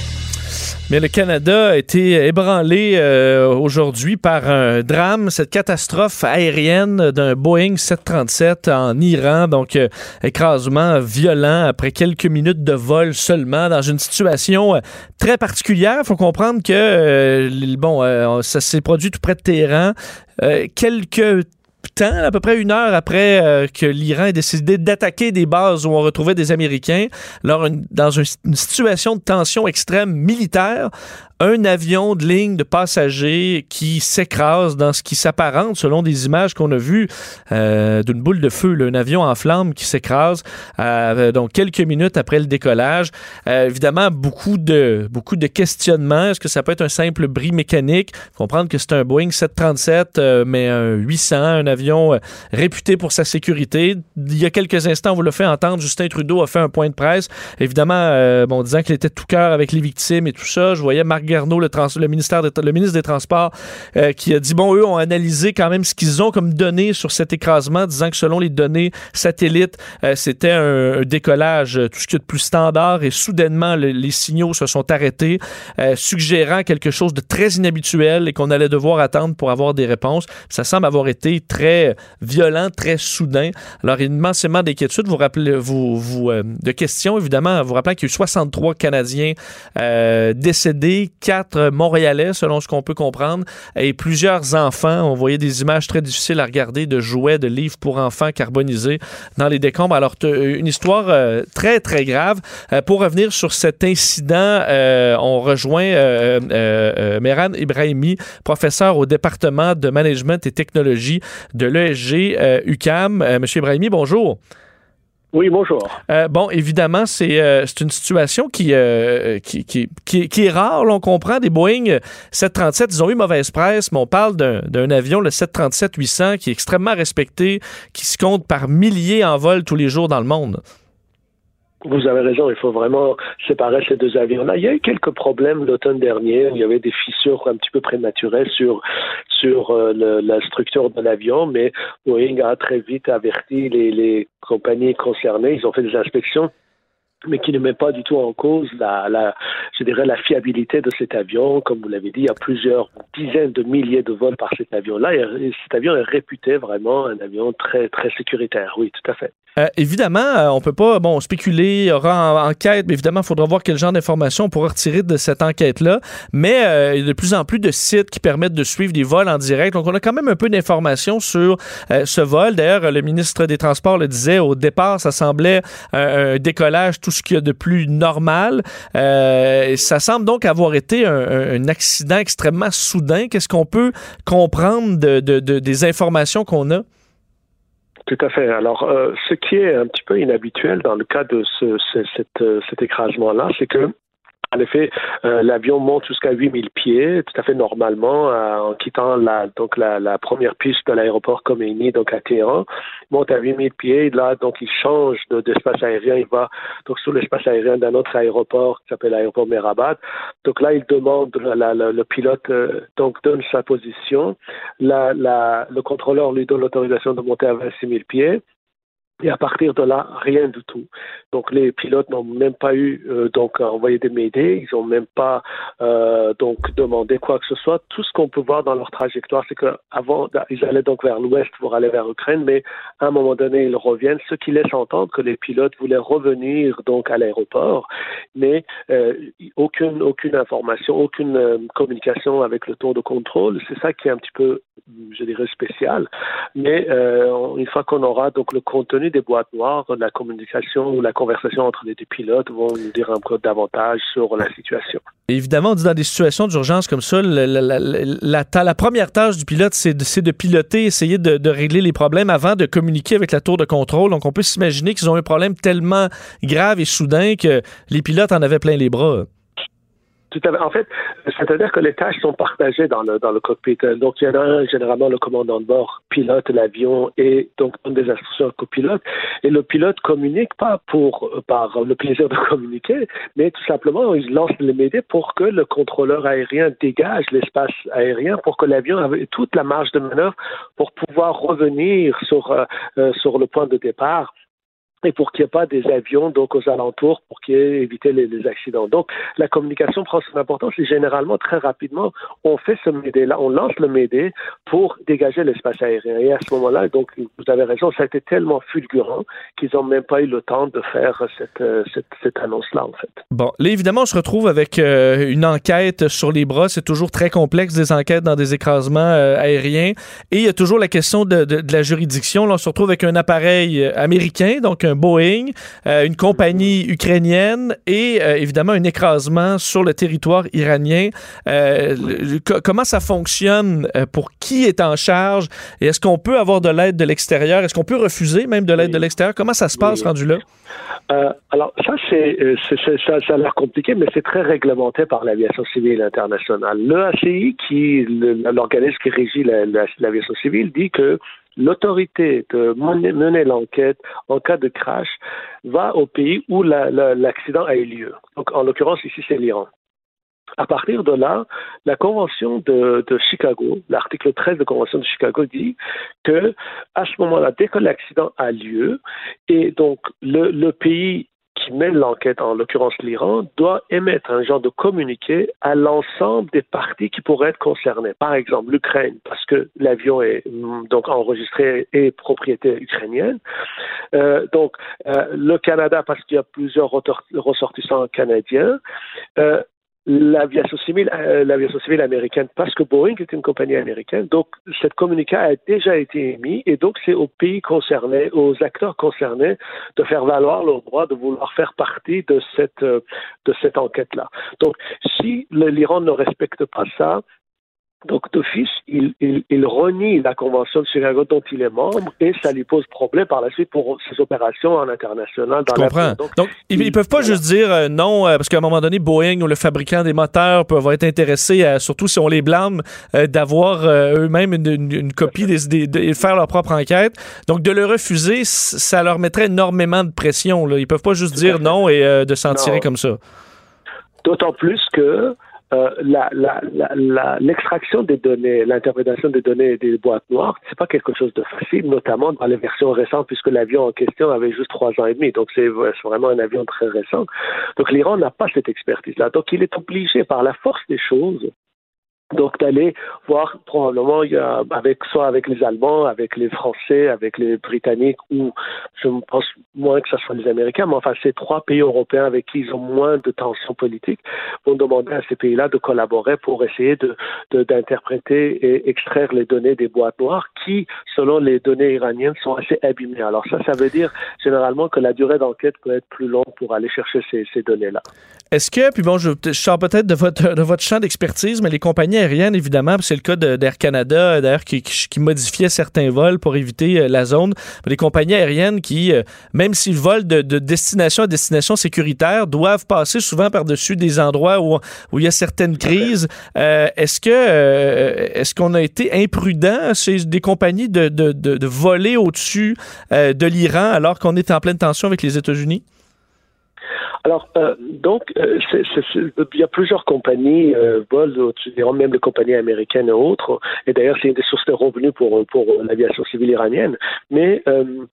Mais le Canada a été ébranlé euh, aujourd'hui par un drame, cette catastrophe aérienne d'un Boeing 737 en Iran, donc euh, écrasement violent après quelques minutes de vol seulement dans une situation euh, très particulière. Il faut comprendre que bon, ça s'est produit tout près de Téhéran. Quelques à peu près une heure après euh, que l'Iran ait décidé d'attaquer des bases où on retrouvait des Américains, dans une situation de tension extrême militaire, un avion de ligne de passagers qui s'écrase dans ce qui s'apparente, selon des images qu'on a vues, euh, d'une boule de feu, un avion en flammes qui s'écrase, euh, donc quelques minutes après le décollage. Euh, évidemment, beaucoup de, beaucoup de questionnements. Est-ce que ça peut être un simple bris mécanique? Comprendre que c'est un Boeing 737, euh, mais un 800, un avion réputé pour sa sécurité. Il y a quelques instants, on vous l'a fait entendre, Justin Trudeau a fait un point de presse, évidemment, bon, disant qu'il était tout cœur avec les victimes et tout ça. Je voyais Marc Garneau, le, ministère le ministre des Transports, euh, qui a dit, bon, eux ont analysé quand même ce qu'ils ont comme données sur cet écrasement, disant que selon les données satellites, euh, c'était un, décollage, euh, tout ce qui est de plus standard, et soudainement, le- les signaux se sont arrêtés, suggérant quelque chose de très inhabituel et qu'on allait devoir attendre pour avoir des réponses. Ça semble avoir été très violent, très soudain. Alors, immensément d'inquiétudes. Vous rappelez, vous, vous, de questions, évidemment, vous rappelant qu'il y a eu 63 Canadiens décédés, 4 Montréalais, selon ce qu'on peut comprendre, et plusieurs enfants. On voyait des images très difficiles à regarder de jouets, de livres pour enfants carbonisés dans les décombres. Alors, t- une histoire euh, très, très grave. Euh, pour revenir sur cet incident, euh, on rejoint euh, euh, euh, Mehran Ibrahimi, professeur au département de management et technologie de l'ESG euh, UCAM. Euh, Monsieur Ibrahimi, bonjour. Oui, bonjour. Euh, bon, évidemment, c'est euh, c'est une situation qui, euh, qui, qui, qui, qui est rare. là, on comprend des Boeing 737, ils ont eu mauvaise presse, mais on parle d'un avion, le 737-800, qui est extrêmement respecté, qui se compte par milliers en vol tous les jours dans le monde. Vous avez raison, il faut vraiment séparer ces deux avions-là. Il y a eu quelques problèmes l'automne dernier. Il y avait des fissures un petit peu prématurées sur sur euh, le- la structure de l'avion, mais Boeing a très vite averti les, les compagnies concernées. Ils ont fait des inspections mais qui ne met pas du tout en cause la, je dirais, la fiabilité de cet avion. Comme vous l'avez dit, il y a plusieurs dizaines de milliers de vols par cet avion-là. Et cet avion est réputé vraiment un avion très, très sécuritaire. Oui, tout à fait. Euh, évidemment, euh, on peut pas bon spéculer, il y aura en- enquête, mais évidemment, il faudra voir quel genre d'informations on pourra retirer de cette enquête-là. Mais euh, il y a de plus en plus de sites qui permettent de suivre des vols en direct. Donc, on a quand même un peu d'informations sur ce vol. D'ailleurs, le ministre des Transports le disait au départ, ça semblait un, décollage, ce qu'il y a de plus normal. Euh, ça semble donc avoir été un, accident extrêmement soudain. Qu'est-ce qu'on peut comprendre de, de- de- des informations qu'on a? Tout à fait. Alors, euh, ce qui est un petit peu inhabituel dans le cas de euh, cet écrasement-là, c'est que en effet, euh, l'avion monte jusqu'à 8000 pieds, tout à fait normalement, euh, en quittant la, donc la, la première piste de l'aéroport Khomeini, donc à Téhéran, il monte à 8000 pieds, là, donc il change de- d'espace aérien, il va donc sur l'espace aérien d'un autre aéroport qui s'appelle l'aéroport Merabat. Donc là, il demande, la- la- le pilote euh, donc donne sa position, le contrôleur lui donne l'autorisation de monter à 26 000 pieds. Et à partir de là, rien du tout. Donc les pilotes n'ont même pas eu euh, donc à envoyer des médés, ils n'ont même pas euh, donc demandé quoi que ce soit. Tout ce qu'on peut voir dans leur trajectoire, c'est que avant ils allaient donc vers l'ouest pour aller vers l'Ukraine, mais à un moment donné ils reviennent, ce qui laisse entendre que les pilotes voulaient revenir donc à l'aéroport, mais euh, aucune aucune information, aucune euh, communication avec le tour de contrôle. C'est ça qui est un petit peu, je dirais, spécial. Mais une fois qu'on aura donc le contenu des boîtes noires, la communication ou la conversation entre les deux pilotes vont nous dire peu davantage sur la situation. Évidemment, dans des situations d'urgence comme ça, la, la- la- première tâche du pilote, c'est de, piloter, essayer de régler les problèmes avant de communiquer avec la tour de contrôle. Donc, on peut s'imaginer qu'ils ont un problème tellement grave et soudain que les pilotes en avaient plein les bras. En fait, c'est-à-dire que les tâches sont partagées dans le dans le cockpit. Donc il y en a un, généralement le commandant de bord pilote l'avion et donc donne des instructions au copilote. Et le pilote communique pas pour euh, par le plaisir de [laughs] communiquer, mais tout simplement il lance les médias pour que le contrôleur aérien dégage l'espace aérien pour que l'avion ait toute la marge de manœuvre pour pouvoir revenir sur euh, euh, sur le point de départ et pour qu'il n'y ait pas des avions donc aux alentours pour qu'il éviter les, les accidents. Donc la communication prend son importance et généralement très rapidement on fait ce médé là, on lance le médé pour dégager l'espace aérien. Et à ce moment-là, donc vous avez raison, ça a été tellement fulgurant qu'ils n'ont même pas eu le temps de faire cette, euh, cette, cette annonce-là en fait. Bon, là, évidemment, on se retrouve avec euh, une enquête sur les bras. C'est toujours très complexe, des enquêtes dans des écrasements euh, aériens. Et il y a toujours la question de, de- la juridiction. Là, on se retrouve avec un appareil américain, donc un Boeing, euh, une compagnie ukrainienne et euh, évidemment un écrasement sur le territoire iranien. Euh, le- le- co- comment ça fonctionne? pour qui est en charge? Et est-ce qu'on peut avoir de l'aide de l'extérieur? Est-ce qu'on peut refuser même de l'aide de l'extérieur? Comment ça se passe rendu là? Alors ça, c'est, ça, ça a l'air compliqué, mais c'est très réglementé par l'aviation civile internationale. Le ACI, qui l'organisme qui régit la- la- l'aviation civile, dit que l'autorité de mener, l'enquête en cas de crash va au pays où la- la- l'accident a eu lieu. Donc, en l'occurrence, ici, c'est l'Iran. À partir de là, la Convention de, Chicago, l'article 13 de la Convention de Chicago dit que à ce moment-là, dès que l'accident a lieu, et donc le pays qui mène l'enquête, en l'occurrence l'Iran, doit émettre un genre de communiqué à l'ensemble des parties qui pourraient être concernées. Par exemple, l'Ukraine, parce que l'avion est mm, donc enregistré et propriété ukrainienne. Euh, donc, euh, le Canada, parce qu'il y a plusieurs ressortissants canadiens. Euh, L'aviation civile, euh, l'aviation civile américaine, parce que Boeing est une compagnie américaine, donc cette communiqué a déjà été émis et donc c'est aux pays concernés, aux acteurs concernés de faire valoir leur droit de vouloir faire partie de cette euh, de cette enquête-là. Donc si l'Iran ne respecte pas ça, donc d'office, il, il, il renie la Convention de Chicago dont il est membre et ça lui pose problème par la suite pour ses opérations en international. Dans Je comprends. Donc, ils, ils peuvent pas juste dire euh, non, euh, parce qu'à un moment donné, Boeing ou le fabricant des moteurs peuvent être intéressés, à, surtout si on les blâme, euh, d'avoir eux-mêmes une, une- une copie des, de, faire leur propre enquête. Donc, de le refuser, ça leur mettrait énormément de pression. Là. Ils peuvent pas juste dire non et de s'en tirer comme ça. D'autant plus que euh, l'extraction des données, l'interprétation des données des boîtes noires, c'est pas quelque chose de facile, notamment dans les versions récentes, puisque l'avion en question avait juste trois ans et demi. Donc c'est vraiment un avion très récent. Donc l'Iran n'a pas cette expertise-là. Donc il est obligé, par la force des choses, donc d'aller voir probablement avec soit avec les Allemands, avec les Français, avec les Britanniques ou je pense moins que ce soit les Américains, mais enfin ces trois pays européens avec qui ils ont moins de tensions politiques vont demander à ces pays-là de collaborer pour essayer de d'interpréter et extraire les données des boîtes noires qui, selon les données iraniennes, sont assez abîmées. Alors ça, ça veut dire généralement que la durée d'enquête peut être plus longue pour aller chercher ces, ces données-là. Est-ce que, puis bon, je, je sors peut-être de votre, de votre champ d'expertise, mais les compagnies aériennes, évidemment, c'est le cas d'Air Canada, d'ailleurs, qui, modifiait certains vols pour éviter euh, la zone. Les compagnies aériennes qui, euh, même s'ils volent de, de destination à destination sécuritaire, doivent passer souvent par-dessus des endroits où, il y a certaines crises. Euh, est-ce que est-ce qu'on a été imprudent chez des compagnies de, voler au-dessus de l'Iran alors qu'on est en pleine tension avec les États-Unis? Alors, euh, donc, euh, il y a plusieurs compagnies, euh, d'Iran, même les compagnies américaines et autres. Et d'ailleurs, c'est une des sources de revenus pour, pour l'aviation civile iranienne. Mais euh,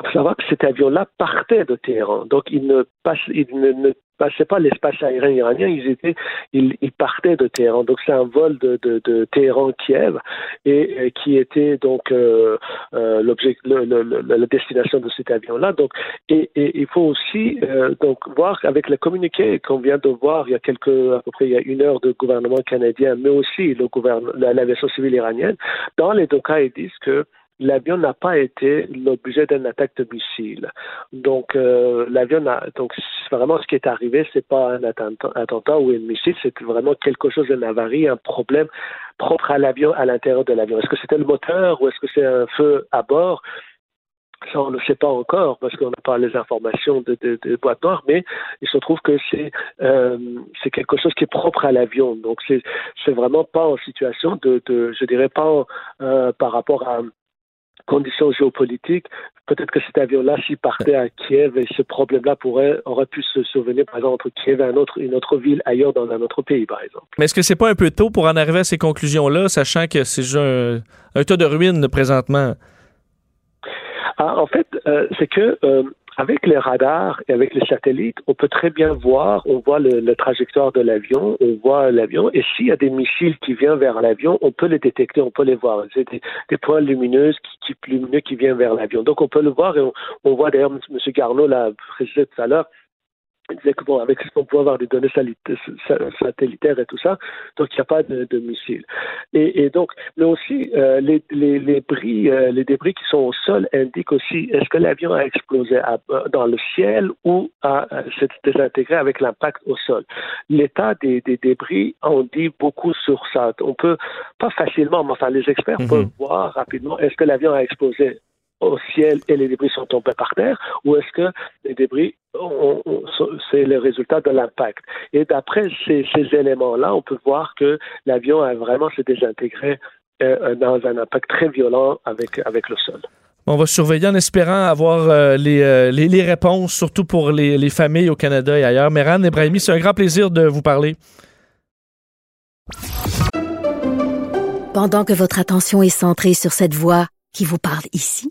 il faut savoir que cet avion-là partait de Téhéran. Donc, il ne, passe, il ne passait pas l'espace aérien iranien, ils, étaient, ils, partaient de Téhéran. Donc, c'est un vol de, de, Téhéran-Kiev et, et qui était donc euh, euh, l'objet, la destination de cet avion-là. Donc, et, il faut aussi euh, donc voir avec le communiqué qu'on vient de voir il y a quelques à peu près il y a une heure de gouvernement canadien, mais aussi le gouvernement la- l'aviation civile iranienne. Dans les deux cas, ils disent que l'avion n'a pas été l'objet d'une attaque de missile. Donc euh, l'avion a donc vraiment ce qui est arrivé, c'est pas un attentat, ou un missile, c'est vraiment quelque chose d'une avarie, un problème propre à l'avion, à l'intérieur de l'avion. Est-ce que c'était le moteur ou est-ce que c'est un feu à bord? Ça, on ne sait pas encore parce qu'on n'a pas les informations de, de, de boîte noire, mais il se trouve que c'est euh, quelque chose qui est propre à l'avion. Donc c'est vraiment pas en situation de, je dirais pas euh, par rapport à conditions géopolitiques. Peut-être que cet avion-là, s'il partait à Kiev, et ce problème-là pourrait aurait pu se souvenir, par exemple, entre Kiev et un autre, une autre ville ailleurs dans un autre pays, par exemple. Mais est-ce que c'est pas un peu tôt pour en arriver à ces conclusions-là, sachant que c'est un tas de ruines présentement? Ah, en fait, euh, c'est que euh, avec les radars et avec les satellites, on peut très bien voir, on voit le, la trajectoire de l'avion, on voit l'avion, et s'il y a des missiles qui viennent vers l'avion, on peut les détecter, on peut les voir. C'est des, points lumineux qui, qui, lumineux qui viennent vers l'avion. Donc on peut le voir et on, on voit d'ailleurs, M. Garneau l'a précisé tout à l'heure, il disait que bon, avec ce qu'on peut avoir des données satellitaires et tout ça, donc il n'y a pas de, de missiles. Et, et, donc, mais aussi euh, les, les, les, bris, euh, les débris qui sont au sol indiquent aussi est-ce que l'avion a explosé à, dans le ciel ou a, s'est désintégré avec l'impact au sol? L'état des, des, débris en dit beaucoup sur ça. On peut pas facilement, mais enfin les experts mm -hmm. peuvent voir rapidement est-ce que l'avion a explosé au ciel et les débris sont tombés par terre ou est-ce que les débris c'est le résultat de l'impact? Et d'après ces, ces éléments-là, on peut voir que l'avion a vraiment se désintégré euh, dans un impact très violent avec, avec le sol. On va surveiller en espérant avoir euh, les, euh, les, les, réponses, surtout pour les, les, familles au Canada et ailleurs. Meran Ebrahimi, c'est un grand plaisir de vous parler. Pendant que votre attention est centrée sur cette voix qui vous parle ici,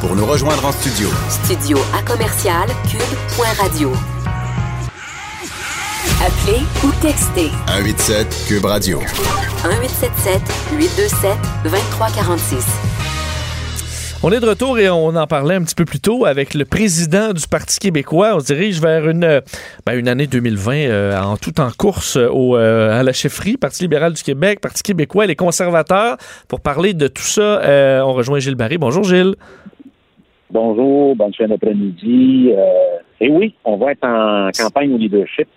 Pour nous rejoindre en studio. Studio à commercial cube.radio. Appelez ou textez. 187 Cube Radio. 1877 827 2346. On est de retour et on en parlait un petit peu plus tôt avec le président du Parti québécois. On se dirige vers une, ben une année 2020 euh, en tout en course au, euh, à la chefferie, Parti libéral du Québec, Parti québécois et les conservateurs. Pour parler de tout ça, euh, on rejoint Gilles Barry. Bonjour Gilles. Bonjour, bonne fin d'après-midi. et oui, on va être en campagne au leadership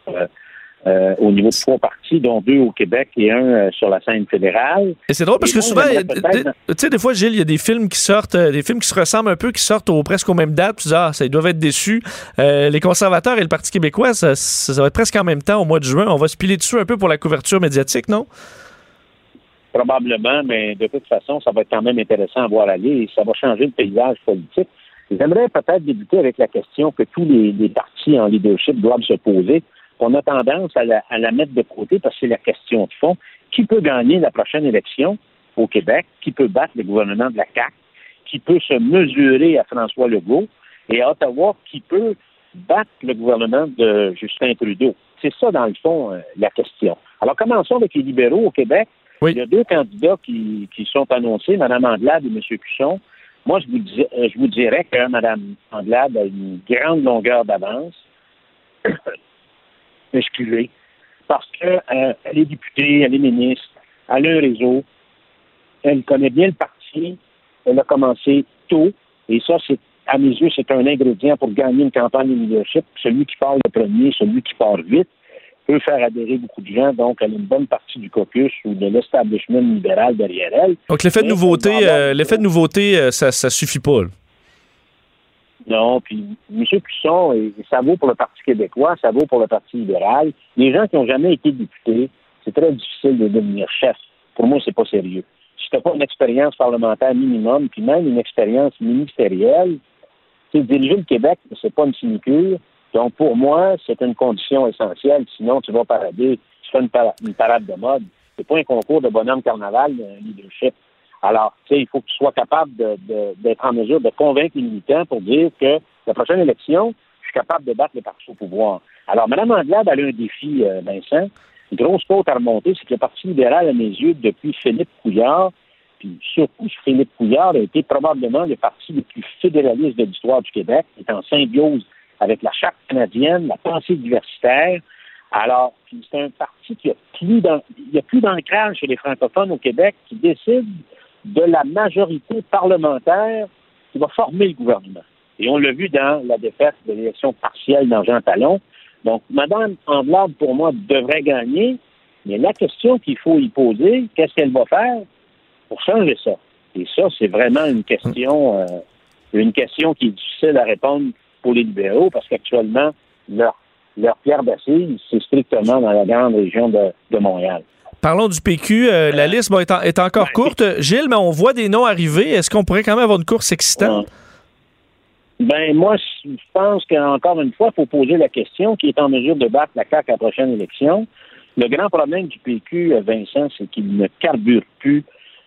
euh, au niveau de trois partis, dont deux au Québec et un euh, sur la scène fédérale. Et c'est drôle parce Et que souvent, tu sais, des fois, Gilles, il y a des films qui sortent, euh, des films qui se ressemblent un peu, qui sortent au, presque aux mêmes dates. puis Tu dis, ah, ça, ils doivent être déçus. Euh, les conservateurs et le Parti québécois, ça, ça- ça va être presque en même temps, au mois de juin. On va se piler dessus un peu pour la couverture médiatique, non? Probablement, mais de toute façon, ça va être quand même intéressant à voir aller et ça va changer le paysage politique. J'aimerais peut-être débuter avec la question que tous les, les partis en leadership doivent se poser. On a tendance à la, à la mettre de côté parce que c'est la question de fond. Qui peut gagner la prochaine élection au Québec? Qui peut battre le gouvernement de la CAQ? Qui peut se mesurer à François Legault? Et à Ottawa, qui peut battre le gouvernement de Justin Trudeau? C'est ça, dans le fond, euh, la question. Alors, commençons avec les libéraux au Québec. Il y a deux candidats qui, qui sont annoncés, Mme Anglade et M. Cusson. Moi, je vous, dis- euh, je vous dirais que Mme Anglade a une grande longueur d'avance. [coughs] Excusez. Parce qu'elle est députée, elle est ministre, elle a un réseau, elle connaît bien le parti, elle a commencé tôt, et ça, c'est à mes yeux, c'est un ingrédient pour gagner une campagne de leadership. Celui qui part le premier, celui qui part vite, peut faire adhérer beaucoup de gens. Donc, elle a une bonne partie du caucus ou de l'establishment libéral derrière elle. Donc, l'effet de nouveauté, euh, l'effet de nouveauté, euh, ça, ça suffit pas. là. Non, puis M. Cusson, et ça vaut pour le Parti québécois, ça vaut pour le Parti libéral. Les gens qui n'ont jamais été députés, c'est très difficile de devenir chef. Pour moi, c'est pas sérieux. Si tu n'as pas une expérience parlementaire minimum, puis même une expérience ministérielle, tu sais, diriger le Québec, c'est pas une sinecure. Donc, pour moi, c'est une condition essentielle. Sinon, tu vas parader, tu fais une, para- une parade de mode. C'est pas un concours de bonhomme carnaval, un leadership. Alors, tu sais, il faut que tu sois capable d'être en mesure de convaincre les militants pour dire que la prochaine élection, je suis capable de battre le parti au pouvoir. Alors, Mme Anglade, a un défi, euh, Vincent. Une grosse côte à remonter, c'est que le Parti libéral, à mes yeux, depuis Philippe Couillard, puis surtout Philippe Couillard, a été probablement le parti le plus fédéraliste de l'histoire du Québec, est en symbiose avec la charte canadienne, la pensée diversitaire. Alors, c'est un parti qui a plus il y a plus d'ancrage chez les francophones au Québec qui décide de la majorité parlementaire qui va former le gouvernement. Et on l'a vu dans la défaite de l'élection partielle dans Jean Talon. Donc, Mme Anglade, pour moi, devrait gagner, mais la question qu'il faut y poser, qu'est-ce qu'elle va faire pour changer ça? Et ça, c'est vraiment une question, euh, une question qui est difficile à répondre pour les libéraux parce qu'actuellement, leur, leur pierre d'assise, c'est strictement dans la grande région de, de Montréal. Parlons du PQ. euh, la liste bon, est, en- est encore courte. Gilles, mais on voit des noms arriver. Est-ce qu'on pourrait quand même avoir une course excitante? Ben moi, je pense qu'encore une fois, il faut poser la question qui est en mesure de battre la CAQ à la prochaine élection. Le grand problème du PQ, euh, Vincent, c'est qu'il ne carbure plus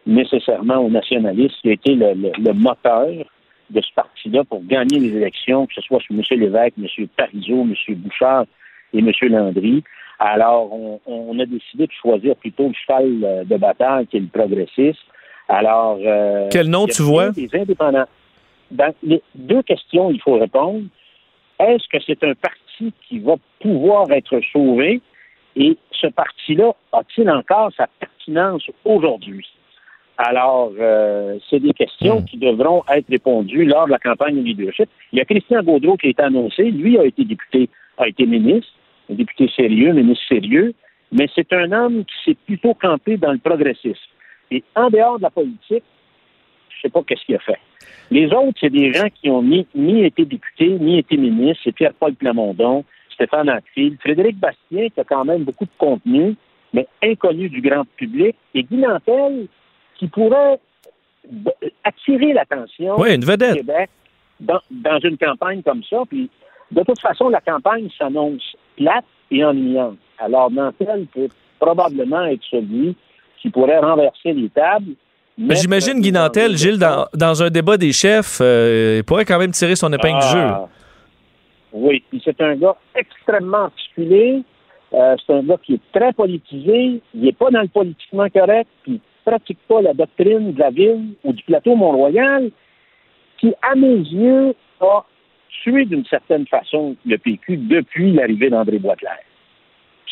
nécessairement au nationalisme qui a été le, le- le moteur de ce parti-là pour gagner les élections, que ce soit sur M. Lévesque, M. Parizeau, M. Bouchard et M. Landry. Alors, on, on a décidé de choisir plutôt le cheval euh, de bataille qui est le progressiste. Alors, euh, Quel nom tu vois? Des indépendants. Dans les deux questions, il faut répondre. Est-ce que c'est un parti qui va pouvoir être sauvé? Et ce parti-là a-t-il encore sa pertinence aujourd'hui? Alors, euh, c'est des questions qui devront être répondues lors de la campagne de leadership. Il y a Christian Gaudreau qui a été annoncé. Lui a été député, a été ministre, un député sérieux, ministre sérieux, mais c'est un homme qui s'est plutôt campé dans le progressisme. Et en dehors de la politique, je sais pas qu'est-ce qu'il a fait. Les autres, c'est des gens qui ont ni, ni été députés, ni été ministres. C'est Pierre-Paul Plamondon, Stéphane Hatfield, Frédéric Bastien, qui a quand même beaucoup de contenu, mais inconnu du grand public, et Guy Nantel, qui pourrait attirer l'attention Oui, du Québec dans, dans une campagne comme ça. Puis, de toute façon, la campagne s'annonce plate et ennuyante. Alors, Nantel peut probablement être celui qui pourrait renverser les tables. J'imagine Guy Nantel, Gilles, dans, dans un débat des chefs, euh, il pourrait quand même tirer son épingle du jeu. Ah, Oui, puis c'est un gars extrêmement articulé. Euh, c'est un gars qui est très politisé. Il n'est pas dans le politiquement correct, puis pratique pas la doctrine de la ville ou du plateau Mont-Royal, qui, à mes yeux, a tué d'une certaine façon le PQ depuis l'arrivée d'André Boisclair.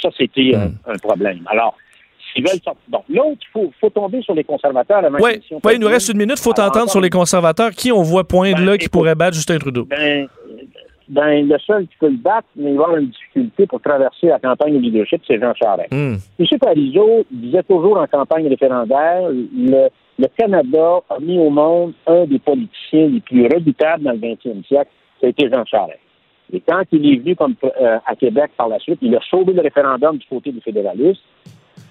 Ça, c'était un- un, problème. Alors, s'ils veulent sortir. Donc, l'autre, il faut, faut tomber sur les conservateurs avant Oui, il nous reste une minute. Il faut t'entendre sur les conservateurs. Qui on voit poindre Ben, là qui pourrait battre Justin Trudeau? Ben, ben, le seul qui peut le battre, mais il va avoir une difficulté pour traverser la campagne de leadership, c'est Jean Charest. Hmm. M. Parizeau disait toujours en campagne référendaire, le, le Canada a mis au monde un des politiciens les plus redoutables dans le 20e siècle, ça a été Jean Charest. Et quand il est venu comme, euh, à Québec par la suite, il a sauvé le référendum du côté des fédéralistes.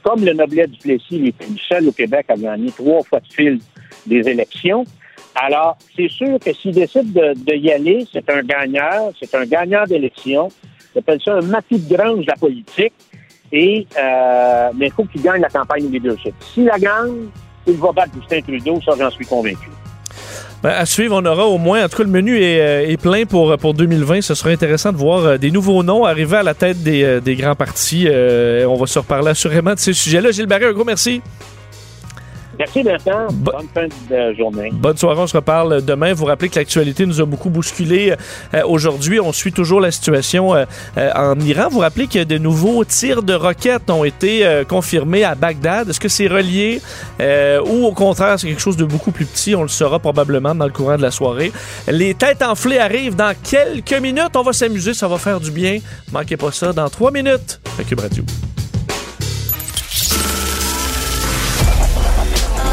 Comme le Noblet du Plessis, il était seul au Québec à gagner trois fois de fil des élections. Alors, c'est sûr que s'il décide de, y aller, c'est un gagneur, c'est un gagnant d'élection. J'appelle ça un matou de grange de la politique. Et, euh, mais il faut qu'il gagne la campagne de leadership. S'il la gagne, il va battre Justin Trudeau, ça j'en suis convaincu. Ben, à suivre, on aura au moins, en tout cas, le menu est, euh, plein pour, pour 2020. Ce sera intéressant de voir euh, des nouveaux noms arriver à la tête des, euh, des grands partis. Euh, on va se reparler assurément de ces sujets-là. Gilles Barré, un gros merci. Merci Vincent. Bonne fin de journée. Bonne soirée, on se reparle demain. Vous rappelez que l'actualité nous a beaucoup bousculé euh, aujourd'hui. On suit toujours la situation euh, euh, en Iran. Vous rappelez que de nouveaux tirs de roquettes ont été euh, confirmés à Bagdad. Est-ce que c'est relié euh, ou au contraire c'est quelque chose de beaucoup plus petit? On le saura probablement dans le courant de la soirée. Les têtes enflées arrivent dans quelques minutes. On va s'amuser, ça va faire du bien. Manquez pas ça dans trois minutes. Cube Radio.